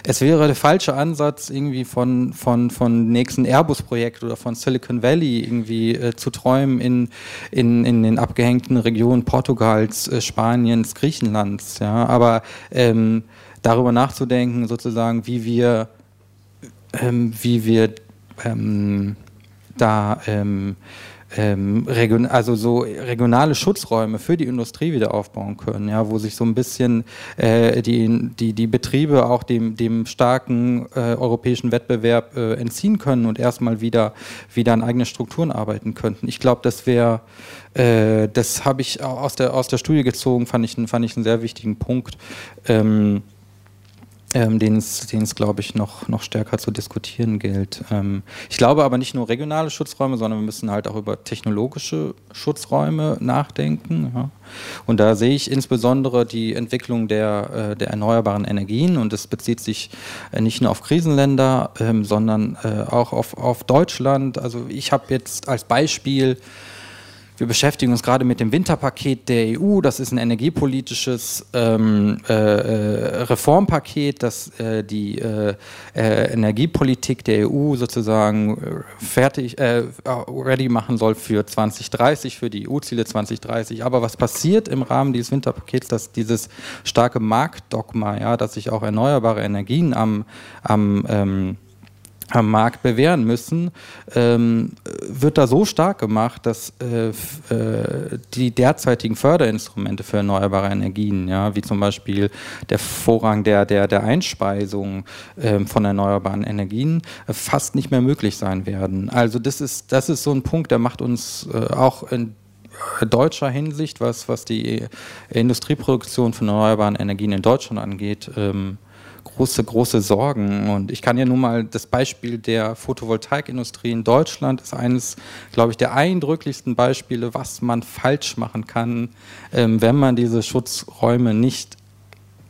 es wäre der falsche Ansatz, irgendwie von, von, von nächsten Airbus-Projekt oder von Silicon Valley irgendwie äh, zu träumen in, in, in den abgehängten Regionen Portugals, äh, Spaniens, Griechenlands. Ja. Aber ähm, darüber nachzudenken, sozusagen, wie wir ähm, wie wir ähm, da ähm, ähm, region, also so regionale Schutzräume für die Industrie wieder aufbauen können, ja, wo sich so ein bisschen äh, die, die, die Betriebe auch dem, dem starken äh, europäischen Wettbewerb äh, entziehen können und erstmal wieder, wieder an eigenen Strukturen arbeiten könnten. Ich glaube, das wäre, äh, das habe ich aus der, aus der Studie gezogen, fand ich, fand ich einen sehr wichtigen Punkt. Ähm, ähm, den es, glaube ich, noch, noch stärker zu diskutieren gilt. Ähm, ich glaube aber nicht nur regionale Schutzräume, sondern wir müssen halt auch über technologische Schutzräume nachdenken. Ja. Und da sehe ich insbesondere die Entwicklung der, äh, der erneuerbaren Energien und das bezieht sich äh, nicht nur auf Krisenländer, ähm, sondern äh, auch auf, auf Deutschland. Also ich habe jetzt als Beispiel wir beschäftigen uns gerade mit dem Winterpaket der EU. Das ist ein energiepolitisches ähm, äh, äh, Reformpaket, das äh, die äh, äh Energiepolitik der EU sozusagen äh, fertig, ready machen soll für 2030, für die EU-Ziele 2030. Aber was passiert im Rahmen dieses Winterpakets, dass dieses starke Marktdogma, ja, dass sich auch erneuerbare Energien am, am ähm, am Markt bewähren müssen, ähm, wird da so stark gemacht, dass äh, äh, die derzeitigen Förderinstrumente für erneuerbare Energien, ja, wie zum Beispiel der Vorrang der, der, der Einspeisung äh, von erneuerbaren Energien, äh, fast nicht mehr möglich sein werden. Also das ist, das ist so ein Punkt, der macht uns äh, auch in deutscher Hinsicht, was, was die Industrieproduktion von erneuerbaren Energien in Deutschland angeht, ähm, große, große Sorgen. Und ich kann ja nun mal das Beispiel der Photovoltaikindustrie in Deutschland ist eines, glaube ich, der eindrücklichsten Beispiele, was man falsch machen kann, ähm, wenn man diese Schutzräume nicht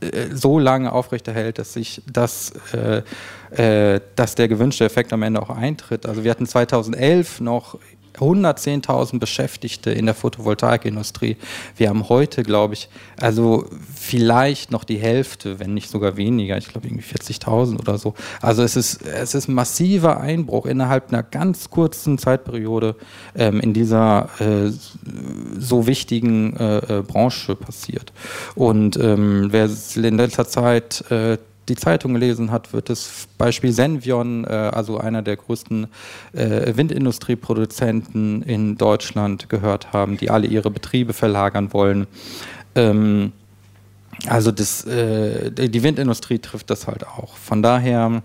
äh, so lange aufrechterhält, dass sich das, äh, äh, dass der gewünschte Effekt am Ende auch eintritt. Also wir hatten 2011 noch 110.000 Beschäftigte in der Photovoltaikindustrie. Wir haben heute, glaube ich, also vielleicht noch die Hälfte, wenn nicht sogar weniger. Ich glaube irgendwie 40.000 oder so. Also es ist, es ist ein massiver Einbruch innerhalb einer ganz kurzen Zeitperiode ähm, in dieser äh, so wichtigen äh, äh Branche passiert. Und ähm, wer in letzter Zeit äh, die Zeitung gelesen hat, wird das Beispiel Senvion, äh, also einer der größten äh, Windindustrieproduzenten in Deutschland, gehört haben, die alle ihre Betriebe verlagern wollen. Ähm, also das, äh, die Windindustrie trifft das halt auch. Von daher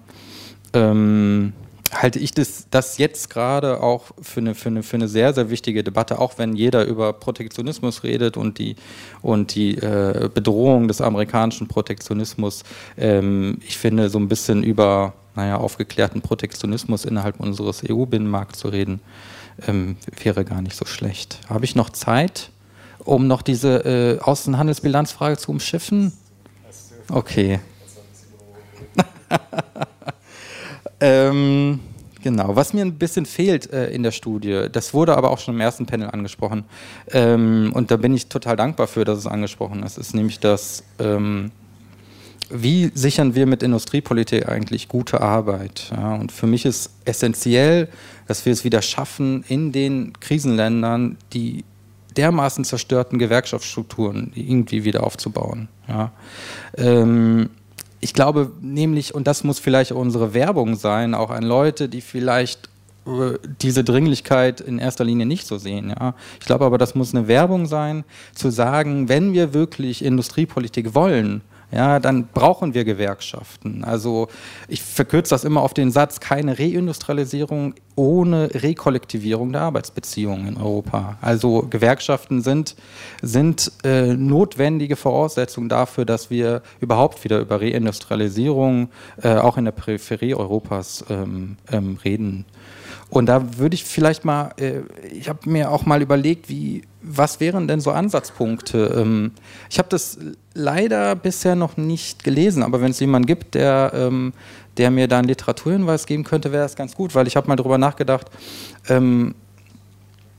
ähm, halte ich das, das jetzt gerade auch für eine, für, eine, für eine sehr, sehr wichtige Debatte, auch wenn jeder über Protektionismus redet und die, und die äh, Bedrohung des amerikanischen Protektionismus. Ähm, ich finde, so ein bisschen über naja, aufgeklärten Protektionismus innerhalb unseres EU-Binnenmarkts zu reden, ähm, wäre gar nicht so schlecht. Habe ich noch Zeit, um noch diese äh, Außenhandelsbilanzfrage zu umschiffen? Okay. <laughs> Ähm, genau, was mir ein bisschen fehlt äh, in der Studie, das wurde aber auch schon im ersten Panel angesprochen, ähm, und da bin ich total dankbar für, dass es angesprochen ist, ist nämlich das, ähm, wie sichern wir mit Industriepolitik eigentlich gute Arbeit? Ja, und für mich ist essentiell, dass wir es wieder schaffen, in den Krisenländern die dermaßen zerstörten Gewerkschaftsstrukturen irgendwie wieder aufzubauen. Ja. Ähm, ich glaube nämlich, und das muss vielleicht unsere Werbung sein, auch an Leute, die vielleicht äh, diese Dringlichkeit in erster Linie nicht so sehen. Ja. Ich glaube aber, das muss eine Werbung sein, zu sagen, wenn wir wirklich Industriepolitik wollen, ja, dann brauchen wir Gewerkschaften. Also ich verkürze das immer auf den Satz, keine Reindustrialisierung ohne Rekollektivierung der Arbeitsbeziehungen in Europa. Also Gewerkschaften sind, sind äh, notwendige Voraussetzungen dafür, dass wir überhaupt wieder über Reindustrialisierung äh, auch in der Peripherie Europas ähm, ähm, reden. Und da würde ich vielleicht mal, äh, ich habe mir auch mal überlegt, wie, was wären denn so Ansatzpunkte? Ähm, ich habe das leider bisher noch nicht gelesen, aber wenn es jemanden gibt, der, ähm, der mir da einen Literaturhinweis geben könnte, wäre das ganz gut, weil ich habe mal darüber nachgedacht, ähm,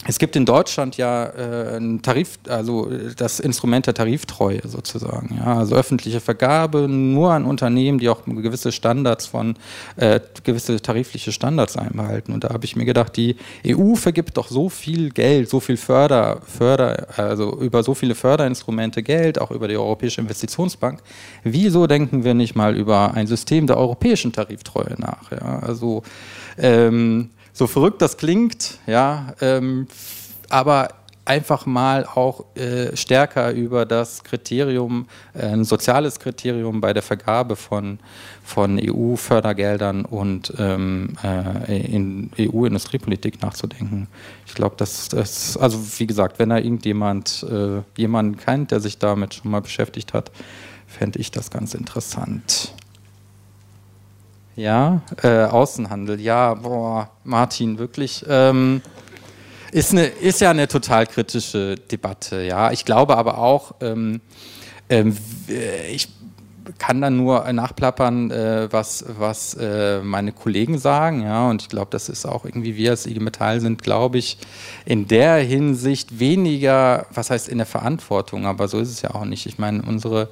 es gibt in Deutschland ja äh, ein Tarif, also das Instrument der Tariftreue sozusagen. Ja, also öffentliche Vergabe nur an Unternehmen, die auch gewisse Standards von äh, gewisse tarifliche Standards einhalten. Und da habe ich mir gedacht, die EU vergibt doch so viel Geld, so viel Förder, Förder, also über so viele Förderinstrumente Geld, auch über die Europäische Investitionsbank. Wieso denken wir nicht mal über ein System der europäischen Tariftreue nach? Ja, also ähm, so verrückt das klingt, ja, ähm, aber einfach mal auch äh, stärker über das Kriterium, äh, ein soziales Kriterium bei der Vergabe von, von EU-Fördergeldern und ähm, äh, in EU-Industriepolitik nachzudenken. Ich glaube, dass das, also wie gesagt, wenn da irgendjemand äh, jemanden kennt, der sich damit schon mal beschäftigt hat, fände ich das ganz interessant. Ja, äh, Außenhandel, ja, boah, Martin, wirklich. Ähm, ist, eine, ist ja eine total kritische Debatte, ja. Ich glaube aber auch, ähm, ähm, ich kann dann nur nachplappern, äh, was, was äh, meine Kollegen sagen, ja, und ich glaube, das ist auch irgendwie, wir als IG Metall sind, glaube ich, in der Hinsicht weniger, was heißt in der Verantwortung, aber so ist es ja auch nicht. Ich meine, unsere,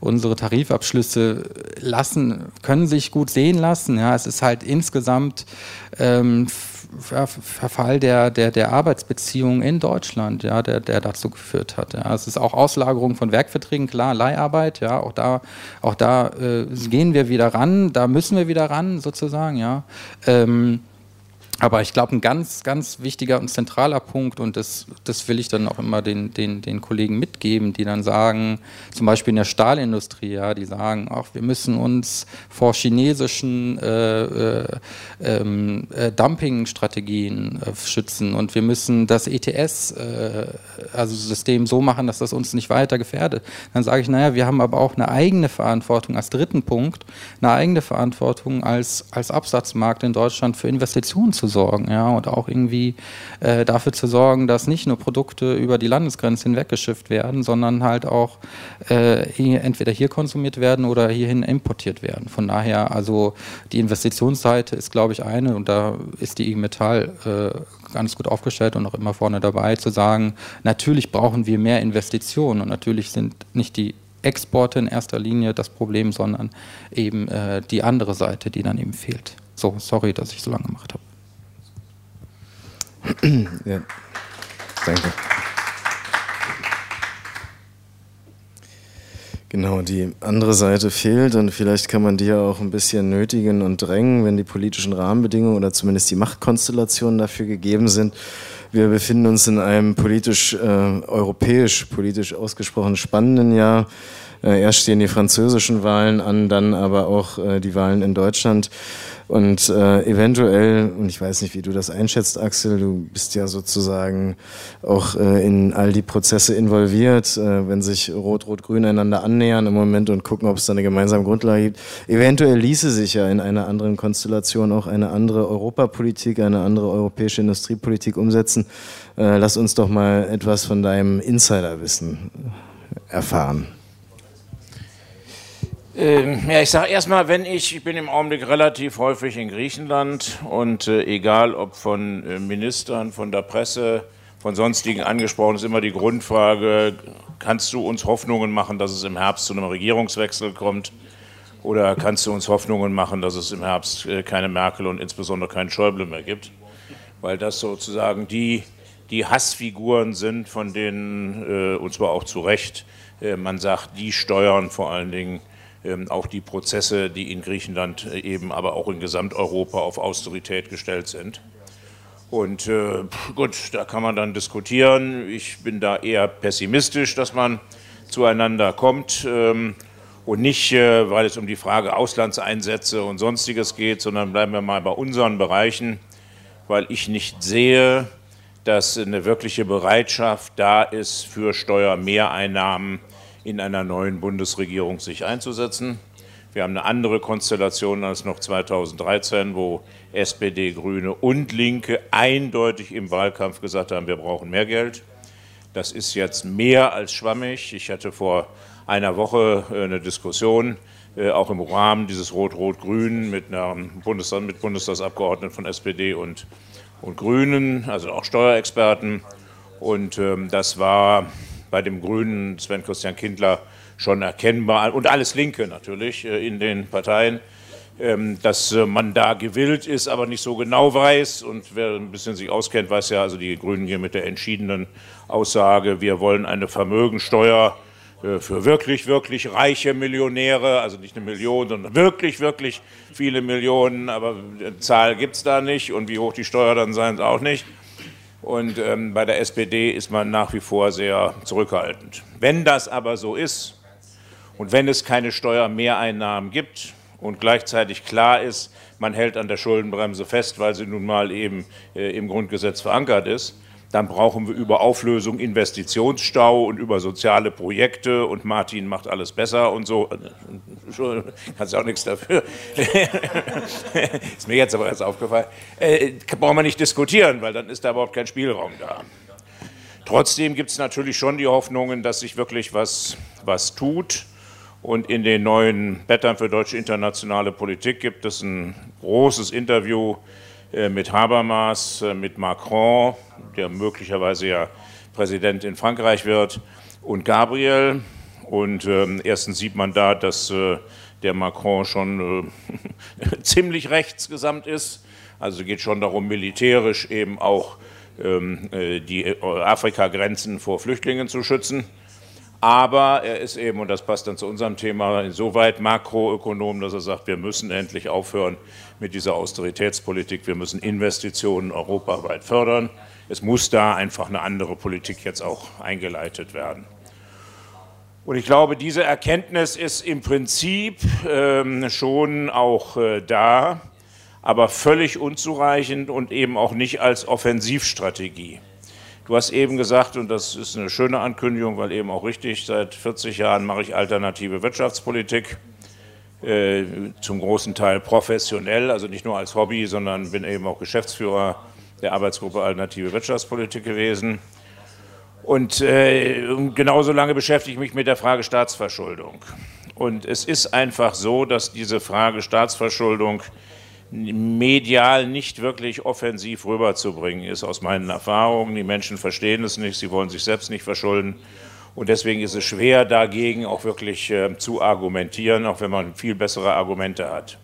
unsere Tarifabschlüsse lassen, können sich gut sehen lassen, ja, es ist halt insgesamt ähm, Verfall der, der, der Arbeitsbeziehungen in Deutschland, ja, der, der dazu geführt hat. Ja. Es ist auch Auslagerung von Werkverträgen, klar, Leiharbeit, ja, auch da auch da äh, gehen wir wieder ran, da müssen wir wieder ran, sozusagen, ja. Ähm, aber ich glaube, ein ganz, ganz wichtiger und zentraler Punkt, und das, das will ich dann auch immer den, den, den Kollegen mitgeben, die dann sagen, zum Beispiel in der Stahlindustrie, ja, die sagen, auch wir müssen uns vor chinesischen äh, äh, ähm, äh, Dumpingstrategien äh, schützen und wir müssen das ETS, äh, also System so machen, dass das uns nicht weiter gefährdet. Dann sage ich, naja, wir haben aber auch eine eigene Verantwortung als dritten Punkt, eine eigene Verantwortung als, als Absatzmarkt in Deutschland für Investitionen zu sorgen, ja, und auch irgendwie äh, dafür zu sorgen, dass nicht nur Produkte über die Landesgrenze hinweggeschifft werden, sondern halt auch äh, entweder hier konsumiert werden oder hierhin importiert werden. Von daher, also die Investitionsseite ist, glaube ich, eine und da ist die IG Metall äh, ganz gut aufgestellt und auch immer vorne dabei zu sagen, natürlich brauchen wir mehr Investitionen und natürlich sind nicht die Exporte in erster Linie das Problem, sondern eben äh, die andere Seite, die dann eben fehlt. So, sorry, dass ich so lange gemacht habe <clears throat> ja, danke. Genau, die andere Seite fehlt und vielleicht kann man die ja auch ein bisschen nötigen und drängen, wenn die politischen Rahmenbedingungen oder zumindest die Machtkonstellationen dafür gegeben sind. Wir befinden uns in einem politisch, äh, europäisch, politisch ausgesprochen spannenden Jahr. Äh, erst stehen die französischen Wahlen an, dann aber auch äh, die Wahlen in Deutschland. Und äh, eventuell, und ich weiß nicht, wie du das einschätzt, Axel, du bist ja sozusagen auch äh, in all die Prozesse involviert, äh, wenn sich Rot-Rot-Grün einander annähern im Moment und gucken, ob es da eine gemeinsame Grundlage gibt. Eventuell ließe sich ja in einer anderen Konstellation auch eine andere Europapolitik, eine andere europäische Industriepolitik umsetzen. Äh, lass uns doch mal etwas von deinem Insiderwissen erfahren. Ähm, ja, ich sage erstmal, wenn ich, ich bin im Augenblick relativ häufig in Griechenland und äh, egal ob von äh, Ministern, von der Presse, von sonstigen angesprochen, ist immer die Grundfrage, kannst du uns Hoffnungen machen, dass es im Herbst zu einem Regierungswechsel kommt? Oder kannst du uns Hoffnungen machen, dass es im Herbst äh, keine Merkel und insbesondere keinen Schäuble mehr gibt? Weil das sozusagen die, die Hassfiguren sind, von denen, äh, und zwar auch zu Recht, äh, man sagt, die steuern vor allen Dingen auch die Prozesse, die in Griechenland äh, eben, aber auch in Gesamteuropa auf Austerität gestellt sind. Und äh, gut, da kann man dann diskutieren. Ich bin da eher pessimistisch, dass man zueinander kommt. Ähm, und nicht, äh, weil es um die Frage Auslandseinsätze und sonstiges geht, sondern bleiben wir mal bei unseren Bereichen, weil ich nicht sehe, dass eine wirkliche Bereitschaft da ist für Steuermehreinnahmen in einer neuen Bundesregierung sich einzusetzen. Wir haben eine andere Konstellation als noch 2013, wo SPD, Grüne und Linke eindeutig im Wahlkampf gesagt haben, wir brauchen mehr Geld. Das ist jetzt mehr als schwammig. Ich hatte vor einer Woche äh, eine Diskussion, äh, auch im Rahmen dieses Rot-Rot-Grün mit, Bundestag, mit Bundestagsabgeordneten von SPD und, und Grünen, also auch Steuerexperten. Und ähm, das war bei dem Grünen Sven Christian Kindler schon erkennbar. Und alles Linke natürlich äh, in den Parteien, ähm, dass äh, man da gewillt ist, aber nicht so genau weiß. Und wer ein bisschen sich auskennt, weiß ja, also die Grünen hier mit der entschiedenen Aussage, wir wollen eine Vermögensteuer äh, für wirklich, wirklich reiche Millionäre, also nicht eine Million, sondern wirklich, wirklich viele Millionen, aber eine Zahl gibt es da nicht. Und wie hoch die Steuer dann sein, auch nicht. Und ähm, bei der SPD ist man nach wie vor sehr zurückhaltend. Wenn das aber so ist und wenn es keine Steuermehreinnahmen gibt und gleichzeitig klar ist, man hält an der Schuldenbremse fest, weil sie nun mal eben äh, im Grundgesetz verankert ist, dann brauchen wir über Auflösung Investitionsstau und über soziale Projekte und Martin macht alles besser und so. <laughs> Kannst auch nichts dafür. <laughs> ist mir jetzt aber erst aufgefallen. Äh, brauchen wir nicht diskutieren, weil dann ist da überhaupt kein Spielraum da. Trotzdem gibt es natürlich schon die Hoffnungen, dass sich wirklich was, was tut. Und in den neuen Blättern für deutsche internationale Politik gibt es ein großes Interview äh, mit Habermas, äh, mit Macron, der möglicherweise ja Präsident in Frankreich wird, und Gabriel. Und ähm, erstens sieht man da, dass äh, der Macron schon äh, <laughs> ziemlich rechtsgesamt ist. Also geht schon darum, militärisch eben auch ähm, äh, die Afrika-Grenzen vor Flüchtlingen zu schützen. Aber er ist eben, und das passt dann zu unserem Thema, insoweit Makroökonom, dass er sagt, wir müssen endlich aufhören mit dieser Austeritätspolitik. Wir müssen Investitionen europaweit fördern. Es muss da einfach eine andere Politik jetzt auch eingeleitet werden. Und ich glaube, diese Erkenntnis ist im Prinzip ähm, schon auch äh, da, aber völlig unzureichend und eben auch nicht als Offensivstrategie. Du hast eben gesagt, und das ist eine schöne Ankündigung, weil eben auch richtig, seit 40 Jahren mache ich alternative Wirtschaftspolitik, äh, zum großen Teil professionell, also nicht nur als Hobby, sondern bin eben auch Geschäftsführer der Arbeitsgruppe Alternative Wirtschaftspolitik gewesen. Und äh, genauso lange beschäftige ich mich mit der Frage Staatsverschuldung. Und es ist einfach so, dass diese Frage Staatsverschuldung medial nicht wirklich offensiv rüberzubringen ist, aus meinen Erfahrungen. Die Menschen verstehen es nicht, sie wollen sich selbst nicht verschulden. Und deswegen ist es schwer, dagegen auch wirklich äh, zu argumentieren, auch wenn man viel bessere Argumente hat.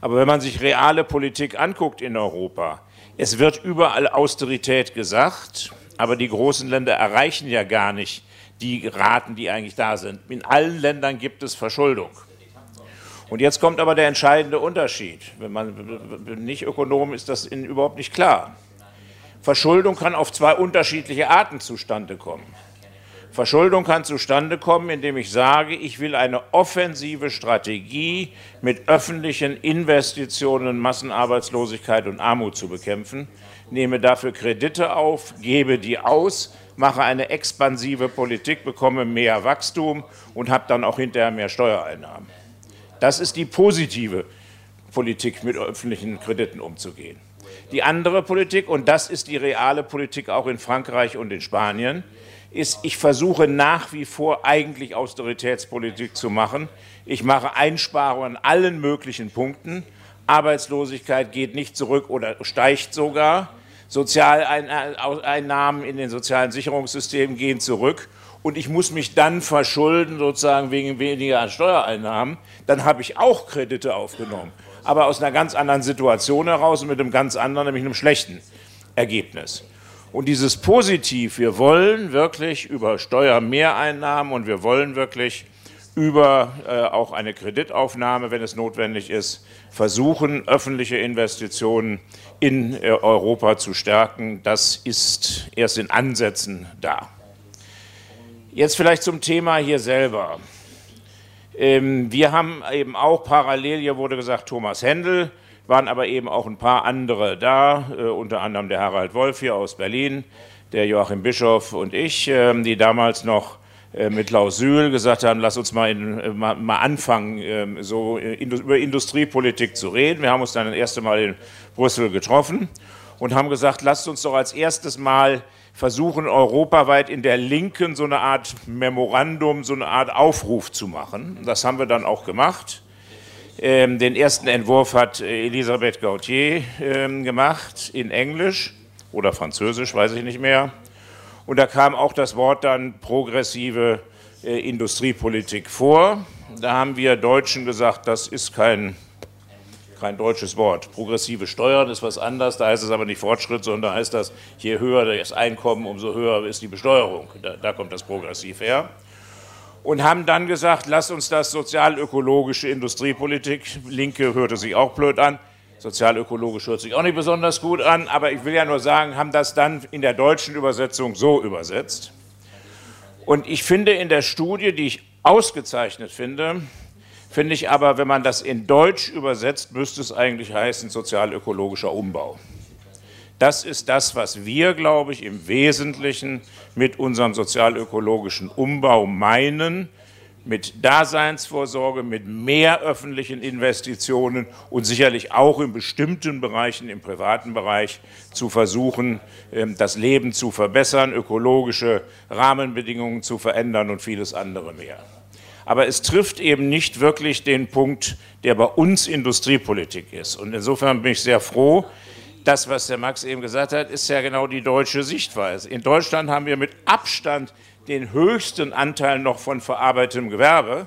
Aber wenn man sich reale Politik anguckt in Europa, es wird überall Austerität gesagt, aber die großen Länder erreichen ja gar nicht die Raten, die eigentlich da sind. In allen Ländern gibt es Verschuldung. Und jetzt kommt aber der entscheidende Unterschied. Wenn man nicht Ökonom ist das Ihnen überhaupt nicht klar. Verschuldung kann auf zwei unterschiedliche Arten zustande kommen. Verschuldung kann zustande kommen, indem ich sage, ich will eine offensive Strategie mit öffentlichen Investitionen, Massenarbeitslosigkeit und Armut zu bekämpfen, nehme dafür Kredite auf, gebe die aus, mache eine expansive Politik, bekomme mehr Wachstum und habe dann auch hinterher mehr Steuereinnahmen. Das ist die positive Politik, mit öffentlichen Krediten umzugehen. Die andere Politik, und das ist die reale Politik auch in Frankreich und in Spanien, ist, ich versuche nach wie vor eigentlich Austeritätspolitik zu machen. Ich mache Einsparungen an allen möglichen Punkten. Arbeitslosigkeit geht nicht zurück oder steigt sogar. Sozialeinnahmen in den sozialen Sicherungssystemen gehen zurück und ich muss mich dann verschulden, sozusagen wegen weniger Steuereinnahmen, dann habe ich auch Kredite aufgenommen. Aber aus einer ganz anderen Situation heraus und mit einem ganz anderen, nämlich einem schlechten Ergebnis. Und dieses Positiv, wir wollen wirklich über Steuermehreinnahmen und wir wollen wirklich über äh, auch eine Kreditaufnahme, wenn es notwendig ist, versuchen, öffentliche Investitionen in äh, Europa zu stärken. Das ist erst in Ansätzen da. Jetzt vielleicht zum Thema hier selber. Ähm, wir haben eben auch parallel, hier wurde gesagt Thomas Händel, waren aber eben auch ein paar andere da, äh, unter anderem der Harald Wolf hier aus Berlin, der Joachim Bischof und ich, äh, die damals noch äh, mit Klaus Sühl gesagt haben, lass uns mal, in, äh, mal, mal anfangen, ähm, so über Industriepolitik zu reden. Wir haben uns dann das erste Mal in Brüssel getroffen und haben gesagt, lasst uns doch als erstes mal versuchen, europaweit in der Linken so eine Art Memorandum, so eine Art Aufruf zu machen. Das haben wir dann auch gemacht. Ähm, den ersten Entwurf hat Elisabeth Gautier ähm, gemacht in Englisch oder Französisch, weiß ich nicht mehr. Und da kam auch das Wort dann progressive äh, Industriepolitik vor. Da haben wir Deutschen gesagt, das ist kein kein deutsches Wort. Progressive Steuern ist was anderes, da heißt es aber nicht Fortschritt, sondern da heißt das, je höher das Einkommen, umso höher ist die Besteuerung. Da, da kommt das progressiv her. Und haben dann gesagt, lass uns das sozialökologische Industriepolitik, Linke hörte sich auch blöd an, sozialökologisch hört sich auch nicht besonders gut an, aber ich will ja nur sagen, haben das dann in der deutschen Übersetzung so übersetzt. Und ich finde in der Studie, die ich ausgezeichnet finde, Finde ich aber, wenn man das in Deutsch übersetzt, müsste es eigentlich heißen sozialökologischer Umbau. Das ist das, was wir, glaube ich, im Wesentlichen mit unserem sozialökologischen Umbau meinen, mit Daseinsvorsorge, mit mehr öffentlichen Investitionen und sicherlich auch in bestimmten Bereichen, im privaten Bereich, zu versuchen, ähm, das Leben zu verbessern, ökologische Rahmenbedingungen zu verändern und vieles andere mehr aber es trifft eben nicht wirklich den Punkt, der bei uns Industriepolitik ist. Und insofern bin ich sehr froh, das, was der Max eben gesagt hat, ist ja genau die deutsche Sichtweise. In Deutschland haben wir mit Abstand den höchsten Anteil noch von verarbeitetem Gewerbe.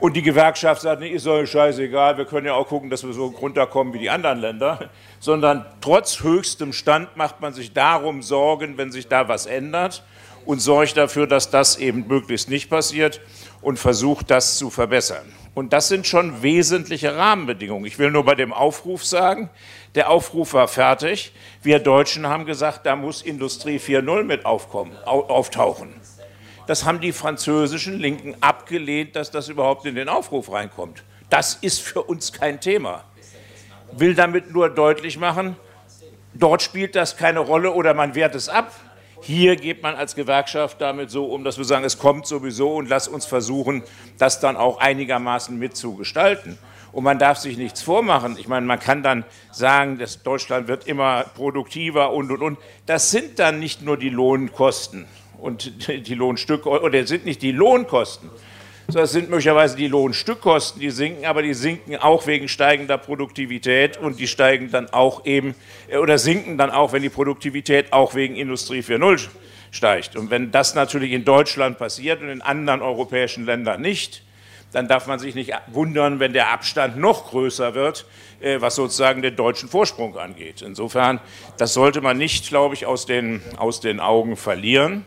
Und die Gewerkschaft sagt, nee, ist doch scheißegal, wir können ja auch gucken, dass wir so runterkommen wie die anderen Länder. Sondern trotz höchstem Stand macht man sich darum Sorgen, wenn sich da was ändert. und sorgt dafür, dass das eben möglichst nicht passiert und versucht, das zu verbessern. Und das sind schon wesentliche Rahmenbedingungen. Ich will nur bei dem Aufruf sagen, der Aufruf war fertig. Wir Deutschen haben gesagt, da muss Industrie 4.0 mit aufkommen, auftauchen. Das haben die französischen Linken abgelehnt, dass das überhaupt in den Aufruf reinkommt. Das ist für uns kein Thema. Will damit nur deutlich machen, dort spielt das keine Rolle oder man wehrt es ab. Hier geht man als Gewerkschaft damit so um, dass wir sagen, es kommt sowieso und lass uns versuchen, das dann auch einigermaßen mitzugestalten. Und man darf sich nichts vormachen. Ich meine, man kann dann sagen, dass Deutschland wird immer produktiver und und und. Das sind dann nicht nur die Lohnkosten und <laughs> die Lohnstücke, oder sind nicht die Lohnkosten, sondern es sind möglicherweise die Lohnstückkosten, die sinken, aber die sinken auch wegen steigender Produktivität und die steigen dann auch eben, äh, oder sinken dann auch, wenn die Produktivität auch wegen Industrie 4.0 steigt. Und wenn das natürlich in Deutschland passiert und in anderen europäischen Ländern nicht, dann darf man sich nicht wundern, wenn der Abstand noch größer wird, äh, was sozusagen den deutschen Vorsprung angeht. Insofern, das sollte man nicht, glaube ich, aus den, aus den Augen verlieren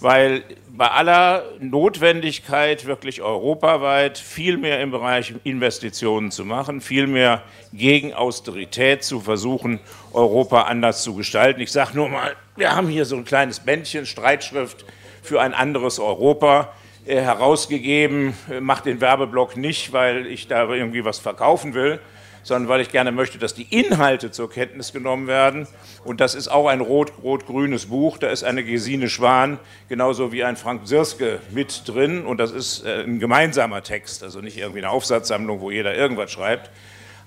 weil bei aller Notwendigkeit, wirklich europaweit viel mehr im Bereich Investitionen zu machen, viel mehr gegen Austerität zu versuchen, Europa anders zu gestalten. Ich sage nur mal, wir haben hier so ein kleines Bändchen, Streitschrift für ein anderes Europa herausgegeben. Macht den Werbeblock nicht, weil ich da irgendwie was verkaufen will, sondern weil ich gerne möchte, dass die Inhalte zur Kenntnis genommen werden. Und das ist auch ein rot-rot-grünes Buch. Da ist eine Gesine Schwan, genauso wie ein Frank Sirske mit drin. Und das ist äh, ein gemeinsamer Text, also nicht irgendwie eine Aufsatzsammlung, wo jeder irgendwas schreibt.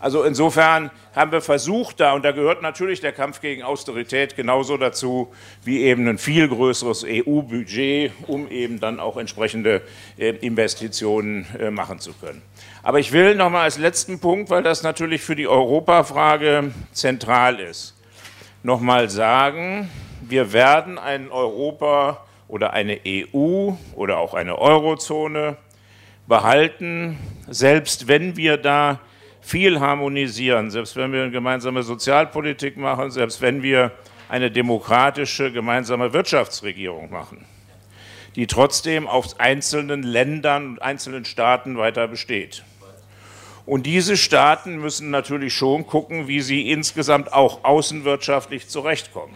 Also insofern haben wir versucht da, und da gehört natürlich der Kampf gegen Austerität genauso dazu, wie eben ein viel größeres EU-Budget, um eben dann auch entsprechende äh, Investitionen äh, machen zu können. Aber ich will noch mal als letzten Punkt, weil das natürlich für die Europafrage zentral ist, noch mal sagen, wir werden ein Europa oder eine EU oder auch eine Eurozone behalten, selbst wenn wir da viel harmonisieren, selbst wenn wir eine gemeinsame Sozialpolitik machen, selbst wenn wir eine demokratische gemeinsame Wirtschaftsregierung machen die trotzdem auf einzelnen Ländern und einzelnen Staaten weiter besteht. Und diese Staaten müssen natürlich schon gucken, wie sie insgesamt auch außenwirtschaftlich zurechtkommen.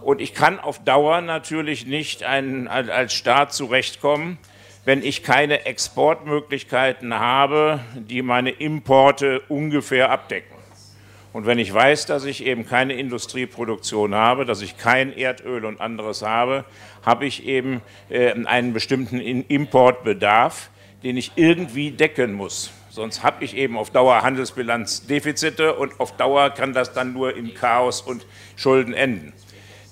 Und ich kann auf Dauer natürlich nicht ein, als Staat zurechtkommen, wenn ich keine Exportmöglichkeiten habe, die meine Importe ungefähr abdecken. Und wenn ich weiß, dass ich eben keine Industrieproduktion habe, dass ich kein Erdöl und anderes habe, habe ich eben äh, einen bestimmten Importbedarf, den ich irgendwie decken muss. Sonst habe ich eben auf Dauer Handelsbilanzdefizite und auf Dauer kann das dann nur in Chaos und Schulden enden.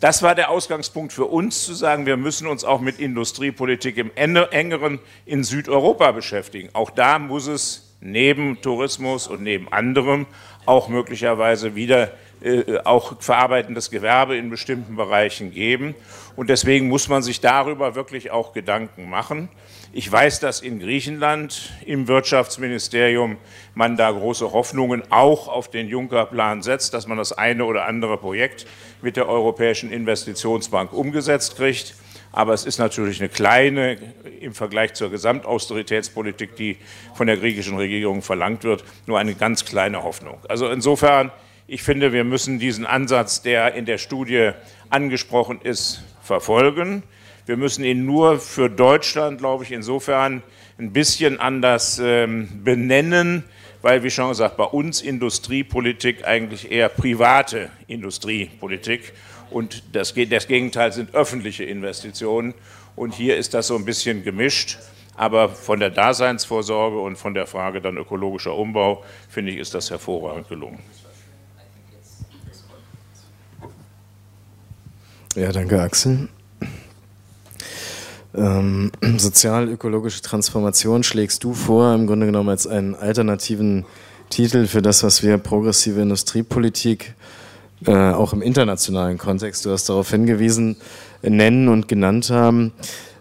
Das war der Ausgangspunkt für uns, zu sagen, wir müssen uns auch mit Industriepolitik im engeren in Südeuropa beschäftigen. Auch da muss es neben Tourismus und neben anderem auch möglicherweise wieder äh, auch verarbeitendes Gewerbe in bestimmten Bereichen geben. Und deswegen muss man sich darüber wirklich auch Gedanken machen. Ich weiß, dass in Griechenland im Wirtschaftsministerium man da große Hoffnungen auch auf den Juncker-Plan setzt, dass man das eine oder andere Projekt mit der Europäischen Investitionsbank umgesetzt kriegt. Aber es ist natürlich eine kleine im Vergleich zur Gesamtausteritätspolitik, die von der griechischen Regierung verlangt wird, nur eine ganz kleine Hoffnung. Also insofern, ich finde, wir müssen diesen Ansatz, der in der Studie angesprochen ist, verfolgen. Wir müssen ihn nur für Deutschland, glaube ich, insofern ein bisschen anders ähm, benennen, weil, wie schon gesagt, bei uns Industriepolitik eigentlich eher private Industriepolitik und das, das Gegenteil sind öffentliche Investitionen. Und hier ist das so ein bisschen gemischt. Aber von der Daseinsvorsorge und von der Frage dann ökologischer Umbau, finde ich, ist das hervorragend gelungen. Ja, danke, Axel. Ähm, <clears throat> Sozial-ökologische Transformation schlägst du vor, im Grunde genommen als einen alternativen Titel für das, was wir progressive Industriepolitik äh, auch im internationalen Kontext, du hast darauf hingewiesen, nennen und genannt haben.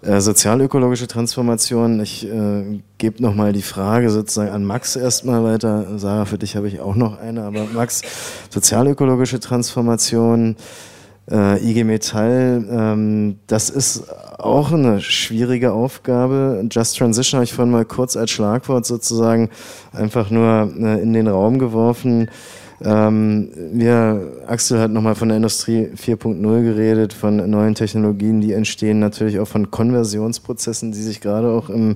Äh, sozialökologische Transformation. Ich äh, gebe nochmal die Frage sozusagen an Max erstmal weiter. Sarah, für dich habe ich auch noch eine, aber Max, sozialökologische Transformation. Äh, IG Metall, ähm, das ist auch eine schwierige Aufgabe. Just Transition habe ich vorhin mal kurz als Schlagwort sozusagen einfach nur äh, in den Raum geworfen. Ähm, wir, Axel hat nochmal von der Industrie 4.0 geredet, von neuen Technologien, die entstehen, natürlich auch von Konversionsprozessen, die sich gerade auch im,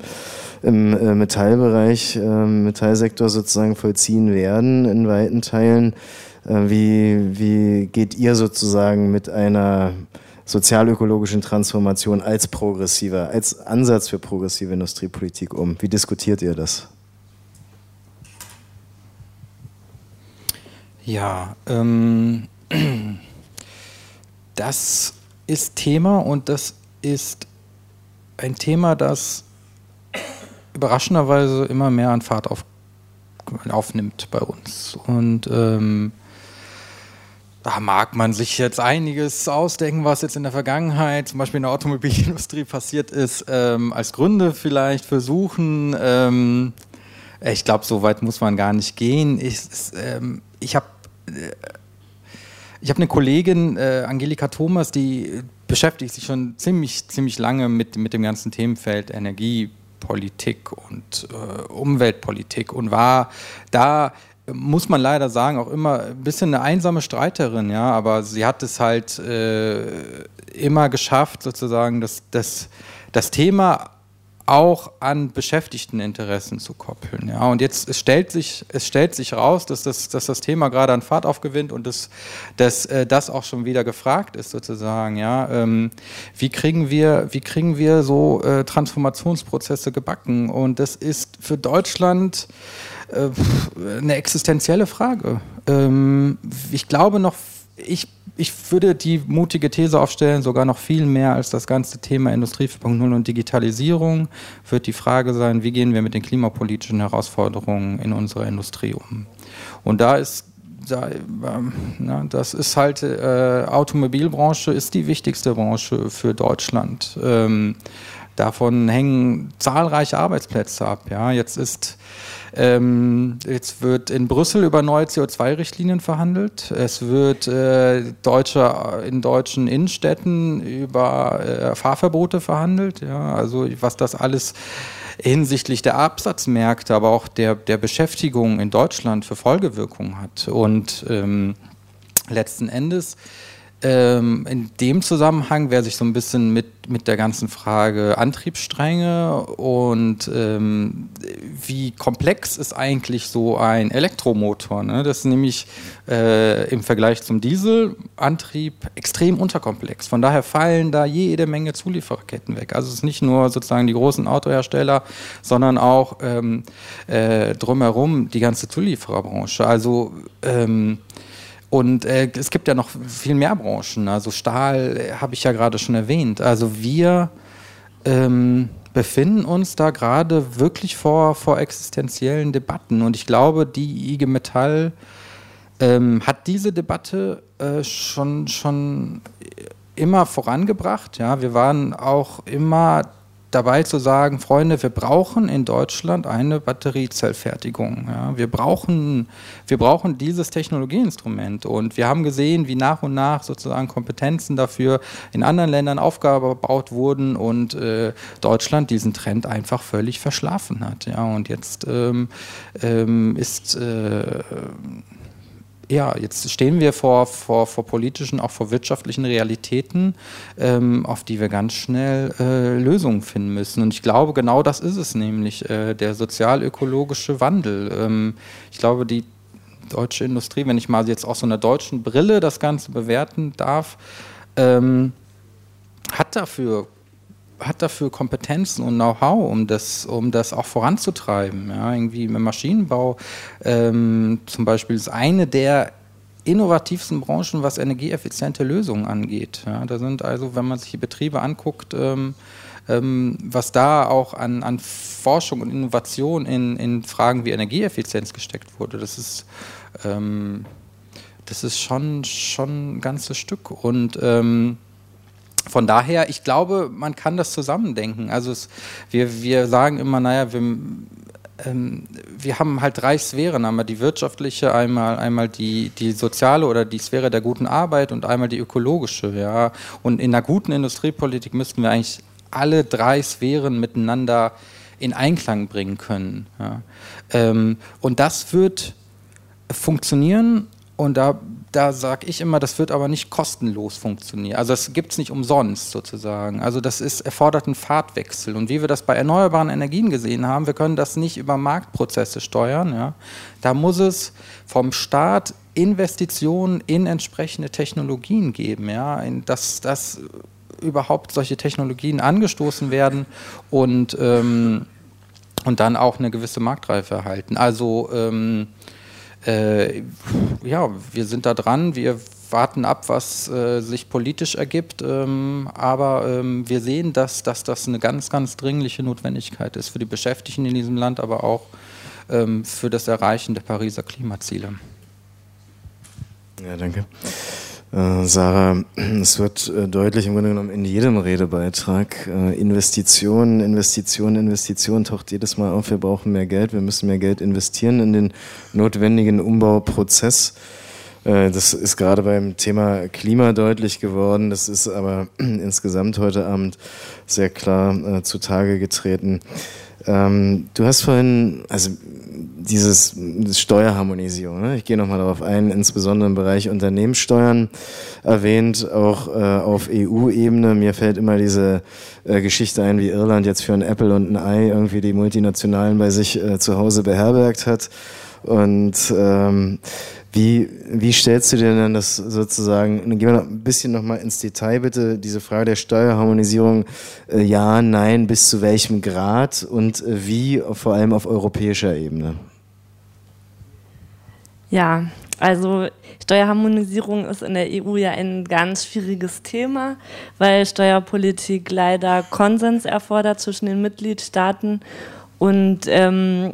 im äh, Metallbereich, äh, Metallsektor sozusagen vollziehen werden in weiten Teilen. Äh, wie, wie geht ihr sozusagen mit einer sozialökologischen Transformation als progressiver, als Ansatz für progressive Industriepolitik um? Wie diskutiert ihr das? Ja, ähm, <clears throat> das ist Thema und das ist ein Thema, das überraschenderweise immer mehr an Fahrt auf, aufnimmt bei uns. Und ähm, da mag man sich jetzt einiges ausdenken, was jetzt in der Vergangenheit, zum Beispiel in der Automobilindustrie <laughs> passiert ist, ähm, als Gründe vielleicht versuchen. Ähm, ich glaube, so weit muss man gar nicht gehen. Ich, ähm, ich habe äh, ich habe eine Kollegin, äh, Angelika Thomas, die beschäftigt sich schon ziemlich, ziemlich lange mit, mit dem ganzen Themenfeld Energiepolitik und äh, Umweltpolitik und war da muss man leider sagen, auch immer ein bisschen eine einsame Streiterin, ja, aber sie hat es halt äh, immer geschafft, sozusagen das, das, das Thema auch an Beschäftigteninteressen zu koppeln. Ja. Und jetzt es stellt sich, es stellt sich raus, dass das, dass das Thema gerade an Fahrt aufgewinnt und dass, dass äh, das auch schon wieder gefragt ist, sozusagen. Ja. Ähm, wie, kriegen wir, wie kriegen wir so äh, Transformationsprozesse gebacken? Und das ist für Deutschland äh, eine existenzielle Frage. Ähm, ich glaube noch, ich ich würde die mutige These aufstellen, sogar noch viel mehr als das ganze Thema Industrie 4.0 und Digitalisierung wird die Frage sein, wie gehen wir mit den klimapolitischen Herausforderungen in unserer Industrie um. Und da ist ähm, das ist halt, äh, Automobilbranche ist die wichtigste Branche für Deutschland. Ähm, davon hängen zahlreiche Arbeitsplätze ab. Ja. Jetzt ist ähm, jetzt wird in Brüssel über neue CO2-Richtlinien verhandelt. Es wird äh, deutsche, in deutschen Innenstädten über äh, Fahrverbote verhandelt. Ja, also was das alles hinsichtlich der Absatzmärkte, aber auch der, der Beschäftigung in Deutschland für Folgewirkungen hat. Und ähm, letzten Endes ähm, in dem Zusammenhang, wer sich so ein bisschen mit, mit der ganzen Frage Antriebsstränge und ähm, wie komplex ist eigentlich so ein Elektromotor, ne? das ist nämlich äh, im Vergleich zum Dieselantrieb extrem unterkomplex. Von daher fallen da jede Menge Zuliefererketten weg. Also es ist nicht nur sozusagen die großen Autohersteller, sondern auch ähm, äh, drumherum die ganze Zuliefererbranche. Also ähm, und äh, es gibt ja noch viel mehr Branchen. Also Stahl äh, habe ich ja gerade schon erwähnt. Also wir ähm, befinden uns da gerade wirklich vor, vor existenziellen Debatten. Und ich glaube, die IG Metall ähm, hat diese Debatte äh, schon, schon immer vorangebracht. Ja, wir waren auch immer dabei zu sagen, Freunde, wir brauchen in Deutschland eine Batteriezellfertigung. Ja, wir, brauchen, wir brauchen dieses Technologieinstrument. Und wir haben gesehen, wie nach und nach sozusagen Kompetenzen dafür in anderen Ländern aufgebaut wurden und äh, Deutschland diesen Trend einfach völlig verschlafen hat. Ja, und jetzt ähm, ähm, ist äh, ja, jetzt stehen wir vor, vor, vor politischen, auch vor wirtschaftlichen Realitäten, ähm, auf die wir ganz schnell äh, Lösungen finden müssen. Und ich glaube, genau das ist es nämlich, äh, der sozialökologische Wandel. Ähm, ich glaube, die deutsche Industrie, wenn ich mal jetzt aus so einer deutschen Brille das Ganze bewerten darf, ähm, hat dafür hat dafür Kompetenzen und Know-how, um das, um das auch voranzutreiben. Ja, irgendwie im Maschinenbau ähm, zum Beispiel ist eine der innovativsten Branchen, was energieeffiziente Lösungen angeht. Ja, da sind also, wenn man sich die Betriebe anguckt, ähm, ähm, was da auch an, an Forschung und Innovation in, in Fragen wie Energieeffizienz gesteckt wurde, das ist, ähm, das ist schon, schon ein ganzes Stück. Und ähm, von daher, ich glaube, man kann das zusammendenken. Also es, wir, wir sagen immer, naja, wir, ähm, wir haben halt drei Sphären, einmal die wirtschaftliche, einmal, einmal die, die soziale oder die Sphäre der guten Arbeit und einmal die ökologische. Ja. Und in einer guten Industriepolitik müssten wir eigentlich alle drei Sphären miteinander in Einklang bringen können. Ja. Ähm, und das wird funktionieren und da, da sage ich immer, das wird aber nicht kostenlos funktionieren. Also das gibt es nicht umsonst sozusagen. Also das ist, erfordert einen Fahrtwechsel. Und wie wir das bei erneuerbaren Energien gesehen haben, wir können das nicht über Marktprozesse steuern. Ja. Da muss es vom Staat Investitionen in entsprechende Technologien geben, ja, dass, dass überhaupt solche Technologien angestoßen werden und, ähm, und dann auch eine gewisse Marktreife erhalten. Also ähm, äh, ja, wir sind da dran, wir warten ab, was äh, sich politisch ergibt, ähm, aber ähm, wir sehen, dass, dass das eine ganz, ganz dringliche Notwendigkeit ist für die Beschäftigten in diesem Land, aber auch ähm, für das Erreichen der Pariser Klimaziele. Ja, danke. Äh, Sarah, <clears throat> es wird äh, deutlich im Grunde genommen in jedem Redebeitrag, äh, Investitionen, Investitionen, Investitionen taucht jedes Mal auf, wir brauchen mehr Geld, wir müssen mehr Geld investieren in den notwendigen Umbauprozess. Das ist gerade beim Thema Klima deutlich geworden, das ist aber <clears throat> insgesamt heute Abend sehr klar zutage getreten. Ähm, du hast vorhin, also dieses Steuerharmonisierung, ne? ich gehe nochmal darauf ein, insbesondere im Bereich Unternehmenssteuern erwähnt, auch äh, auf EU-Ebene. Mir fällt immer diese äh, Geschichte ein, wie Irland jetzt für ein Apple und ein Ei irgendwie die Multinationalen bei sich äh, zu Hause beherbergt hat. Und ähm, wie, wie stellst du dir denn das sozusagen, gehen wir noch ein bisschen nochmal ins Detail bitte, diese Frage der Steuerharmonisierung, äh, ja, nein, bis zu welchem Grad und äh, wie vor allem auf europäischer Ebene? Ja, also Steuerharmonisierung ist in der EU ja ein ganz schwieriges Thema, weil Steuerpolitik leider Konsens erfordert zwischen den Mitgliedstaaten und ähm,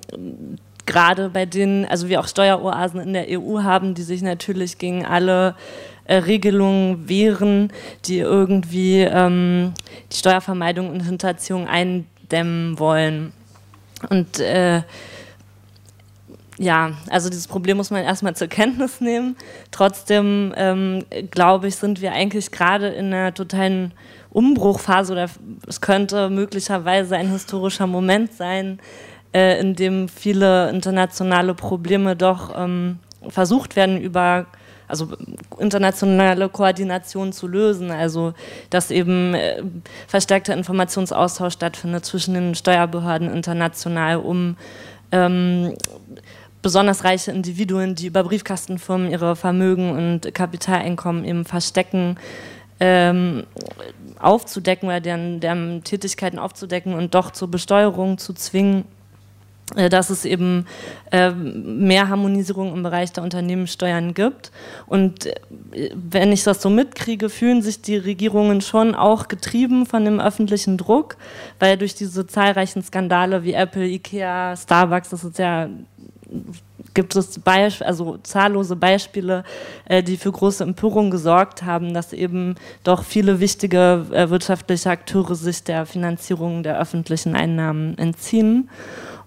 gerade bei denen, also wir auch Steueroasen in der EU haben, die sich natürlich gegen alle äh, Regelungen wehren, die irgendwie ähm, die Steuervermeidung und Hinterziehung eindämmen wollen. Und äh, ja, also dieses Problem muss man erstmal zur Kenntnis nehmen. Trotzdem ähm, glaube ich, sind wir eigentlich gerade in einer totalen Umbruchphase oder es könnte möglicherweise ein historischer Moment sein, äh, in dem viele internationale Probleme doch ähm, versucht werden über also internationale Koordination zu lösen, also dass eben äh, verstärkter Informationsaustausch stattfindet zwischen den Steuerbehörden international, um ähm, besonders reiche Individuen, die über Briefkastenfirmen ihre Vermögen und Kapitaleinkommen eben verstecken, ähm, aufzudecken oder deren, deren Tätigkeiten aufzudecken und doch zur Besteuerung zu zwingen dass es eben äh, mehr Harmonisierung im Bereich der Unternehmenssteuern gibt. Und äh, wenn ich das so mitkriege, fühlen sich die Regierungen schon auch getrieben von dem öffentlichen Druck, weil durch diese zahlreichen Skandale wie Apple, Ikea, Starbucks, das ist ja gibt es Beisp also zahllose Beispiele, äh, die für große Empörung gesorgt haben, dass eben doch viele wichtige äh, wirtschaftliche Akteure sich der Finanzierung der öffentlichen Einnahmen entziehen.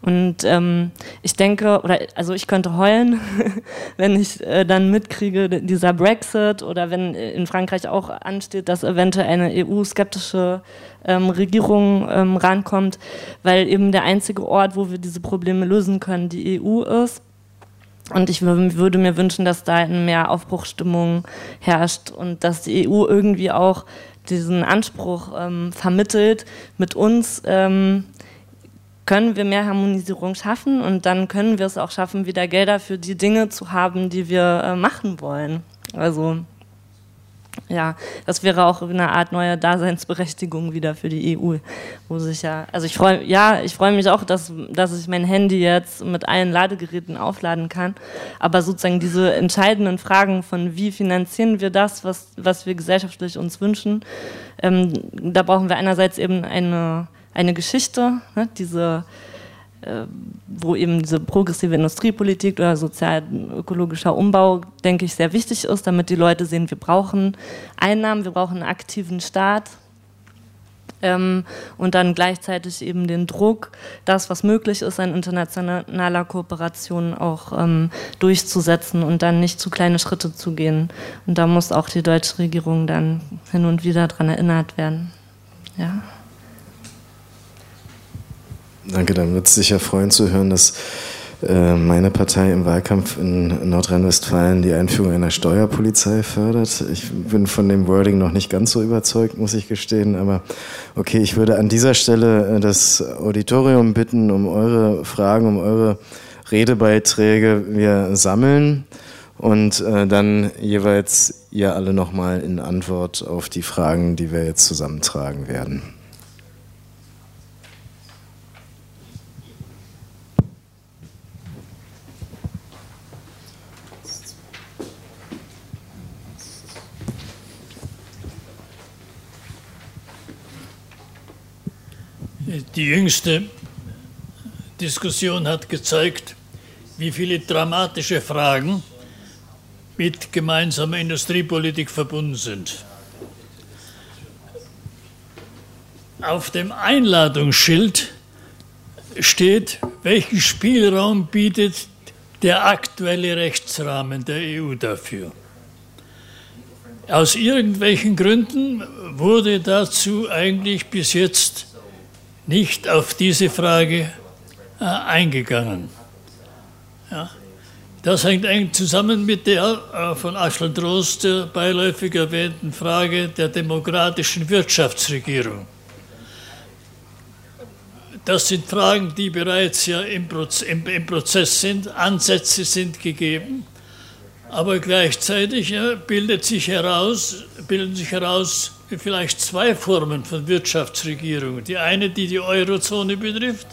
Und ähm, ich denke, oder also ich könnte heulen, <laughs> wenn ich äh, dann mitkriege, dieser Brexit oder wenn äh, in Frankreich auch ansteht, dass eventuell eine EU-skeptische ähm, Regierung ähm, rankommt, weil eben der einzige Ort, wo wir diese Probleme lösen können, die EU ist. Und ich würde mir wünschen, dass da mehr Aufbruchstimmung herrscht und dass die EU irgendwie auch diesen Anspruch ähm, vermittelt, mit uns ähm, können wir mehr Harmonisierung schaffen und dann können wir es auch schaffen, wieder Gelder für die Dinge zu haben, die wir äh, machen wollen. Also ja, das wäre auch eine Art neue Daseinsberechtigung wieder für die EU, wo sich ja, also ich freue, ja, ich freue mich auch, dass, dass ich mein Handy jetzt mit allen Ladegeräten aufladen kann, aber sozusagen diese entscheidenden Fragen von wie finanzieren wir das, was, was wir gesellschaftlich uns wünschen, ähm, da brauchen wir einerseits eben eine eine Geschichte, ne, diese, äh, wo eben diese progressive Industriepolitik oder sozial-ökologischer Umbau, denke ich, sehr wichtig ist, damit die Leute sehen, wir brauchen Einnahmen, wir brauchen einen aktiven Staat. ähm, und dann gleichzeitig eben den Druck, das, was möglich ist, an internationaler Kooperation auch ähm, durchzusetzen und dann nicht zu kleine Schritte zu gehen. Und da muss auch die deutsche Regierung dann hin und wieder daran erinnert werden. Ja. Danke, dann wird es sicher freuen zu hören, dass äh, meine Partei im Wahlkampf in Nordrhein-Westfalen die Einführung einer Steuerpolizei fördert. Ich bin von dem Wording noch nicht ganz so überzeugt, muss ich gestehen. Aber okay, ich würde an dieser Stelle äh, das Auditorium bitten, um eure Fragen, um eure Redebeiträge. Wir sammeln und äh, dann jeweils ihr alle nochmal in Antwort auf die Fragen, die wir jetzt zusammentragen werden. Die jüngste Diskussion hat gezeigt, wie viele dramatische Fragen mit gemeinsamer Industriepolitik verbunden sind. Auf dem Einladungsschild steht, welchen Spielraum bietet der aktuelle Rechtsrahmen der EU dafür. Aus irgendwelchen Gründen wurde dazu eigentlich bis jetzt nicht auf diese Frage äh, eingegangen. Ja. Das hängt eng zusammen mit der äh, von Aschel Drost äh, beiläufig erwähnten Frage der demokratischen Wirtschaftsregierung. Das sind Fragen, die bereits ja im, Proz im, im Prozess sind, Ansätze sind gegeben, aber gleichzeitig ja, bildet sich heraus, bilden sich heraus vielleicht zwei Formen von Wirtschaftsregierung. Die eine, die die Eurozone betrifft,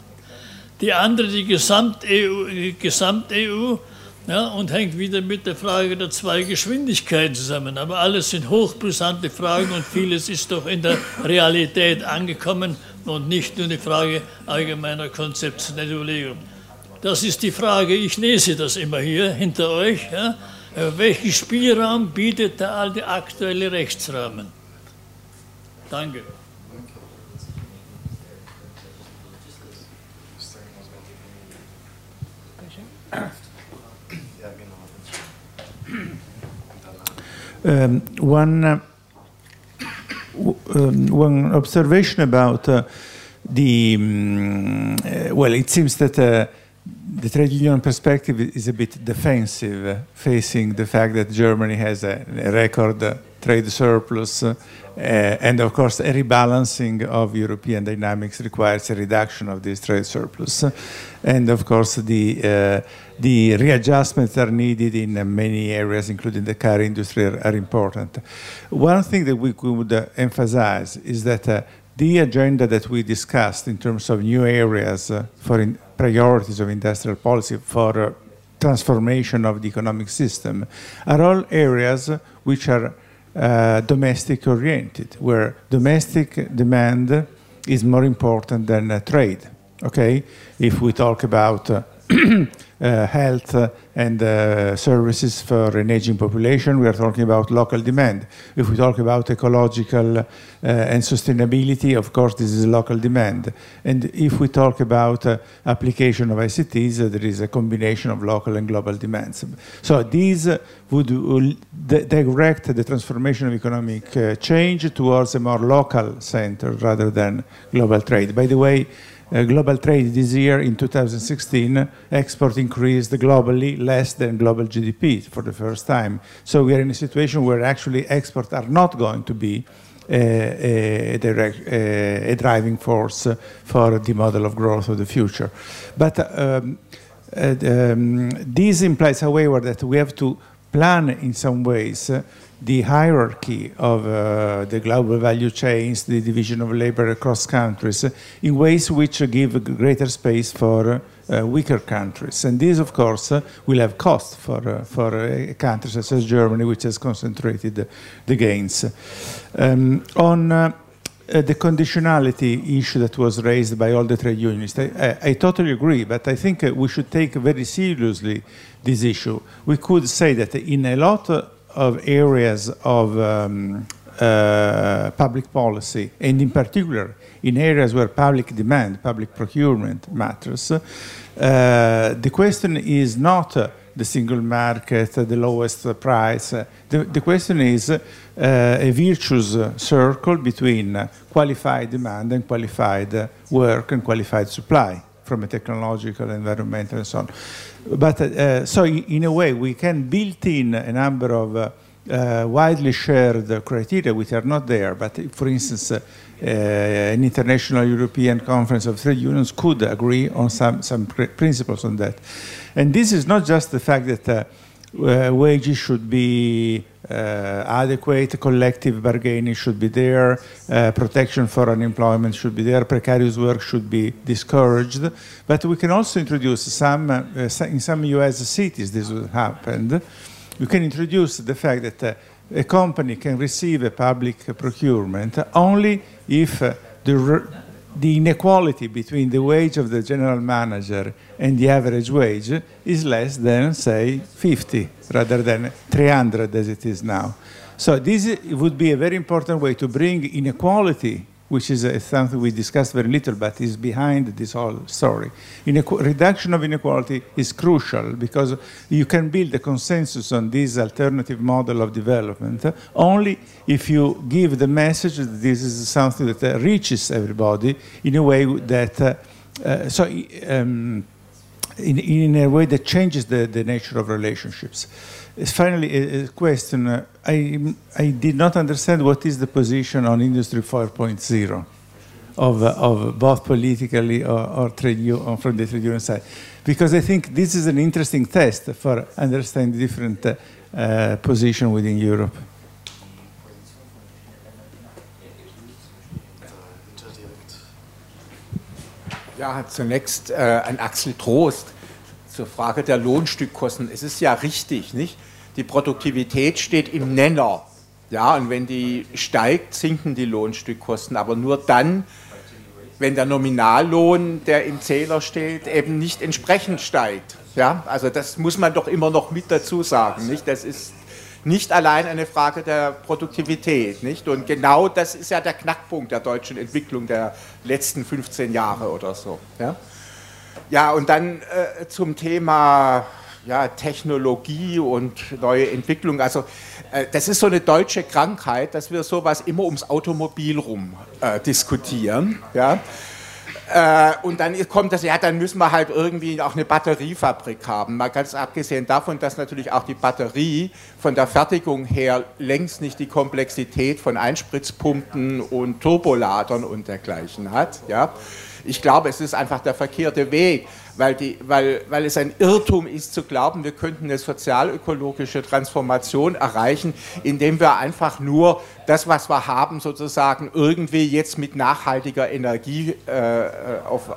die andere die Gesamt-EU Gesamt ja, und hängt wieder mit der Frage der zwei Geschwindigkeiten zusammen. Aber alles sind hochbrisante Fragen und vieles ist doch in der Realität angekommen und nicht nur eine Frage allgemeiner konzeptioneller Überlegung. Das ist die Frage, ich lese das immer hier hinter euch. Ja. Welchen Spielraum bietet der alte aktuelle Rechtsrahmen? Um, one, uh, um, one observation about uh, the, um, uh, well, it seems that uh, the trade union perspective is a bit defensive, uh, facing the fact that Germany has a, a record uh, trade surplus uh, and of course, a rebalancing of European dynamics requires a reduction of this trade surplus. And of course, the, uh, the readjustments are needed in uh, many areas, including the car industry, are, are important. One thing that we could uh, emphasize is that uh, the agenda that we discussed in terms of new areas uh, for priorities of industrial policy for transformation of the economic system are all areas which are uh, domestic oriented, where domestic demand is more important than uh, trade. Okay, if we talk about uh, <clears throat> uh, health and uh, services for an aging population, we are talking about local demand. If we talk about ecological uh, and sustainability, of course, this is local demand. And if we talk about uh, application of ICTs, uh, there is a combination of local and global demands. So these would direct the transformation of economic uh, change towards a more local center rather than global trade. By the way, uh, global trade this year in 2016, export increased globally less than global GDP for the first time. So we are in a situation where actually exports are not going to be a, a, direct, a, a driving force for the model of growth of the future. But um, uh, um, this implies, however, that we have to plan in some ways uh, the hierarchy of uh, the global value chains, the division of labor across countries, uh, in ways which uh, give greater space for uh, weaker countries. And this, of course, uh, will have cost for, uh, for a country such as Germany, which has concentrated the gains. Um, on the conditionality issue that was raised by all the trade unionists, I, I, I totally agree, but I think we should take very seriously this issue. We could say that in a lot of areas of um, uh, public policy, and in particular in areas where public demand, public procurement matters, uh, the question is not uh, the single market, the lowest price. The, the question is uh, a virtuous circle between qualified demand and qualified work and qualified supply from a technological, environmental, and so on. But uh, so, in a way, we can build in a number of uh, uh, widely shared criteria which are not there. But for instance, uh, an international European conference of trade unions could agree on some, some pr principles on that. And this is not just the fact that uh, uh, wages should be uh, adequate, collective bargaining should be there, uh, protection for unemployment should be there, precarious work should be discouraged. But we can also introduce some, uh, in some US cities, this happened. You can introduce the fact that a company can receive a public procurement only if the, the inequality between the wage of the general manager and the average wage is less than, say, 50 rather than 300 as it is now. So this would be a very important way to bring inequality which is uh, something we discussed very little, but is behind this whole story. Inequ reduction of inequality is crucial because you can build a consensus on this alternative model of development only if you give the message that this is something that uh, reaches everybody in a way that, uh, uh so um, in, in, a way that changes the, the nature of relationships. Finally a, question. Uh, I, I did not understand what is the position on Industry 4.0 of, uh, of both politically or, or trade from the trade union side, because I think this is an interesting test for understanding different uh, uh, position within Europe. Ja, zunächst äh, an Axel Trost zur Frage der Lohnstückkosten. Es ist ja richtig, nicht? Die Produktivität steht im Nenner. Ja, und wenn die steigt, sinken die Lohnstückkosten, aber nur dann, wenn der Nominallohn, der im Zähler steht, eben nicht entsprechend steigt. Ja, also das muss man doch immer noch mit dazu sagen, nicht? Das ist nicht allein eine Frage der Produktivität, nicht? Und genau das ist ja der Knackpunkt der deutschen Entwicklung der letzten 15 Jahre oder so. Ja, ja und dann äh, zum Thema ja, Technologie und neue Entwicklung. Also äh, das ist so eine deutsche Krankheit, dass wir sowas immer ums Automobil rum äh, diskutieren. Ja? Äh, und dann kommt das, ja, dann müssen wir halt irgendwie auch eine Batteriefabrik haben. Mal ganz abgesehen davon, dass natürlich auch die Batterie von der Fertigung her längst nicht die Komplexität von Einspritzpumpen und Turboladern und dergleichen hat. Ja? Ich glaube, es ist einfach der verkehrte Weg weil, die, weil, weil es ein Irrtum ist zu glauben, wir könnten eine sozialökologische Transformation erreichen, indem wir einfach nur das, was wir haben, sozusagen irgendwie jetzt mit nachhaltiger Energie äh, auf,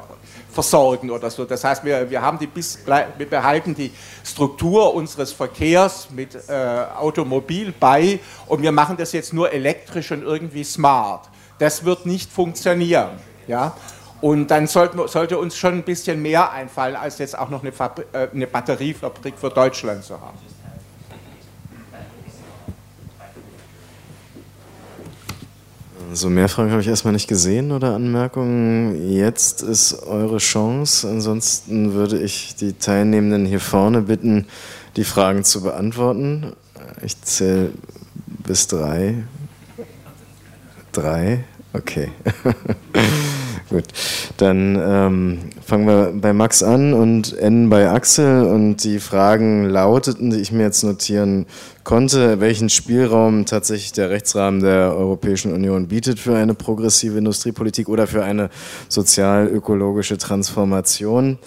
versorgen oder so. Das heißt, wir, wir, haben die bis, wir behalten die Struktur unseres Verkehrs mit äh, Automobil bei und wir machen das jetzt nur elektrisch und irgendwie smart. Das wird nicht funktionieren. Ja? Und dann sollte, sollte, uns schon ein bisschen mehr einfallen, als jetzt auch noch eine, Fabri äh, eine Batteriefabrik für Deutschland zu haben. So mehr Fragen habe ich erstmal nicht gesehen oder Anmerkungen. Jetzt ist eure Chance. Ansonsten würde ich die Teilnehmenden hier vorne bitten, die Fragen zu beantworten. Ich zähle bis drei. Drei? Okay. <laughs> Gut, dann ähm, fangen wir bei Max an und enden bei Axel. Und die Fragen lauteten, die ich mir jetzt notieren konnte, welchen Spielraum tatsächlich der Rechtsrahmen der Europäischen Union bietet für eine progressive Industriepolitik oder für eine sozial-ökologische Transformation.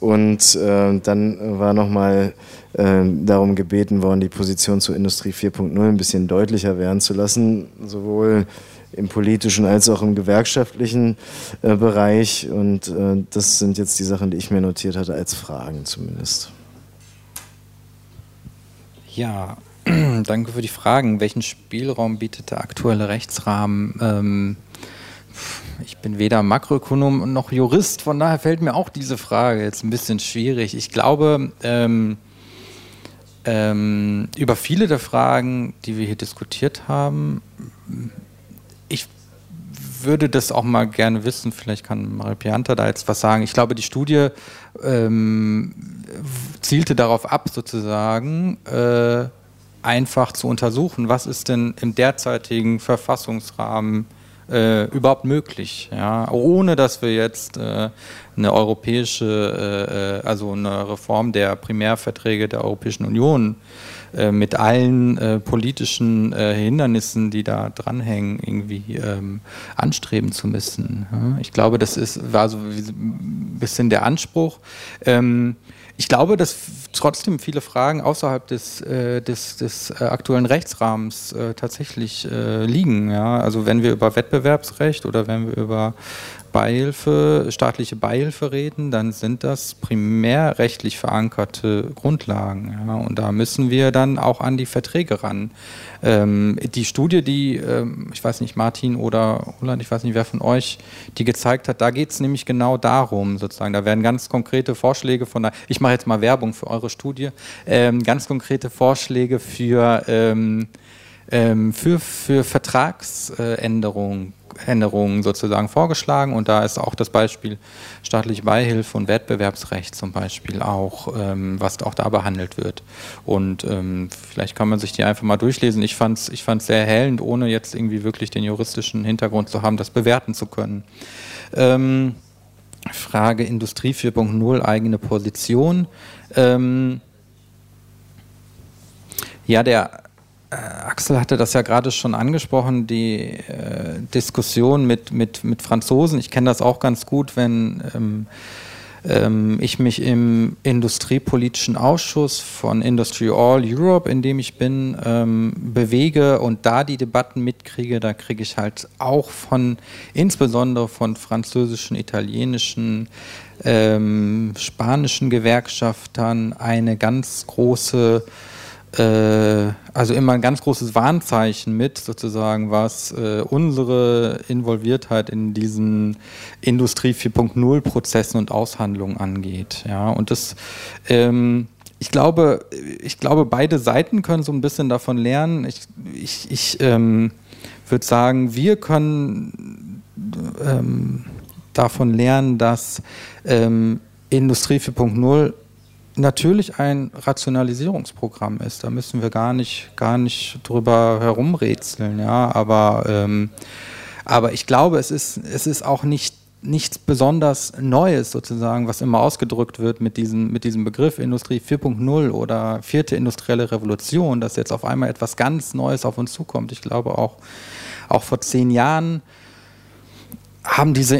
Und äh, dann war nochmal äh, darum gebeten worden, die Position zur Industrie 4.0 ein bisschen deutlicher werden zu lassen, sowohl im politischen als auch im gewerkschaftlichen äh, Bereich. Und äh, das sind jetzt die Sachen, die ich mir notiert hatte, als Fragen zumindest. Ja, <clears throat> danke für die Fragen. Welchen Spielraum bietet der aktuelle Rechtsrahmen? Ähm, ich bin weder Makroökonom noch Jurist, von daher fällt mir auch diese Frage jetzt ein bisschen schwierig. Ich glaube, ähm, ähm, über viele der Fragen, die wir hier diskutiert haben, würde das auch mal gerne wissen, vielleicht kann Marie Pianta da jetzt was sagen. Ich glaube, die Studie ähm, zielte darauf ab, sozusagen, äh, einfach zu untersuchen, was ist denn im derzeitigen Verfassungsrahmen äh, überhaupt möglich, ja? ohne dass wir jetzt äh, eine europäische, äh, äh also eine Reform der Primärverträge der Europäischen Union äh, mit allen äh, politischen Hindernissen, die da dranhängen, irgendwie ähm, anstreben zu müssen. Ja? Ich glaube, das ist, war so ein bisschen der Anspruch. Ähm, ich glaube, dass trotzdem viele Fragen außerhalb des, äh, des, des äh, aktuellen Rechtsrahmens äh, tatsächlich äh, liegen. Ja? Also wenn wir über Wettbewerbsrecht oder wenn wir über Beihilfe, staatliche Beihilfe reden, dann sind das primärrechtlich verankerte Grundlagen. Ja? Und da müssen wir dann auch an die Verträge ran. Ähm, die Studie, die, ähm, ich weiß nicht, Martin oder Roland, ich weiß nicht, wer von euch die gezeigt hat, da geht es nämlich genau darum, sozusagen. Da werden ganz konkrete Vorschläge von der, ich mache jetzt mal Werbung für eure Studie, ähm, ganz konkrete Vorschläge für, ähm, ähm, für, für Vertragsänderungen Änderungen sozusagen vorgeschlagen und da ist auch das Beispiel staatliche Beihilfe und Wettbewerbsrecht zum Beispiel auch, ähm, was auch da behandelt wird. Und ähm, vielleicht kann man sich die einfach mal durchlesen. Ich fand es ich fand's sehr erhellend, ohne jetzt irgendwie wirklich den juristischen Hintergrund zu haben, das bewerten zu können. Ähm, Frage Industrie 4.0, eigene Position. Ähm, ja, der Axel hatte das ja gerade schon angesprochen, die äh, Diskussion mit, mit, mit Franzosen. Ich kenne das auch ganz gut, wenn ähm, ähm, ich mich im industriepolitischen Ausschuss von Industry All Europe, in dem ich bin, ähm, bewege und da die Debatten mitkriege. Da kriege ich halt auch von, insbesondere von französischen, italienischen, ähm, spanischen Gewerkschaftern eine ganz große äh, also immer ein ganz großes Warnzeichen mit, sozusagen, was äh, unsere Involviertheit in diesen Industrie 4.0 Prozessen und Aushandlungen angeht. Ja, und das, ähm, ich glaube, ich glaube, beide Seiten können so ein bisschen davon lernen. Ich, ich, ich ähm, würde sagen, wir können ähm, davon lernen, dass ähm, Industrie 4.0 natürlich ein Rationalisierungsprogramm ist. Da müssen wir gar nicht, gar nicht drüber herumrätseln, ja. Aber, ähm, aber ich glaube, es ist, es ist auch nicht nichts besonders Neues sozusagen, was immer ausgedrückt wird mit diesem, mit diesem Begriff Industrie 4.0 oder vierte industrielle Revolution, dass jetzt auf einmal etwas ganz Neues auf uns zukommt. Ich glaube auch, auch vor zehn Jahren haben diese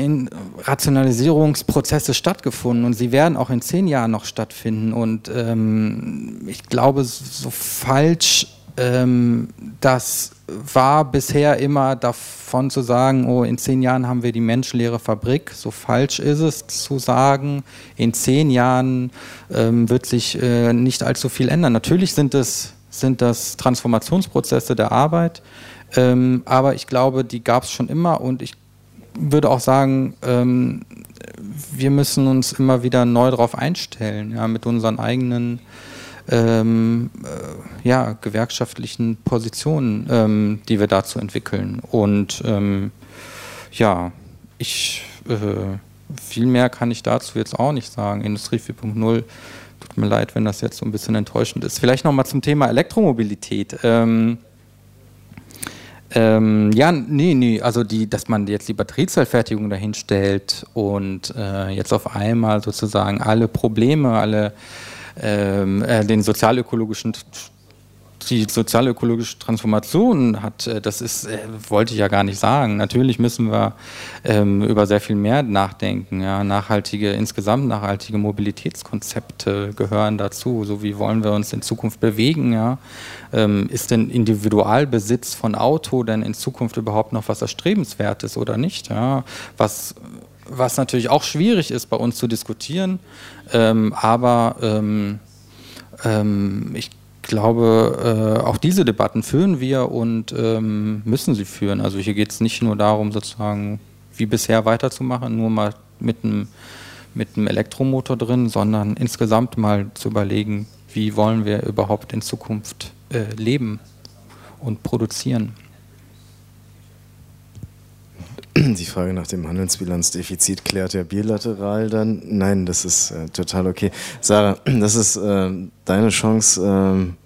Rationalisierungsprozesse stattgefunden und sie werden auch in zehn Jahren noch stattfinden. Und ähm, ich glaube, so falsch ähm, das war bisher immer davon zu sagen, oh, in zehn Jahren haben wir die menschenleere Fabrik. So falsch ist es zu sagen, in zehn Jahren ähm, wird sich äh, nicht allzu viel ändern. Natürlich sind es sind das Transformationsprozesse der Arbeit, ähm, aber ich glaube, die gab es schon immer und ich würde auch sagen, ähm, wir müssen uns immer wieder neu darauf einstellen, ja, mit unseren eigenen ähm, äh, ja, gewerkschaftlichen Positionen, ähm, die wir dazu entwickeln. Und ähm, ja, ich äh, viel mehr kann ich dazu jetzt auch nicht sagen. Industrie 4.0 tut mir leid, wenn das jetzt so ein bisschen enttäuschend ist. Vielleicht nochmal zum Thema Elektromobilität. Ähm, ähm, ja, nee, nee, also die, dass man jetzt die Batteriezellfertigung dahin stellt und äh, jetzt auf einmal sozusagen alle Probleme, alle ähm, äh, den sozialökologischen die sozialökologische Transformation hat, äh, das ist, äh, wollte ich ja gar nicht sagen. Natürlich müssen wir ähm, über sehr viel mehr nachdenken. Ja. Nachhaltige, insgesamt nachhaltige Mobilitätskonzepte gehören dazu. So wie wollen wir uns in Zukunft bewegen? Ja. Ähm, ist denn Individualbesitz von Auto denn in Zukunft überhaupt noch was Erstrebenswertes oder nicht? Ja. Was, was natürlich auch schwierig ist bei uns zu diskutieren, ähm, aber ähm, ähm ich glaube, äh, auch diese Debatten führen wir und ähm, müssen sie führen. Also hier geht es nicht nur darum, sozusagen wie bisher weiterzumachen, nur mal mit einem mit einem Elektromotor drin, sondern insgesamt mal zu überlegen, wie wollen wir überhaupt in Zukunft äh, leben und produzieren. Die Frage nach dem Handelsbilanzdefizit klärt er bilateral dann? Nein, das ist äh, total okay. Sarah, das ist äh, deine Chance, ähm,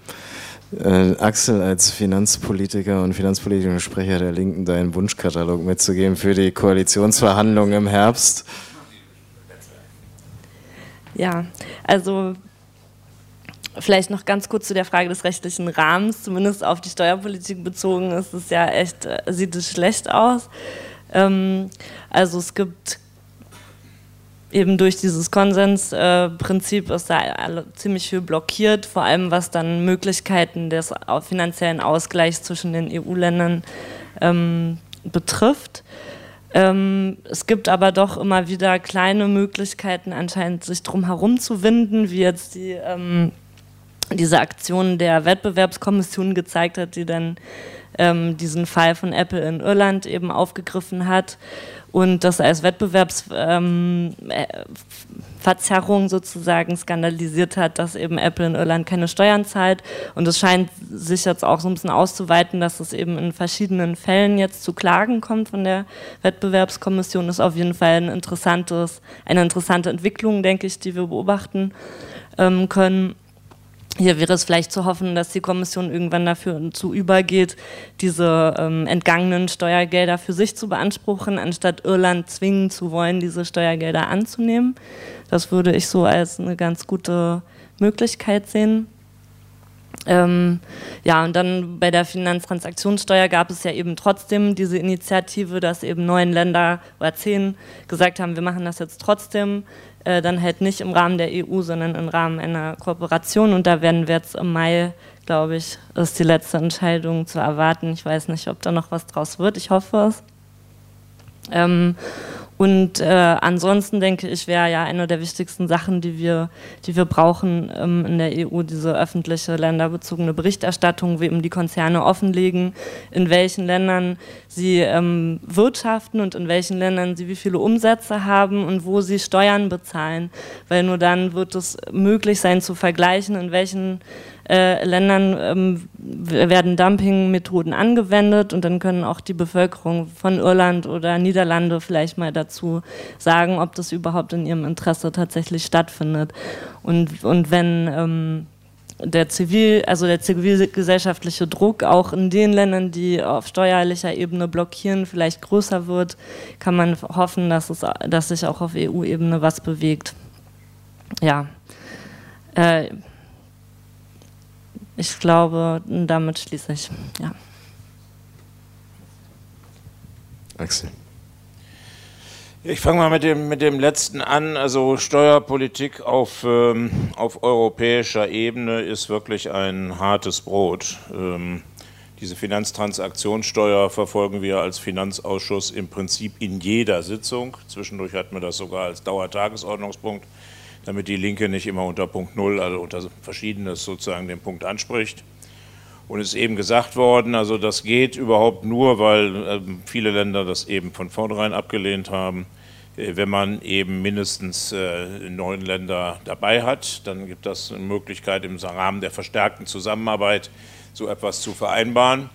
äh, Axel als Finanzpolitiker und finanzpolitischer Sprecher der Linken deinen Wunschkatalog mitzugeben für die Koalitionsverhandlungen im Herbst. Ja, also Vielleicht noch ganz kurz zu der Frage des rechtlichen Rahmens, zumindest auf die Steuerpolitik bezogen, ist es ja echt, äh, sieht es schlecht aus. Ähm, also es gibt eben durch dieses Konsensprinzip ist da ziemlich viel blockiert, vor allem was dann Möglichkeiten des finanziellen Ausgleichs zwischen den EU-Ländern ähm, betrifft. Ähm, es gibt aber doch immer wieder kleine Möglichkeiten, anscheinend sich drum herum zu winden, wie jetzt die, ähm, diese Aktion der Wettbewerbskommission gezeigt hat, die dann ähm, diesen Fall von Apple in Irland eben aufgegriffen hat und das als Wettbewerbsverzerrung ähm, äh, sozusagen skandalisiert hat, dass eben Apple in Irland keine Steuern zahlt. Und es scheint sich jetzt auch so ein bisschen auszuweiten, dass es eben in verschiedenen Fällen jetzt zu Klagen kommt von der Wettbewerbskommission. Das ist auf jeden Fall ein interessantes, eine interessante Entwicklung, denke ich, die wir beobachten ähm, können. Hier wäre es vielleicht zu hoffen, dass die Kommission irgendwann dafür zu übergeht, diese ähm, entgangenen Steuergelder für sich zu beanspruchen, anstatt Irland zwingen zu wollen, diese Steuergelder anzunehmen. Das würde ich so als eine ganz gute Möglichkeit sehen. Ähm, ja, und dann bei der Finanztransaktionssteuer gab es ja eben trotzdem diese Initiative, dass eben neun Länder oder zehn gesagt haben, wir machen das jetzt trotzdem. Äh, dann halt nicht im Rahmen der EU, sondern im Rahmen einer Kooperation. Und da werden wir jetzt im Mai, glaube ich, ist die letzte Entscheidung zu erwarten. Ich weiß nicht, ob da noch was draus wird. Ich hoffe es. Ähm, und äh, ansonsten denke ich, wäre ja eine der wichtigsten Sachen, die wir, die wir brauchen ähm, in der EU, diese öffentliche länderbezogene Berichterstattung, wie eben die Konzerne offenlegen, in welchen Ländern sie ähm, wirtschaften und in welchen Ländern sie wie viele Umsätze haben und wo sie Steuern bezahlen. Weil nur dann wird es möglich sein zu vergleichen, in welchen äh, Ländern ähm, werden Dumping-Methoden angewendet und dann können auch die Bevölkerung von Irland oder Niederlande vielleicht mal dazu sagen, ob das überhaupt in ihrem Interesse tatsächlich stattfindet. Und, und wenn ähm, der Zivil, also der zivilgesellschaftliche Druck auch in den Ländern, die auf steuerlicher Ebene blockieren, vielleicht größer wird, kann man hoffen, dass, es, dass sich auch auf EU-Ebene was bewegt. Ja. Äh, ich glaube, damit schließe ich. Ja. Axel. Ich fange mal mit dem, mit dem letzten an. Also Steuerpolitik auf, ähm, auf europäischer Ebene ist wirklich ein hartes Brot. Ähm, diese Finanztransaktionssteuer verfolgen wir als Finanzausschuss im Prinzip in jeder Sitzung. Zwischendurch hatten wir das sogar als Dauertagesordnungspunkt damit die Linke nicht immer unter Punkt Null, also unter Verschiedenes sozusagen den Punkt anspricht. Und es ist eben gesagt worden, also das geht überhaupt nur, weil äh, viele Länder das eben von vornherein abgelehnt haben. Äh, wenn man eben mindestens äh, neun Länder dabei hat, dann gibt das eine Möglichkeit im Rahmen der verstärkten Zusammenarbeit so etwas zu vereinbaren.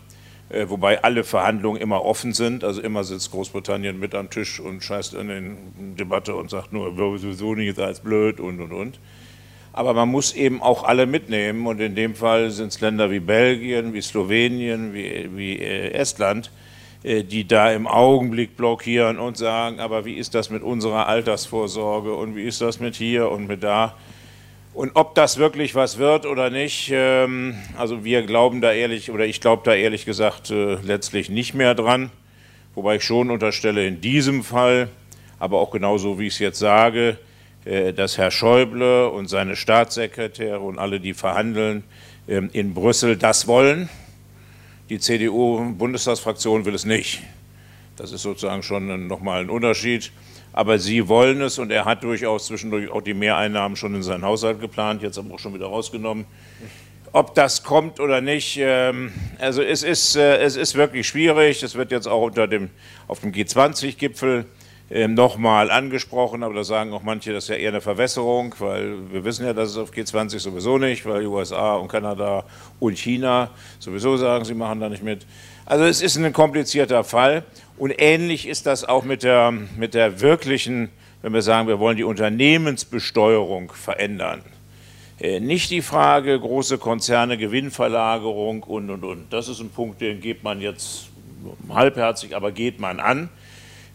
Äh, wobei alle Verhandlungen immer offen sind. Also immer sitzt Großbritannien mit am Tisch und scheißt in die Debatte und sagt nur, sowieso nicht, als blöd und und und. Aber man muss eben auch alle mitnehmen und in dem Fall sind es Länder wie Belgien, wie Slowenien, wie, wie äh, Estland, äh, die da im Augenblick blockieren und sagen, aber wie ist das mit unserer Altersvorsorge und wie ist das mit hier und mit da? Und ob das wirklich was wird oder nicht, ähm, also wir glauben da ehrlich, oder ich glaube da ehrlich gesagt äh, letztlich nicht mehr dran. Wobei ich schon unterstelle, in diesem Fall, aber auch genauso wie ich es jetzt sage, äh, dass Herr Schäuble und seine Staatssekretäre und alle, die verhandeln, ähm, in Brüssel das wollen. Die CDU-Bundestagsfraktion will es nicht. Das ist sozusagen schon nochmal ein Unterschied aber sie wollen es und er hat durchaus zwischendurch auch die Mehreinnahmen schon in seinen Haushalt geplant, jetzt aber auch schon wieder rausgenommen. Ob das kommt oder nicht, ähm, also es ist, äh, es ist wirklich schwierig. Es wird jetzt auch unter dem, auf dem G20-Gipfel ähm, nochmal angesprochen, aber da sagen auch manche, das ist ja eher eine Verwässerung, weil wir wissen ja, dass es auf G20 sowieso nicht, weil die USA und Kanada und China sowieso sagen, sie machen da nicht mit. Also es ist ein komplizierter Fall und ähnlich ist das auch mit der, mit der wirklichen, wenn wir sagen, wir wollen die Unternehmensbesteuerung verändern. Äh, nicht die Frage, große Konzerne, Gewinnverlagerung und, und, und. Das ist ein Punkt, den geht man jetzt halbherzig, aber geht man an.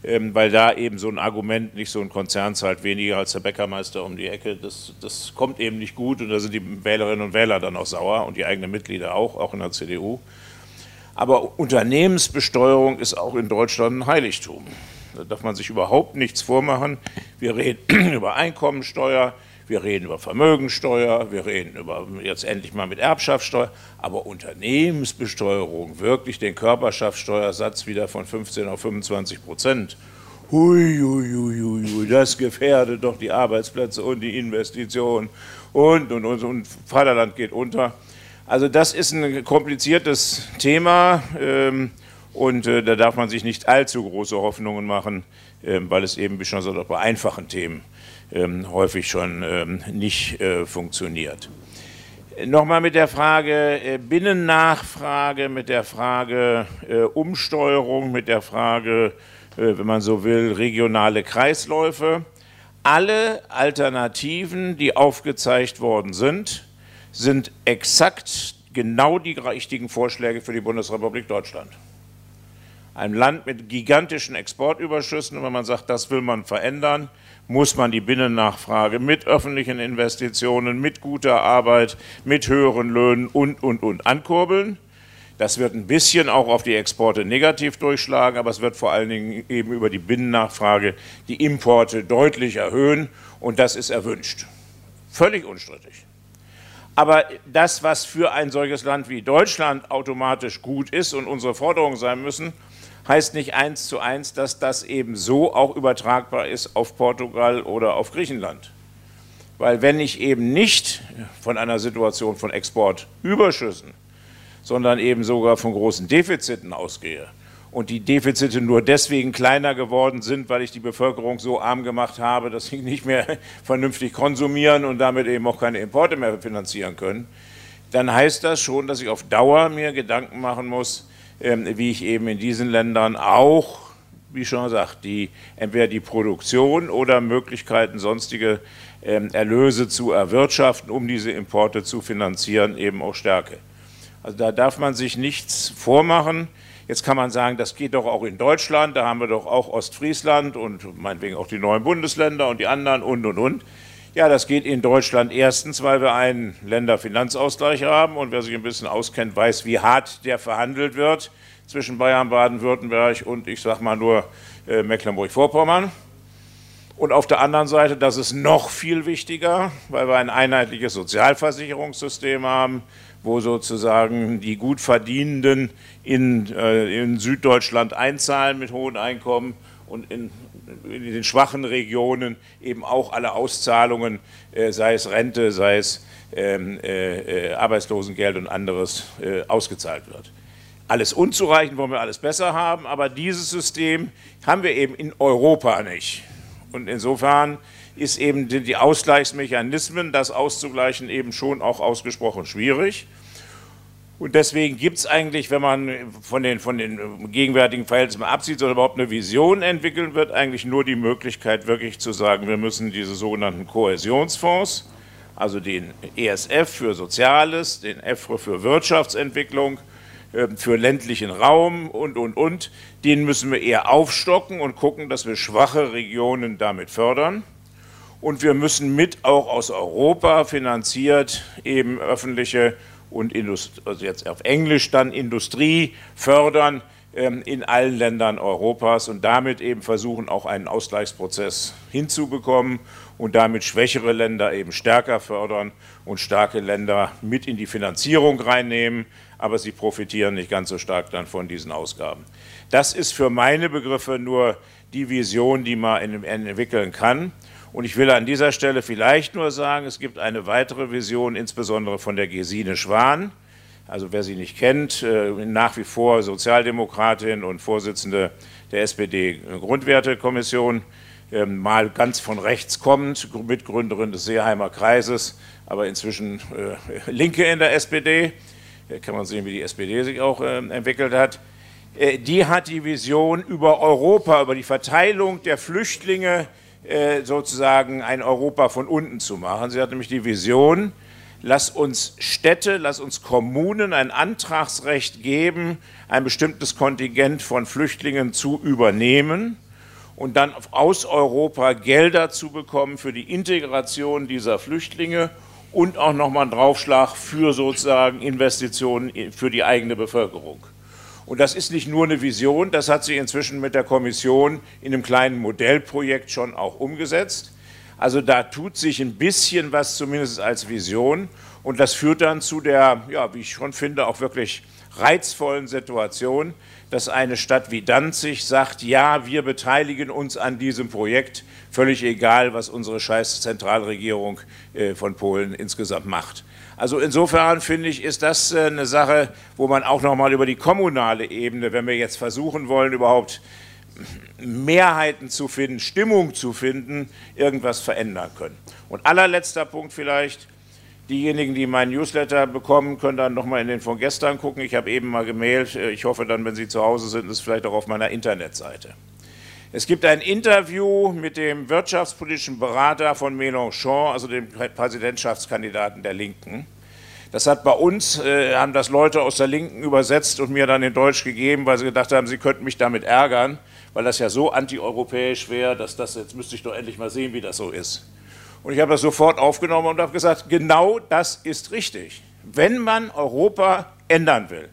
Ähm, weil da eben so ein Argument, nicht so ein Konzern zahlt weniger als der Bäckermeister um die Ecke, das, das kommt eben nicht gut und da sind die Wählerinnen und Wähler dann auch sauer und die eigenen Mitglieder auch, auch in der CDU. Aber Unternehmensbesteuerung ist auch in Deutschland ein Heiligtum. Da darf man sich überhaupt nichts vormachen. Wir reden <clears throat> über Einkommensteuer, wir reden über Vermögensteuer, wir reden über jetzt endlich mal mit Erbschaftssteuer, aber Unternehmensbesteuerung, wirklich den Körperschaftssteuersatz wieder von 15 auf 25 Prozent. Hui, das gefährdet doch die Arbeitsplätze und die Investitionen und, und, und, und Vaterland geht unter. Also das ist ein kompliziertes Thema ähm, und äh, da darf man sich nicht allzu große Hoffnungen machen, äh, weil es eben, wie schon gesagt, bei einfachen Themen ähm, häufig schon ähm, nicht äh, funktioniert. Nochmal mit der Frage äh, Binnennachfrage, mit der Frage äh, Umsteuerung, mit der Frage, wenn man so will, regionale Kreisläufe. Alle Alternativen, die aufgezeigt worden sind, sind exakt genau die richtigen Vorschläge für die Bundesrepublik Deutschland. Ein Land mit gigantischen Exportüberschüssen, und wenn man sagt, das will man verändern, muss man die Binnennachfrage mit öffentlichen Investitionen, mit guter Arbeit, mit höheren Löhnen und, und, und ankurbeln. Das wird ein bisschen auch auf die Exporte negativ durchschlagen, aber es wird vor allen Dingen eben über die Binnennachfrage die Importe deutlich erhöhen und das ist erwünscht. Völlig unstrittig. Aber das, was für ein solches Land wie Deutschland automatisch gut ist und unsere Forderungen sein müssen, heißt nicht eins zu eins, dass das eben so auch übertragbar ist auf Portugal oder auf Griechenland. Weil wenn ich eben nicht von einer Situation von Exportüberschüssen, sondern eben sogar von großen Defiziten ausgehe und die Defizite nur deswegen kleiner geworden sind, weil ich die Bevölkerung so arm gemacht habe, dass sie nicht mehr <laughs> vernünftig konsumieren und damit eben auch keine Importe mehr finanzieren können, dann heißt das schon, dass ich auf Dauer mir Gedanken machen muss, ähm, wie ich eben in diesen Ländern auch, wie schon gesagt, die, entweder die Produktion oder Möglichkeiten, sonstige ähm, Erlöse zu erwirtschaften, um diese Importe zu finanzieren, eben auch stärke. Also da darf man sich nichts vormachen. Jetzt kann man sagen, das geht doch auch in Deutschland, da haben wir doch auch Ostfriesland und meinetwegen auch die neuen Bundesländer und die anderen und, und, und. Ja, das geht in Deutschland erstens, weil wir einen Länderfinanzausgleich haben und wer sich ein bisschen auskennt, weiß, wie hart der verhandelt wird zwischen Bayern, Baden-Württemberg und ich sage mal nur äh, Mecklenburg-Vorpommern. Und auf der anderen Seite, das ist noch viel wichtiger, weil wir ein einheitliches Sozialversicherungssystem haben, wo sozusagen die Gutverdienenden in, äh, in Süddeutschland einzahlen mit hohen Einkommen und in in den schwachen Regionen eben auch alle Auszahlungen, äh, sei es Rente, sei es ähm, äh, äh, Arbeitslosengeld und anderes, ausgezahlt wird. Alles unzureichend, wollen wir alles besser haben, aber dieses System haben wir eben in Europa nicht. Und insofern ist eben die Ausgleichsmechanismen, das auszugleichen, eben schon auch ausgesprochen schwierig. Und deswegen gibt es eigentlich, wenn man von den, von den gegenwärtigen Verhältnissen absieht oder überhaupt eine Vision entwickeln wird, eigentlich nur die Möglichkeit, wirklich zu sagen, wir müssen diese sogenannten Kohäsionsfonds, also den ESF für Soziales, den EFRE für Wirtschaftsentwicklung, ähm, für ländlichen Raum und, und, und, den müssen wir eher aufstocken und gucken, dass wir schwache Regionen damit fördern. Und wir müssen mit auch aus Europa finanziert eben öffentliche und Indust also jetzt auf Englisch dann Industrie fördern ähm, in allen Ländern Europas und damit eben versuchen, auch einen Ausgleichsprozess hinzubekommen und damit schwächere Länder eben stärker fördern und starke Länder mit in die Finanzierung reinnehmen, aber sie profitieren nicht ganz so stark dann von diesen Ausgaben. Das ist für meine Begriffe nur die Vision, die man entwickeln kann. Und ich will an dieser Stelle vielleicht nur sagen, es gibt eine weitere Vision, insbesondere von der Gesine Schwan, Also wer sie nicht kennt, äh, nach wie vor Sozialdemokratin und Vorsitzende der SPD-Grundwertekommission, ähm, mal ganz von rechts kommend, Mitgründerin des Seeheimer Kreises, aber inzwischen äh, Linke in der SPD. Hier kann man sehen, wie die SPD sich auch äh, entwickelt hat. Äh, die hat die Vision über Europa, über die Verteilung der Flüchtlinge äh, sozusagen ein Europa von unten zu machen. Sie hat nämlich die Vision, lass uns Städte, lass uns Kommunen ein Antragsrecht geben, ein bestimmtes Kontingent von Flüchtlingen zu übernehmen und dann aus Europa Gelder zu bekommen für die Integration dieser Flüchtlinge und auch nochmal einen Draufschlag für sozusagen Investitionen für die eigene Bevölkerung. Und das ist nicht nur eine Vision, das hat sie inzwischen mit der Kommission in einem kleinen Modellprojekt schon auch umgesetzt. Also da tut sich ein bisschen was zumindest als Vision und das führt dann zu der, ja, wie ich schon finde, auch wirklich reizvollen Situation, dass eine Stadt wie Danzig sagt, ja, wir beteiligen uns an diesem Projekt, völlig egal, was unsere scheiß Zentralregierung äh, von Polen insgesamt macht. Also insofern finde ich, ist das äh, eine Sache, wo man auch noch mal über die kommunale Ebene, wenn wir jetzt versuchen wollen, überhaupt Mehrheiten zu finden, Stimmung zu finden, irgendwas verändern können. Und allerletzter Punkt vielleicht, diejenigen, die meinen Newsletter bekommen, können dann nochmal in den von gestern gucken. Ich habe eben mal gemailt, ich hoffe dann, wenn Sie zu Hause sind, ist vielleicht auch auf meiner Internetseite. Es gibt ein Interview mit dem wirtschaftspolitischen Berater von Mélenchon, also dem Präsidentschaftskandidaten der Linken. Das hat bei uns, äh, haben das Leute aus der Linken übersetzt und mir dann in Deutsch gegeben, weil sie gedacht haben, sie könnten mich damit ärgern weil das ja so antieuropäisch wäre, dass das, jetzt müsste ich doch endlich mal sehen, wie das so ist. Und ich habe das sofort aufgenommen und habe gesagt, genau das ist richtig. Wenn man Europa ändern will,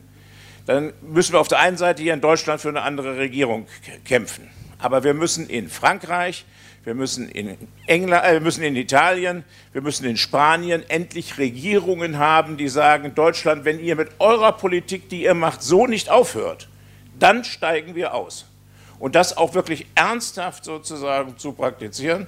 dann müssen wir auf der einen Seite hier in Deutschland für eine andere Regierung kämpfen. Aber wir müssen in Frankreich, wir müssen in, England, äh, wir müssen in Italien, wir müssen in Spanien endlich Regierungen haben, die sagen, Deutschland, wenn ihr mit eurer Politik, die ihr macht, so nicht aufhört, dann steigen wir aus und das auch wirklich ernsthaft sozusagen zu praktizieren.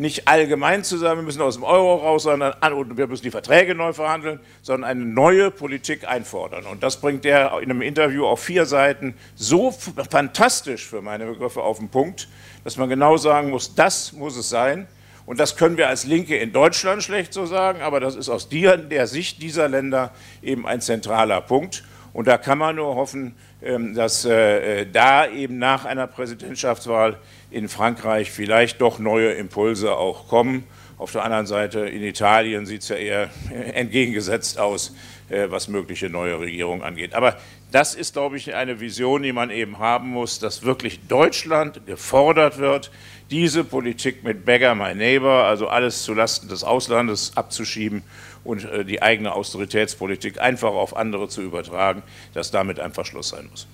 Nicht allgemein zu sagen, wir müssen aus dem Euro raus, sondern wir müssen die Verträge neu verhandeln, sondern eine neue Politik einfordern. Und das bringt er in einem Interview auf vier Seiten so fantastisch für meine Begriffe auf den Punkt, dass man genau sagen muss, das muss es sein. Und das können wir als Linke in Deutschland schlecht so sagen, aber das ist aus der Sicht dieser Länder eben ein zentraler Punkt. Und da kann man nur hoffen, ähm, dass äh, äh, da eben nach einer Präsidentschaftswahl in Frankreich vielleicht doch neue Impulse auch kommen. Auf der anderen Seite in Italien sieht es ja eher <laughs> entgegengesetzt aus, äh, was mögliche neue Regierungen angeht. Aber das ist, glaube ich, eine Vision, die man eben haben muss, dass wirklich Deutschland gefordert wird, diese Politik mit Beggar My Neighbor, also alles zulasten des Auslandes abzuschieben und äh, die eigene Austeritätspolitik einfach auf andere zu übertragen, dass damit einfach Schluss sein muss.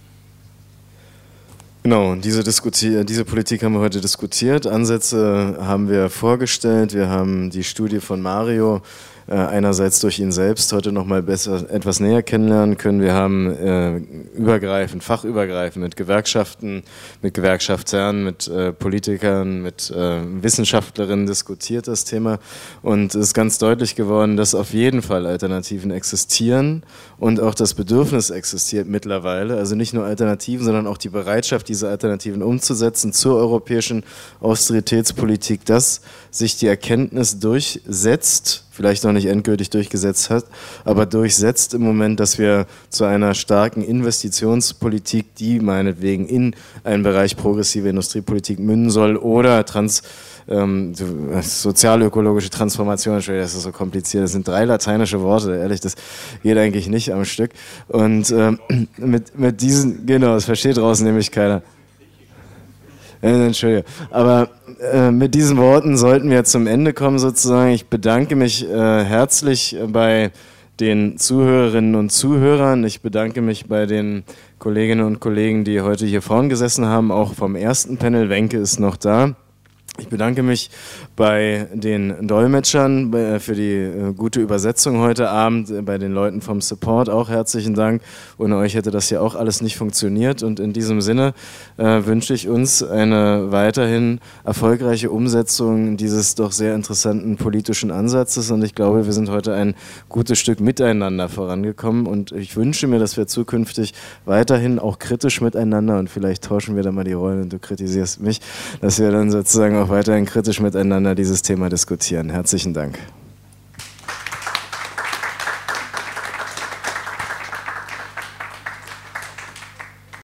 Genau, diese, diese Politik haben wir heute diskutiert. Ansätze haben wir vorgestellt. Wir haben die Studie von Mario äh, einerseits durch ihn selbst heute noch mal besser etwas näher kennenlernen können. Wir haben äh, übergreifend, fachübergreifend mit Gewerkschaften, mit Gewerkschaftsherren, mit äh, Politikern, mit äh, Wissenschaftlerinnen diskutiert das Thema und es ist ganz deutlich geworden, dass auf jeden Fall Alternativen existieren und auch das Bedürfnis existiert mittlerweile, also nicht nur Alternativen, sondern auch die Bereitschaft, diese Alternativen umzusetzen zur europäischen Austeritätspolitik, dass sich die Erkenntnis durchsetzt, vielleicht noch nicht endgültig durchgesetzt hat, aber durchsetzt im Moment, dass wir zu einer starken Investitionspolitik, die meinetwegen in einen Bereich progressive Industriepolitik münden soll oder trans ähm, sozialökologische Transformation, das ist so kompliziert, das sind drei lateinische Worte, ehrlich, das geht eigentlich nicht am Stück. Und ähm, <clears throat> mit, mit diesen, genau, das versteht draußen nämlich keiner. Entschuldige. Aber äh, mit diesen Worten sollten wir zum Ende kommen sozusagen. Ich bedanke mich äh, herzlich bei den Zuhörerinnen und Zuhörern. Ich bedanke mich bei den Kolleginnen und Kollegen, die heute hier vorn gesessen haben, auch vom ersten Panel. Wenke ist noch da. Ich bedanke mich bei den Dolmetschern äh, für die äh, gute Übersetzung heute Abend, äh, bei den Leuten vom Support auch herzlichen Dank. Ohne euch hätte das ja auch alles nicht funktioniert. Und in diesem Sinne äh, wünsche ich uns eine weiterhin erfolgreiche Umsetzung dieses doch sehr interessanten politischen Ansatzes. Und ich glaube, wir sind heute ein gutes Stück miteinander vorangekommen. Und ich wünsche mir, dass wir zukünftig weiterhin auch kritisch miteinander und vielleicht tauschen wir dann mal die Rollen und du kritisierst mich, dass wir dann sozusagen auch weiterhin kritisch miteinander dieses Thema diskutieren. Herzlichen Dank.